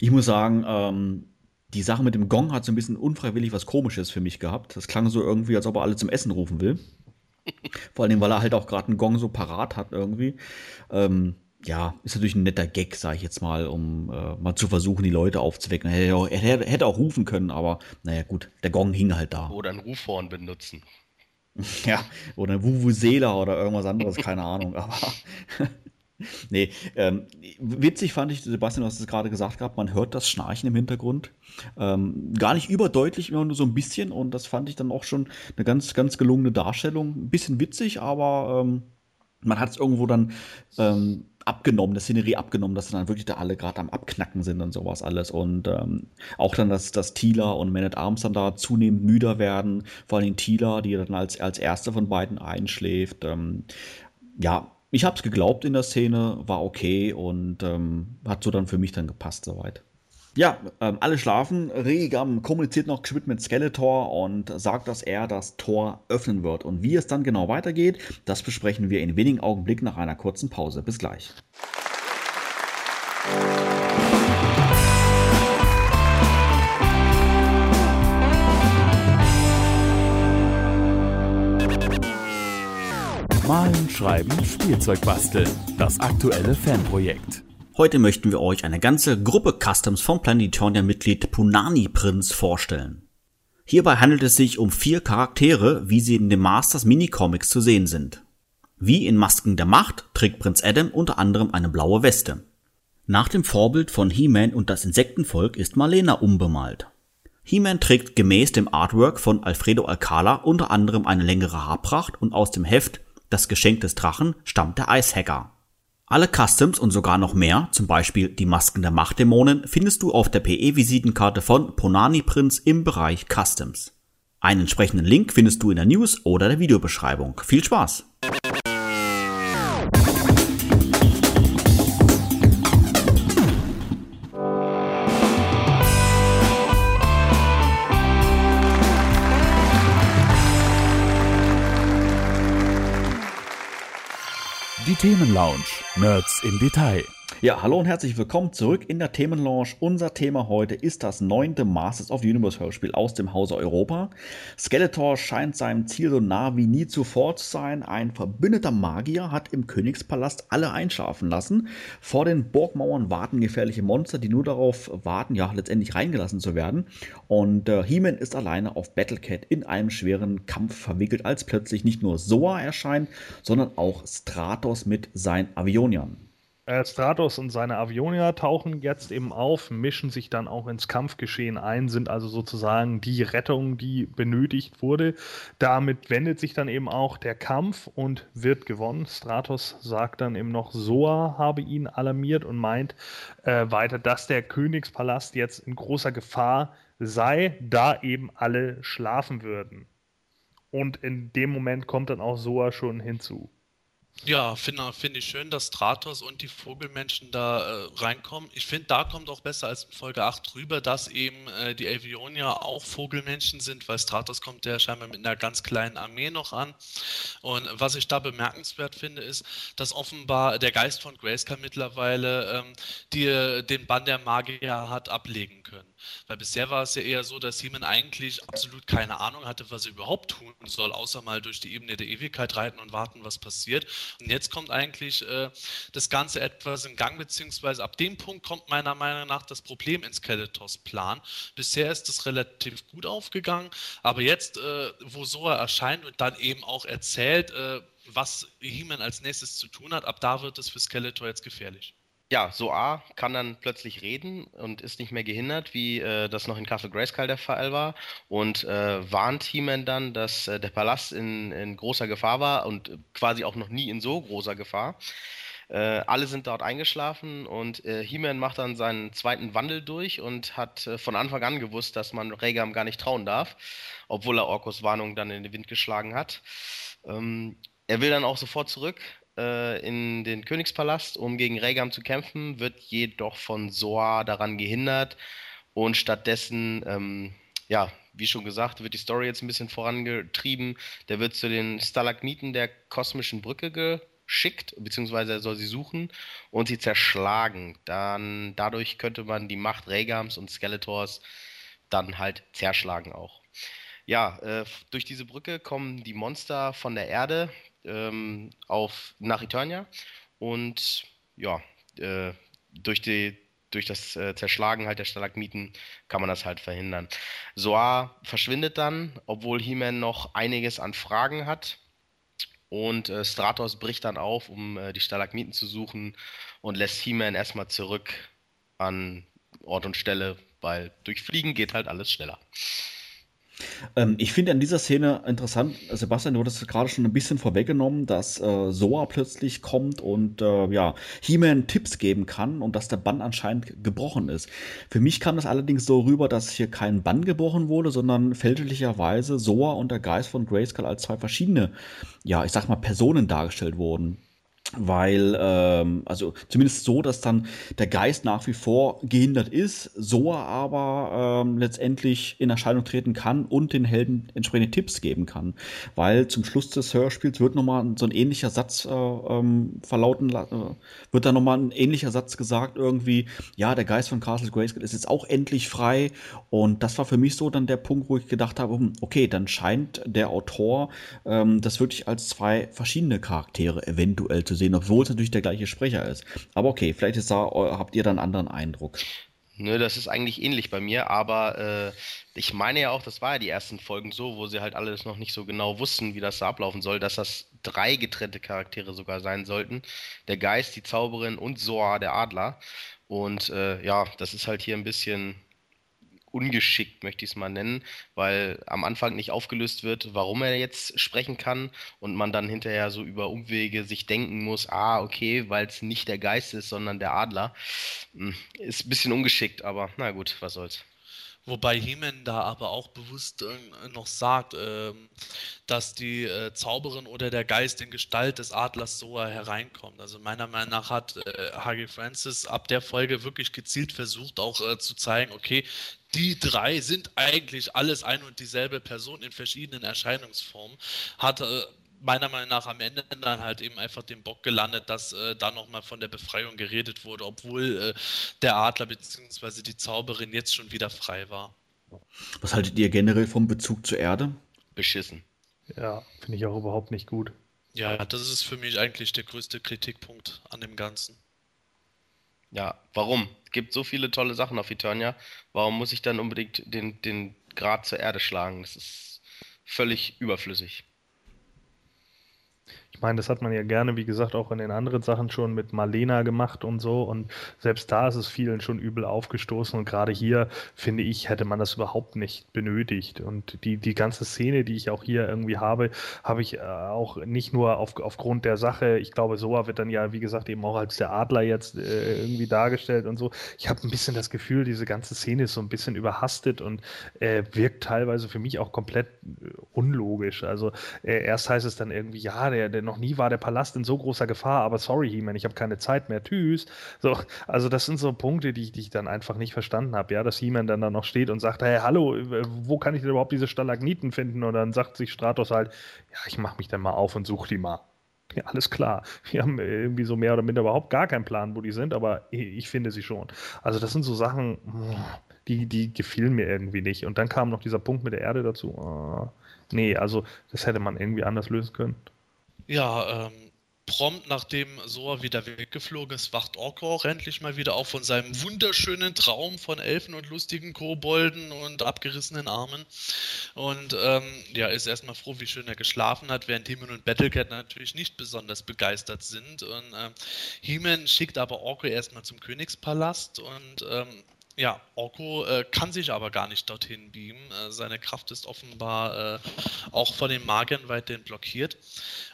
Ich muss sagen, ähm, die Sache mit dem Gong hat so ein bisschen unfreiwillig was Komisches für mich gehabt. Das klang so irgendwie, als ob er alle zum Essen rufen will. *laughs* Vor allem, weil er halt auch gerade einen Gong so parat hat irgendwie. Ähm, ja, ist natürlich ein netter Gag, sage ich jetzt mal, um äh, mal zu versuchen, die Leute aufzuwecken. Er hätte, er hätte auch rufen können, aber naja, gut, der Gong hing halt da. Oder ein Rufhorn benutzen. *laughs* Ja, oder ein Vuvuzela oder irgendwas anderes, keine Ahnung, aber. *laughs* nee, ähm, witzig fand ich, Sebastian, du hast es gerade gesagt gehabt, man hört das Schnarchen im Hintergrund. Ähm, gar nicht überdeutlich, immer nur so ein bisschen und das fand ich dann auch schon eine ganz, ganz gelungene Darstellung. Ein bisschen witzig, aber ähm, man hat es irgendwo dann ähm, abgenommen, der Szenerie abgenommen, dass dann wirklich da alle gerade am Abknacken sind und sowas alles. Und ähm, auch dann, dass, dass Tila und Man at Arms dann da zunehmend müder werden, vor allem Tila, die dann als, als erste von beiden einschläft. Ähm, ja, ich habe es geglaubt in der Szene, war okay und ähm, hat so dann für mich dann gepasst soweit. Ja, ähm, alle schlafen. Regam kommuniziert noch geschwind mit Skeletor und sagt, dass er das Tor öffnen wird. Und wie es dann genau weitergeht, das besprechen wir in wenigen Augenblicken nach einer kurzen Pause. Bis gleich. Malen, Schreiben, Spielzeug basteln. Das aktuelle Fanprojekt. Heute möchten wir euch eine ganze Gruppe Customs vom Planetonia-Mitglied Punani Prince vorstellen. Hierbei handelt es sich um vier Charaktere, wie sie in den Masters Mini-Comics zu sehen sind. Wie in Masken der Macht trägt Prinz Adam unter anderem eine blaue Weste. Nach dem Vorbild von He-Man und das Insektenvolk ist Marlena umbemalt. He-Man trägt gemäß dem Artwork von Alfredo Alcala unter anderem eine längere Haarpracht und aus dem Heft Das Geschenk des Drachen stammt der Eishacker. Alle Customs und sogar noch mehr, zum Beispiel die Masken der Machtdämonen, findest du auf der PE-Visitenkarte von Ponani Prince im Bereich Customs. Einen entsprechenden Link findest du in der News oder der Videobeschreibung. Viel Spaß! Die Themenlounge. Nerds im Detail. Ja, hallo und herzlich willkommen zurück in der Themenlaunch. Unser Thema heute ist das neunte Masters of the Universe Hörspiel aus dem Hause Europa. Skeletor scheint seinem Ziel so nah wie nie zuvor zu sein. Ein verbündeter Magier hat im Königspalast alle einschlafen lassen. Vor den Burgmauern warten gefährliche Monster, die nur darauf warten, ja, letztendlich reingelassen zu werden. Und äh, He-Man ist alleine auf Battlecat in einem schweren Kampf verwickelt, als plötzlich nicht nur Soa erscheint, sondern auch Stratos mit seinen Avioniern. Äh, Stratos und seine Avionia tauchen jetzt eben auf, mischen sich dann auch ins Kampfgeschehen ein, sind also sozusagen die Rettung, die benötigt wurde. Damit wendet sich dann eben auch der Kampf und wird gewonnen. Stratos sagt dann eben noch, Soa habe ihn alarmiert und meint äh, weiter, dass der Königspalast jetzt in großer Gefahr sei, da eben alle schlafen würden. Und in dem Moment kommt dann auch Soa schon hinzu. Ja, finde find ich schön, dass Stratos und die Vogelmenschen da äh, reinkommen. Ich finde, da kommt auch besser als in Folge 8 rüber, dass eben äh, die Avionier auch Vogelmenschen sind, weil Stratos kommt ja scheinbar mit einer ganz kleinen Armee noch an. Und was ich da bemerkenswert finde, ist, dass offenbar der Geist von Grayskull mittlerweile ähm, die, den Bann der Magier hat ablegen können. Weil bisher war es ja eher so, dass Heeman eigentlich absolut keine Ahnung hatte, was er überhaupt tun soll, außer mal durch die Ebene der Ewigkeit reiten und warten, was passiert. Und jetzt kommt eigentlich äh, das Ganze etwas in Gang, beziehungsweise ab dem Punkt kommt meiner Meinung nach das Problem in Skeletors Plan. Bisher ist es relativ gut aufgegangen, aber jetzt, äh, wo Sora erscheint und dann eben auch erzählt, äh, was He-Man als nächstes zu tun hat, ab da wird es für Skeletor jetzt gefährlich. Ja, Soa kann dann plötzlich reden und ist nicht mehr gehindert, wie äh, das noch in Castle Grayskull der Fall war und äh, warnt He-Man dann, dass äh, der Palast in, in, großer Gefahr war und quasi auch noch nie in so großer Gefahr. Äh, alle sind dort eingeschlafen und äh, He-Man macht dann seinen zweiten Wandel durch und hat äh, von Anfang an gewusst, dass man Regam gar nicht trauen darf, obwohl er Orkos Warnung dann in den Wind geschlagen hat. Ähm, er will dann auch sofort zurück, äh, in den Königspalast, um gegen Regam zu kämpfen, wird jedoch von Soa daran gehindert und stattdessen, ähm, ja, wie schon gesagt, wird die Story jetzt ein bisschen vorangetrieben. Der wird zu den Stalagmiten der kosmischen Brücke geschickt, beziehungsweise er soll sie suchen und sie zerschlagen. Dann dadurch könnte man die Macht Regams und Skeletors dann halt zerschlagen auch. Ja, äh, durch diese Brücke kommen die Monster von der Erde, ähm, auf, nach Eternia und ja, äh, durch, die, durch das äh, Zerschlagen halt der Stalagmiten kann man das halt verhindern. Soa verschwindet dann, obwohl He-Man noch einiges an Fragen hat. Und äh, Stratos bricht dann auf, um äh, die Stalagmiten zu suchen und lässt He-Man erstmal zurück an Ort und Stelle, weil durch Fliegen geht halt alles schneller. Ähm, ich finde an dieser Szene interessant, Sebastian, du hattest gerade schon ein bisschen vorweggenommen, dass äh, Soa plötzlich kommt und äh, ja, He-Man Tipps geben kann und dass der Bann anscheinend gebrochen ist. Für mich kam das allerdings so rüber, dass hier kein Bann gebrochen wurde, sondern fälschlicherweise Soa und der Geist von Grayskull als zwei verschiedene, ja, ich sag mal, Personen dargestellt wurden weil, ähm, also zumindest so, dass dann der Geist nach wie vor gehindert ist, so er aber ähm, letztendlich in Erscheinung treten kann und den Helden entsprechende Tipps geben kann. Weil zum Schluss des Hörspiels wird nochmal so ein ähnlicher Satz äh, ähm, verlauten, äh, wird da nochmal ein ähnlicher Satz gesagt, irgendwie, ja, der Geist von Castle Grayskull ist jetzt auch endlich frei und das war für mich so dann der Punkt, wo ich gedacht habe, hm, okay, dann scheint der Autor ähm, das wirklich als zwei verschiedene Charaktere eventuell zu sehen, obwohl es natürlich der gleiche Sprecher ist. Aber okay, vielleicht ist da, habt ihr dann einen anderen Eindruck. Nö, das ist eigentlich ähnlich bei mir, aber äh, ich meine ja auch, das war ja die ersten Folgen so, wo sie halt alles noch nicht so genau wussten, wie das da ablaufen soll, dass das drei getrennte Charaktere sogar sein sollten. Der Geist, die Zauberin und Soa, der Adler. Und äh, ja, das ist halt hier ein bisschen ungeschickt, möchte ich es mal nennen, weil am Anfang nicht aufgelöst wird, warum er jetzt sprechen kann und man dann hinterher so über Umwege sich denken muss, ah, okay, weil es nicht der Geist ist, sondern der Adler. Hm, ist ein bisschen ungeschickt, aber na gut, was soll's. Wobei Heman da aber auch bewusst äh, noch sagt, äh, dass die äh, Zauberin oder der Geist in Gestalt des Adlers Soa hereinkommt. Also meiner Meinung nach hat H.G. Äh, Francis ab der Folge wirklich gezielt versucht, auch äh, zu zeigen, okay, die drei sind eigentlich alles ein und dieselbe Person in verschiedenen Erscheinungsformen. Hat meiner Meinung nach am Ende dann halt eben einfach den Bock gelandet, dass äh, da nochmal von der Befreiung geredet wurde, obwohl äh, der Adler bzw. die Zauberin jetzt schon wieder frei war. Was haltet ihr generell vom Bezug zur Erde? Beschissen. Ja, finde ich auch überhaupt nicht gut. Ja, das ist für mich eigentlich der größte Kritikpunkt an dem Ganzen. Ja, warum? Es gibt so viele tolle Sachen auf Eternia. Warum muss ich dann unbedingt den, den Grad zur Erde schlagen? Das ist völlig überflüssig. Ich meine, das hat man ja gerne, wie gesagt, auch in den anderen Sachen schon mit Marlena gemacht und so. Und selbst da ist es vielen schon übel aufgestoßen. Und gerade hier, finde ich, hätte man das überhaupt nicht benötigt. Und die, die ganze Szene, die ich auch hier irgendwie habe, habe ich äh, auch nicht nur auf, aufgrund der Sache. Ich glaube, Soa wird dann ja, wie gesagt, eben auch als der Adler jetzt äh, irgendwie dargestellt und so. Ich habe ein bisschen das Gefühl, diese ganze Szene ist so ein bisschen überhastet und äh, wirkt teilweise für mich auch komplett äh, unlogisch. Also äh, erst heißt es dann irgendwie, ja, der, der noch nie war der Palast in so großer Gefahr, aber sorry, He-Man, ich habe keine Zeit mehr, tschüss. So, also das sind so Punkte, die, die ich dann einfach nicht verstanden habe, ja, dass He-Man dann da noch steht und sagt, hey, hallo, wo kann ich denn überhaupt diese Stalagniten finden? Und dann sagt sich Stratos halt, ja, ich mache mich dann mal auf und suche die mal. Ja, alles klar. Wir haben irgendwie so mehr oder minder überhaupt gar keinen Plan, wo die sind, aber ich finde sie schon. Also das sind so Sachen, die, die gefielen mir irgendwie nicht. Und dann kam noch dieser Punkt mit der Erde dazu. Ah, nee, also das hätte man irgendwie anders lösen können. Ja, ähm, prompt nachdem Soa wieder weggeflogen ist, wacht Orko auch endlich mal wieder auf von seinem wunderschönen Traum von Elfen und lustigen Kobolden und abgerissenen Armen. Und ähm, ja, ist erstmal froh, wie schön er geschlafen hat, während Heman und Battlecat natürlich nicht besonders begeistert sind. Und ähm, Heman schickt aber Orko erstmal zum Königspalast und ähm, ja, Orko äh, kann sich aber gar nicht dorthin beamen. Äh, seine Kraft ist offenbar äh, auch von den Magiern weiterhin blockiert.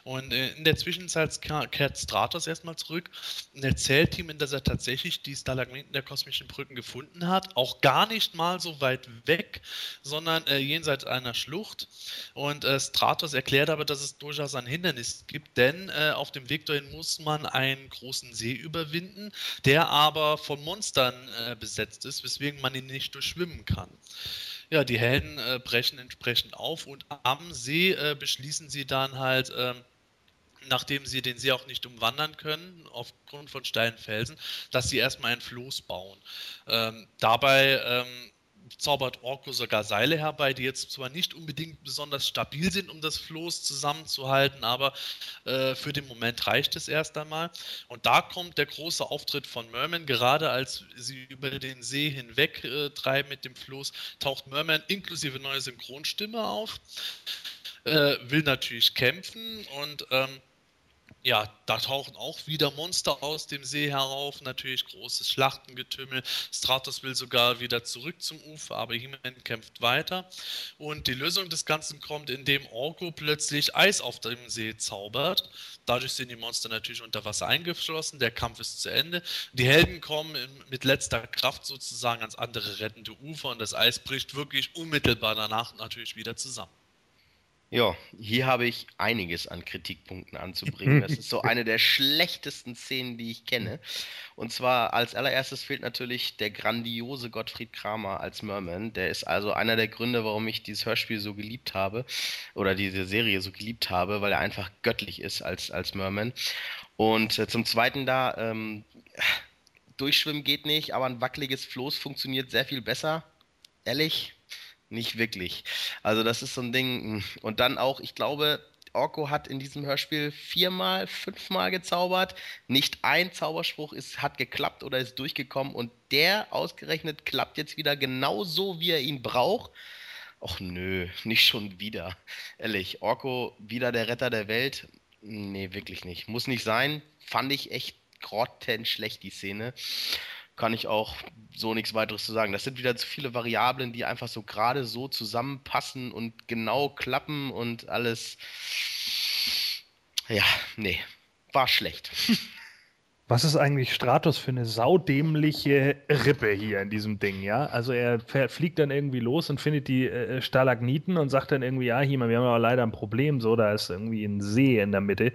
Und äh, in der Zwischenzeit kehrt Stratos erstmal zurück und erzählt ihm, dass er tatsächlich die Stalagmiten der kosmischen Brücken gefunden hat. Auch gar nicht mal so weit weg, sondern äh, jenseits einer Schlucht. Und äh, Stratos erklärt aber, dass es durchaus ein Hindernis gibt, denn auf dem Weg dahin muss man einen großen See überwinden, der aber von Monstern besetzt ist ist, weswegen man ihn nicht durchschwimmen kann. Ja, die Helden äh, brechen entsprechend auf und am See äh, beschließen sie dann halt, ähm, nachdem sie den See auch nicht umwandern können, aufgrund von steilen Felsen, dass sie erstmal ein Floß bauen. Ähm, dabei ähm, zaubert Orko sogar Seile herbei, die jetzt zwar nicht unbedingt besonders stabil sind, um das Floß zusammenzuhalten, aber äh, für den Moment reicht es erst einmal. Und da kommt der große Auftritt von Merman, gerade als sie über den See hinweg äh, treiben mit dem Floß, taucht Merman inklusive neue Synchronstimme auf, äh, will natürlich kämpfen und ähm, ja, da tauchen auch wieder Monster aus dem See herauf, natürlich großes Schlachtengetümmel. Stratos will sogar wieder zurück zum Ufer, aber He-Man kämpft weiter. Und die Lösung des Ganzen kommt, indem Orko plötzlich Eis auf dem See zaubert. Dadurch sind die Monster natürlich unter Wasser eingeschlossen, der Kampf ist zu Ende. Die Helden kommen mit letzter Kraft sozusagen ans andere rettende Ufer und das Eis bricht wirklich unmittelbar danach natürlich wieder zusammen. Ja, hier habe ich einiges an Kritikpunkten anzubringen. Das ist so *laughs* eine der schlechtesten Szenen, die ich kenne. Und zwar als allererstes fehlt natürlich der grandiose Gottfried Kramer als Merman. Der ist also einer der Gründe, warum ich dieses Hörspiel so geliebt habe oder diese Serie so geliebt habe, weil er einfach göttlich ist als, als Merman. Und äh, zum Zweiten da, ähm, Durchschwimmen geht nicht, aber ein wackeliges Floß funktioniert sehr viel besser. Ehrlich, nicht wirklich. Also das ist so ein Ding. Hm. Und dann auch, ich glaube, Orko hat in diesem Hörspiel viermal, fünfmal gezaubert. Nicht ein Zauberspruch ist, hat geklappt oder ist durchgekommen. Und der ausgerechnet klappt jetzt wieder genau so, wie er ihn braucht. Och nö, nicht schon wieder. Ehrlich, Orko wieder der Retter der Welt? Nee, wirklich nicht. Muss nicht sein. Fand ich echt grottenschlecht, die Szene kann ich auch so nichts weiteres zu sagen. Das sind wieder zu viele Variablen, die einfach so gerade so zusammenpassen und genau klappen und alles. Ja, nee, war schlecht. *laughs* Was ist eigentlich Stratos für eine saudämliche Rippe hier in diesem Ding, ja? Also er fliegt dann irgendwie los und findet die äh, Stalagniten und sagt dann irgendwie, ja, hier, wir haben aber leider ein Problem, so, da ist irgendwie ein See in der Mitte.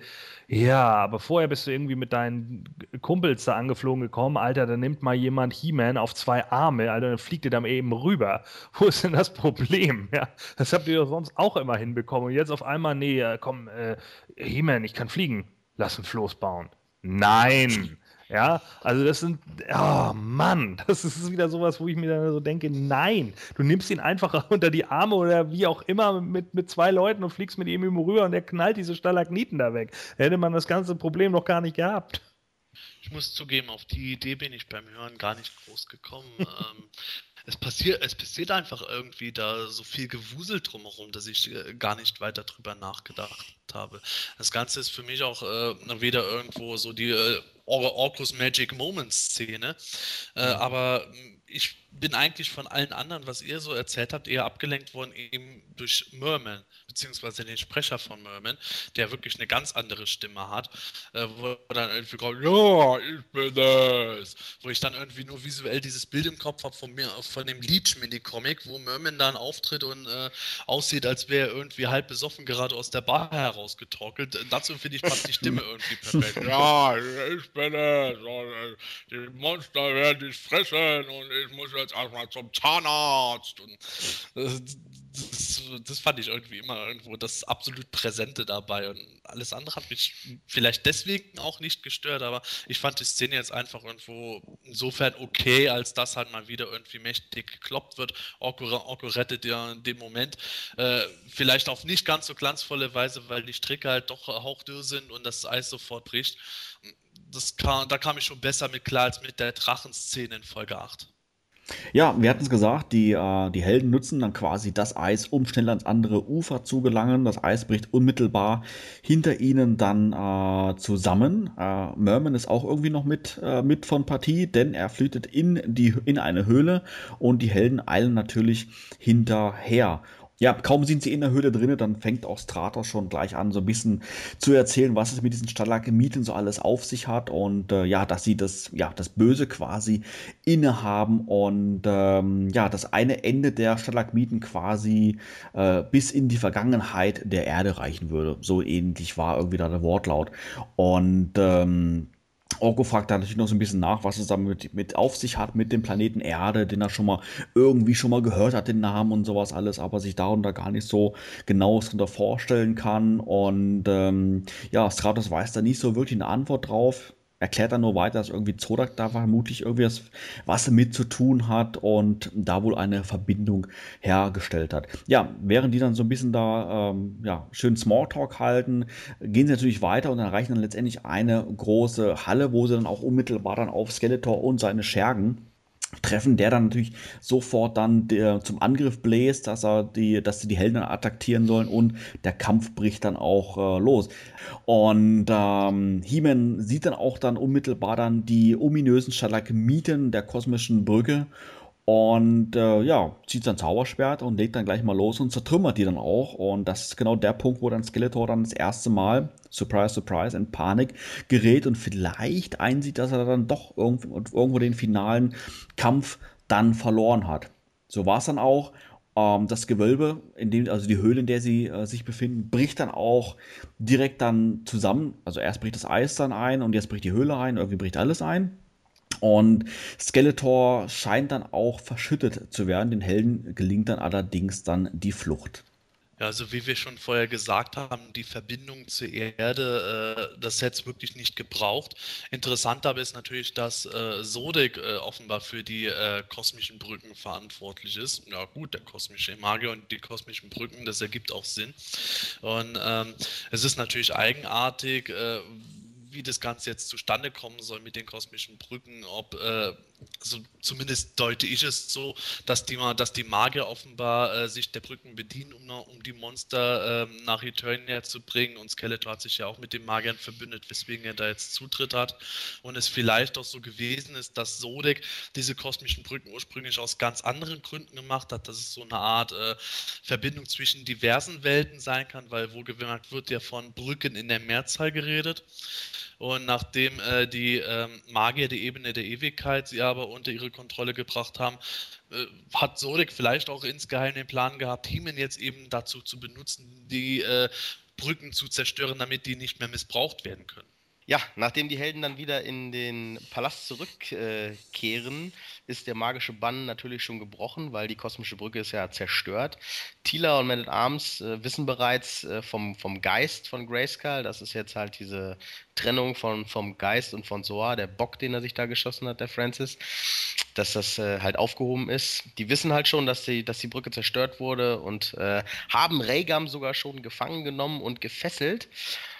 Ja, aber vorher bist du irgendwie mit deinen Kumpels da angeflogen gekommen, Alter, da nimmt mal jemand He-Man auf zwei Arme, Alter, dann fliegt ihr dann eben rüber. Wo ist denn das Problem, ja? Das habt ihr doch sonst auch immer hinbekommen und jetzt auf einmal, nee, äh, komm, äh, He-Man, ich kann fliegen, lass ein Floß bauen. Nein. Ja, also das sind, oh Mann, *laughs* das ist wieder sowas, wo ich mir dann so denke, nein, du nimmst ihn einfach *laughs* unter die Arme oder wie auch immer mit, mit zwei Leuten und fliegst mit ihm immer rüber und der knallt diese Stalagniten da weg. Da hätte man das ganze Problem noch gar nicht gehabt. Ich muss zugeben, auf die Idee bin ich beim Hören gar nicht groß gekommen. *laughs* ähm, es passiert, es passiert einfach irgendwie da so viel Gewusel drumherum, dass ich äh, gar nicht weiter drüber nachgedacht habe. Das Ganze ist für mich auch äh, wieder irgendwo so die äh, Orcus Magic Moments Szene, äh, mhm. aber ich bin eigentlich von allen anderen, was ihr so erzählt habt, eher abgelenkt worden eben durch Merman, beziehungsweise den Sprecher von Merman, der wirklich eine ganz andere Stimme hat, äh, wo dann irgendwie kommt, ja, ich bin das, wo ich dann irgendwie nur visuell dieses Bild im Kopf habe von mir, von dem Leech-Mini-Comic, wo Merman dann auftritt und äh, aussieht, als wäre er irgendwie halb besoffen gerade aus der Bar herausgetorkelt. Dazu finde ich passt die Stimme irgendwie perfekt. *laughs* ja, ich bin es, äh, die Monster werden dich fressen und ich muss jetzt erstmal zum Zahnarzt. Und das, das, das, fand ich irgendwie immer irgendwo das absolut Präsente dabei. Und alles andere hat mich vielleicht deswegen auch nicht gestört, aber ich fand die Szene jetzt einfach irgendwo insofern okay, als dass halt mal wieder irgendwie mächtig gekloppt wird. Orko, rettet ja in dem Moment. Äh, vielleicht auf nicht ganz so glanzvolle Weise, weil die Stricke halt doch hauchdürr sind und das Eis sofort bricht. Kam, da kam ich schon besser mit klar als mit der Drachenszene in Folge 8. Ja, wir hatten es gesagt, die, äh, die Helden nutzen dann quasi das Eis, um schnell ans andere Ufer zu gelangen. Das Eis bricht unmittelbar hinter ihnen dann äh, zusammen. Äh, Merman ist auch irgendwie noch mit, äh, mit von Partie, denn er flüchtet in, die, in eine Höhle und die Helden eilen natürlich hinterher. Ja, kaum sind sie in der Höhle drin, dann fängt auch Stratos schon gleich an, so ein bisschen zu erzählen, was es mit diesen Stalagmiten so alles auf sich hat und äh, ja, dass sie das, ja, das Böse quasi innehaben und ähm, ja, das eine Ende der Stalagmiten quasi äh, bis in die Vergangenheit der Erde reichen würde. So ähnlich war irgendwie da der Wortlaut. Und ähm, Orko fragt da natürlich noch so ein bisschen nach, was es damit mit auf sich hat mit dem Planeten Erde, den er schon mal irgendwie schon mal gehört hat, den Namen und sowas alles, aber sich darunter gar nicht so genau darunter vorstellen kann. Und ähm, ja, Stratos weiß da nicht so wirklich eine Antwort drauf erklärt dann nur weiter, dass irgendwie Zodak da vermutlich irgendwie was, was damit zu tun hat und da wohl eine Verbindung hergestellt hat. Ja, während die dann so ein bisschen da ähm, ja, schön Smalltalk halten, gehen sie natürlich weiter und erreichen dann letztendlich eine große Halle, wo sie dann auch unmittelbar dann auf Skeletor und seine Schergen treffen, der dann natürlich sofort dann der, zum Angriff bläst, dass er die, dass sie die Helden attackieren sollen und der Kampf bricht dann auch äh, los. Und ähm, He-Man sieht dann auch dann unmittelbar dann die ominösen Stalagmiten der kosmischen Brücke und äh, ja, zieht sein Zauberschwert und legt dann gleich mal los und zertrümmert die dann auch. Und das ist genau der Punkt, wo dann Skeletor dann das erste Mal, surprise, surprise, in Panik gerät und vielleicht einsieht, dass er dann doch irgendwo, irgendwo den finalen Kampf dann verloren hat. So war es dann auch. Ähm, das Gewölbe, in dem, also die Höhle, in der sie äh, sich befinden, bricht dann auch direkt dann zusammen. Also erst bricht das Eis dann ein und jetzt bricht die Höhle ein, irgendwie bricht alles ein. Und Skeletor scheint dann auch verschüttet zu werden. Den Helden gelingt dann allerdings dann die Flucht. Ja, also wie wir schon vorher gesagt haben, die Verbindung zur Erde, äh, das hätte es wirklich nicht gebraucht. Interessant aber ist natürlich, dass äh, Sodek äh, offenbar für die äh, kosmischen Brücken verantwortlich ist. Ja gut, der kosmische Magier und die kosmischen Brücken, das ergibt auch Sinn. Und ähm, es ist natürlich eigenartig, äh, wie das Ganze jetzt zustande kommen soll mit den kosmischen Brücken, ob äh, also zumindest deute ich es so, dass die, dass die Magier offenbar äh, sich der Brücken bedienen, um, um die Monster ähm, nach Eternia zu bringen. Und Skeletor hat sich ja auch mit den Magiern verbündet, weswegen er da jetzt Zutritt hat. Und es vielleicht auch so gewesen ist, dass Sodek diese kosmischen Brücken ursprünglich aus ganz anderen Gründen gemacht hat, dass es so eine Art äh, Verbindung zwischen diversen Welten sein kann, weil wohlgemerkt wird ja von Brücken in der Mehrzahl geredet. Und nachdem äh, die ähm, Magier die Ebene der Ewigkeit sie aber unter ihre Kontrolle gebracht haben, äh, hat Sodek vielleicht auch insgeheim den Plan gehabt, Hemen jetzt eben dazu zu benutzen, die äh, Brücken zu zerstören, damit die nicht mehr missbraucht werden können. Ja, nachdem die Helden dann wieder in den Palast zurückkehren, ist der magische Bann natürlich schon gebrochen, weil die kosmische Brücke ist ja zerstört. Tila und Man at Arms äh, wissen bereits äh, vom, vom Geist von Grayskull, das ist jetzt halt diese Trennung von, vom Geist und von Soar, der Bock, den er sich da geschossen hat, der Francis, dass das äh, halt aufgehoben ist. Die wissen halt schon, dass die, dass die Brücke zerstört wurde und äh, haben Regam sogar schon gefangen genommen und gefesselt.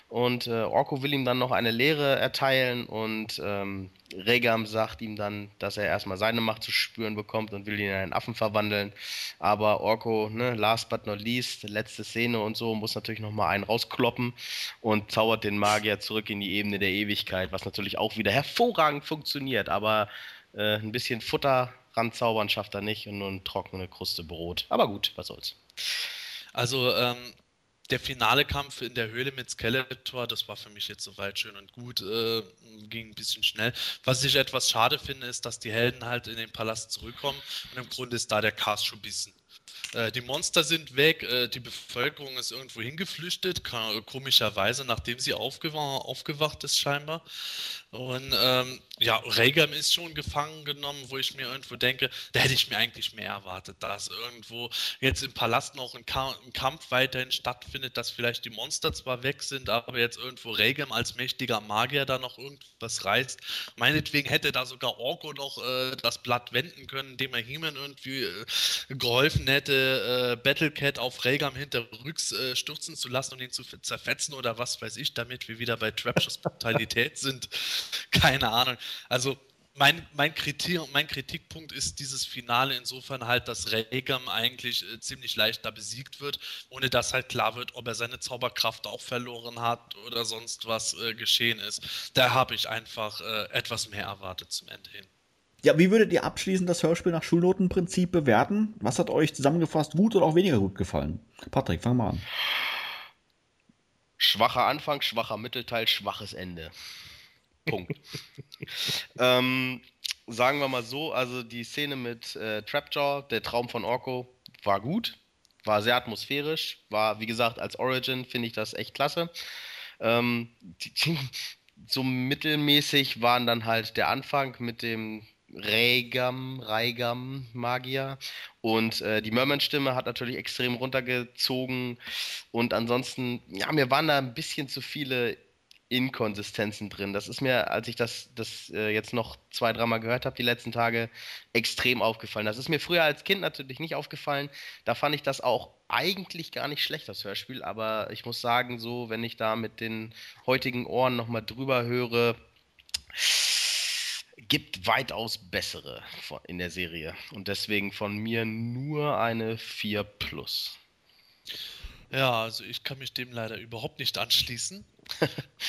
Und äh, Orko will ihm dann noch eine Lehre erteilen und ähm, Regam sagt ihm dann, dass er erstmal seine Macht zu spüren bekommt und will ihn in einen Affen verwandeln. Aber Orko, ne, last but not least, letzte Szene und so, muss natürlich nochmal einen rauskloppen und zaubert den Magier zurück in die Ebene der Ewigkeit, was natürlich auch wieder hervorragend funktioniert. Aber äh, ein bisschen Futter ranzaubern schafft er nicht und nur eine trockene Kruste Brot. Aber gut, was soll's. Also, ähm, der finale Kampf in der Höhle mit Skeletor, das war für mich jetzt soweit schön und gut, äh, ging ein bisschen schnell. Was ich etwas schade finde, ist, dass die Helden halt in den Palast zurückkommen und im Grunde ist da der Cast schon ein bisschen äh, die Monster sind weg, äh, die Bevölkerung ist irgendwo hingeflüchtet, komischerweise, nachdem sie aufgewacht, aufgewacht ist scheinbar. Und ähm, ja, Regam ist schon gefangen genommen, wo ich mir irgendwo denke, da hätte ich mir eigentlich mehr erwartet, dass irgendwo jetzt im Palast noch ein, Ka ein, Kampf weiterhin stattfindet, dass vielleicht die Monster zwar weg sind, aber jetzt irgendwo Regam als mächtiger Magier da noch irgendwas reißt. Meinetwegen hätte da sogar Orko noch äh, das Blatt wenden können, indem er Heeman irgendwie äh, geholfen hätte, äh, Battlecat auf Regam hinterrücks äh, stürzen zu lassen und ihn zu zerfetzen oder was weiß ich, damit wir wieder bei Trapshers Brutalität sind. *laughs* *laughs* Keine Ahnung. Also mein, mein, Kritik, mein Kritikpunkt ist dieses Finale insofern halt, dass Regam eigentlich äh, ziemlich leicht da besiegt wird, ohne dass halt klar wird, ob er seine Zauberkraft auch verloren hat oder sonst was äh, geschehen ist. Da habe ich einfach äh, etwas mehr erwartet zum Ende hin. Ja, wie würdet ihr abschließend das Hörspiel nach Schulnotenprinzip bewerten? Was hat euch zusammengefasst gut oder auch weniger gut gefallen? Patrick, fang mal an. Schwacher Anfang, schwacher Mittelteil, schwaches Ende. Punkt. ähm, sagen wir mal so, also die Szene mit äh, Trapjaw, der Traum von Orko, war gut, war sehr atmosphärisch, war, wie gesagt, als Origin finde ich das echt klasse. Ähm, die, so mittelmäßig waren dann halt der Anfang mit dem Regam, Reigam Magier und äh, die Merman-Stimme hat natürlich extrem runtergezogen und ansonsten, ja, mir waren da ein bisschen zu viele Inkonsistenzen drin. Das ist mir, als ich das, das äh, jetzt noch zwei, dreimal gehört habe, die letzten Tage, extrem aufgefallen. Das ist mir früher als Kind natürlich nicht aufgefallen. Da fand ich das auch eigentlich gar nicht schlecht, das Hörspiel. Aber ich muss sagen, so, wenn ich da mit den heutigen Ohren nochmal drüber höre, gibt weitaus bessere in der Serie. Und deswegen von mir nur eine 4 plus. Ja, also ich kann mich dem leider überhaupt nicht anschließen.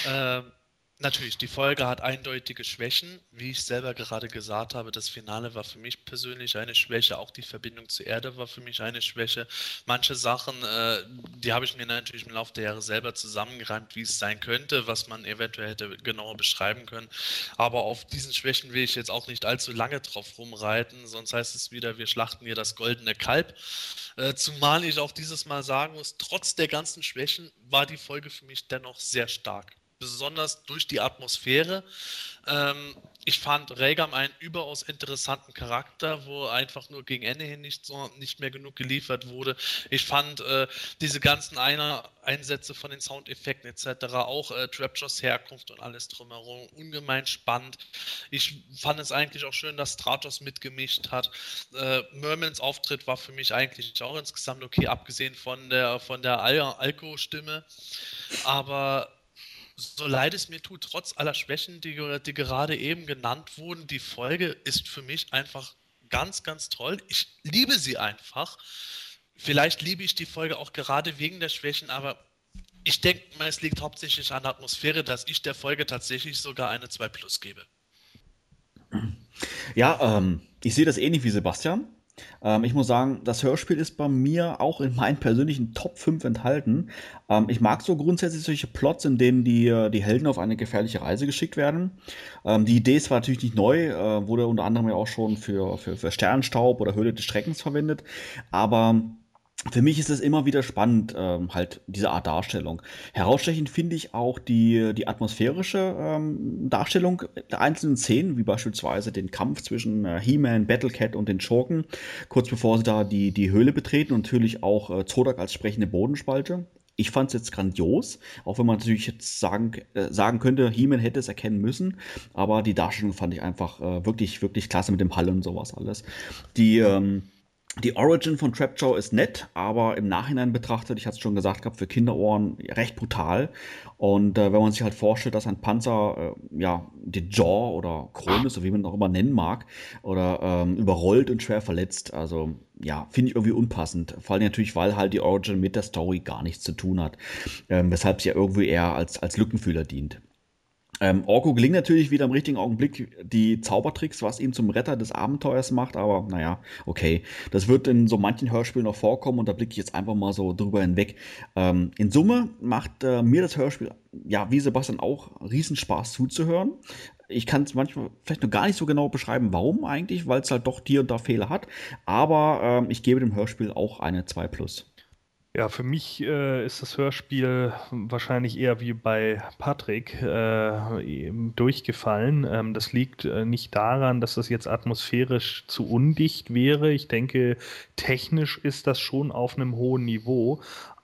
Ähm, natürlich, die Folge hat eindeutige Schwächen. Wie ich selber gerade gesagt habe, das Finale war für mich persönlich eine Schwäche. Auch die Verbindung zur Erde war für mich eine Schwäche. Manche Sachen, äh, die habe ich mir natürlich im Laufe der Jahre selber zusammengereimt, wie es sein könnte, was man eventuell hätte genauer beschreiben können. Aber auf diesen Schwächen will ich jetzt auch nicht allzu lange drauf rumreiten, sonst heißt es wieder, wir schlachten hier das goldene Kalb. Äh, zumal ich auch dieses Mal sagen muss, trotz der ganzen Schwächen war die Folge für mich dennoch sehr stark. Besonders durch die Atmosphäre. Ähm, ich fand Regam einen überaus interessanten Charakter, wo einfach nur gegen Ende hin nicht, so, nicht mehr genug geliefert wurde. Ich fand äh, diese ganzen Einer Einsätze von den Soundeffekten etc., auch äh, Trapjaws Herkunft und alles drumherum, ungemein spannend. Ich fand es eigentlich auch schön, dass Stratos mitgemischt hat. Äh, Mermans Auftritt war für mich eigentlich auch insgesamt okay, abgesehen von der, von der Al Alko-Stimme. Aber so leid es mir tut, trotz aller Schwächen, die, die gerade eben genannt wurden, die Folge ist für mich einfach ganz, ganz toll. Ich liebe sie einfach. Vielleicht liebe ich die Folge auch gerade wegen der Schwächen, aber ich denke mal, es liegt hauptsächlich an der Atmosphäre, dass ich der Folge tatsächlich sogar eine 2 Plus gebe. Ja, ähm, ich sehe das ähnlich wie Sebastian. Ähm, ich muss sagen, das Hörspiel ist bei mir auch in meinen persönlichen Top 5 enthalten. Ähm, ich mag so grundsätzlich solche Plots, in denen die, äh, die Helden auf eine gefährliche Reise geschickt werden. Ähm, die Idee ist zwar natürlich nicht neu, äh, wurde unter anderem ja auch schon für, für, für Sternstaub oder Höhle des Schreckens verwendet, aber für mich ist es immer wieder spannend, ähm, halt diese Art Darstellung. Herausstechend finde ich auch die, die atmosphärische ähm, Darstellung der einzelnen Szenen, wie beispielsweise den Kampf zwischen äh, He-Man, Battlecat und den Schurken, kurz bevor sie da die, die Höhle betreten und natürlich auch äh, Zodak als sprechende Bodenspalte. Ich fand es jetzt grandios, auch wenn man natürlich jetzt sagen, äh, sagen könnte, He-Man hätte es erkennen müssen, aber die Darstellung fand ich einfach äh, wirklich, wirklich klasse mit dem Hall und sowas alles. Die, ähm, die Origin von Trapjaw ist nett, aber im Nachhinein betrachtet, ich hatte es schon gesagt gehabt, für Kinderohren recht brutal. Und äh, wenn man sich halt vorstellt, dass ein Panzer, äh, ja, die Jaw oder Krone, so wie man auch immer nennen mag, oder ähm, überrollt und schwer verletzt, also ja, finde ich irgendwie unpassend. Vor allem natürlich, weil halt die Origin mit der Story gar nichts zu tun hat. Ähm, weshalb sie ja irgendwie eher als, als Lückenfühler dient. Ähm, Orko gelingt natürlich wieder im richtigen Augenblick die Zaubertricks, was ihn zum Retter des Abenteuers macht, aber naja, okay. Das wird in so manchen Hörspielen noch vorkommen und da blicke ich jetzt einfach mal so drüber hinweg. Ähm, in Summe macht äh, mir das Hörspiel, ja, wie Sebastian auch, Riesenspaß zuzuhören. Ich kann es manchmal vielleicht noch gar nicht so genau beschreiben, warum eigentlich, weil es halt doch hier und da Fehler hat. Aber ähm, ich gebe dem Hörspiel auch eine 2 Plus. Ja, für mich äh, ist das Hörspiel wahrscheinlich eher wie bei Patrick äh, durchgefallen. Ähm, das liegt äh, nicht daran, dass das jetzt atmosphärisch zu undicht wäre. Ich denke, technisch ist das schon auf einem hohen Niveau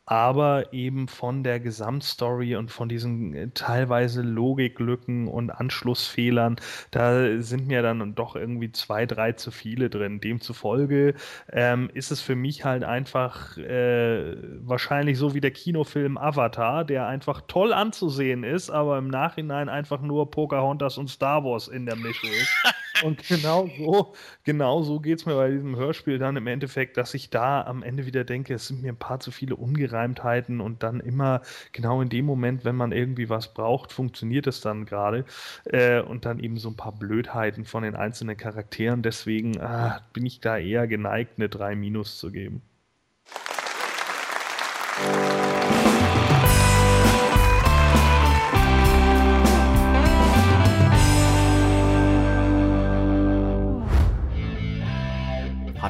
aber eben von der Gesamtstory und von diesen äh, teilweise Logiklücken und Anschlussfehlern, da sind mir dann doch irgendwie zwei, drei zu viele drin. Demzufolge ähm, ist es für mich halt einfach äh, wahrscheinlich so wie der Kinofilm Avatar, der einfach toll anzusehen ist, aber im Nachhinein einfach nur Pocahontas und Star Wars in der Mische ist. Und genau so, genau so geht es mir bei diesem Hörspiel dann im Endeffekt, dass ich da am Ende wieder denke, es sind mir ein paar zu viele Ungereimtheiten und dann immer genau in dem Moment, wenn man irgendwie was braucht, funktioniert es dann gerade. Äh, und dann eben so ein paar Blödheiten von den einzelnen Charakteren. Deswegen ah, bin ich da eher geneigt, eine 3 Minus zu geben.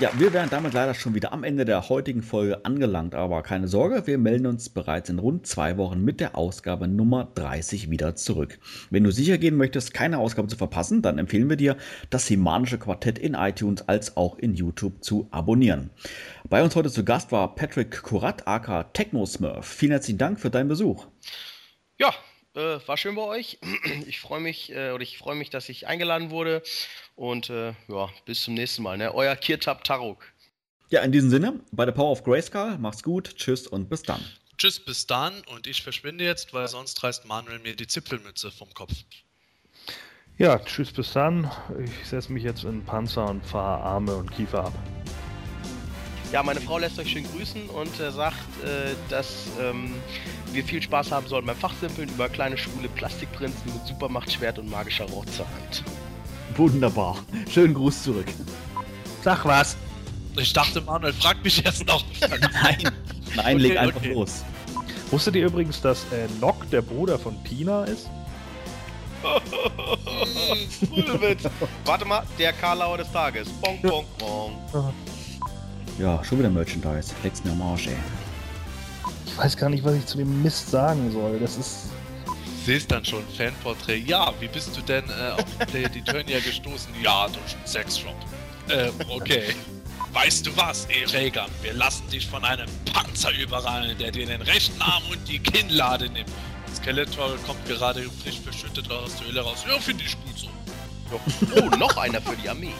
Ja, wir wären damit leider schon wieder am Ende der heutigen Folge angelangt, aber keine Sorge, wir melden uns bereits in rund zwei Wochen mit der Ausgabe Nummer 30 wieder zurück. Wenn du sicher gehen möchtest, keine Ausgabe zu verpassen, dann empfehlen wir dir, das Himanische Quartett in iTunes als auch in YouTube zu abonnieren. Bei uns heute zu Gast war Patrick Kurat, aka Technosmurf. Vielen herzlichen Dank für deinen Besuch. Ja, äh, war schön bei euch. Ich freue mich, äh, oder ich freue mich, dass ich eingeladen wurde. Und äh, ja, bis zum nächsten Mal. Ne? Euer Kirtab Taruk. Ja, in diesem Sinne, bei der Power of Grayskull, macht's gut, tschüss und bis dann. Tschüss, bis dann und ich verschwinde jetzt, weil sonst reißt Manuel mir die Zipfelmütze vom Kopf. Ja, tschüss, bis dann. Ich setze mich jetzt in den Panzer und fahre Arme und Kiefer ab. Ja, meine Frau lässt euch schön grüßen und äh, sagt, äh, dass ähm, wir viel Spaß haben sollen beim Fachsimpeln über kleine schwule Plastikprinzen mit Supermachtschwert und magischer Rot zur Hand. Wunderbar. Schönen Gruß zurück. Sag was. Ich dachte, Manuel fragt mich jetzt noch. *laughs* nein, nein, leg einfach okay. los. Wusstet ihr übrigens, dass äh, Nock der Bruder von Tina ist? *laughs* Witz. Warte mal, der Karlauer des Tages. Bong, bong, bong. Ja, schon wieder Merchandise. Leck's mir am Arsch, ey. Ich weiß gar nicht, was ich zu dem Mist sagen soll. Das ist. Siehst dann schon, Fanporträt. Ja, wie bist du denn äh, auf Play *laughs* the Turnier gestoßen? Ja, durch einen Sexshop. Ähm, okay. Weißt du was, ey Regan, wir lassen dich von einem Panzer überrallen, der dir den rechten Arm und die Kinnlade nimmt. Skeletor kommt gerade frisch verschüttet aus der Höhle raus. Ja, finde ich gut so. Oh, noch einer für die Armee.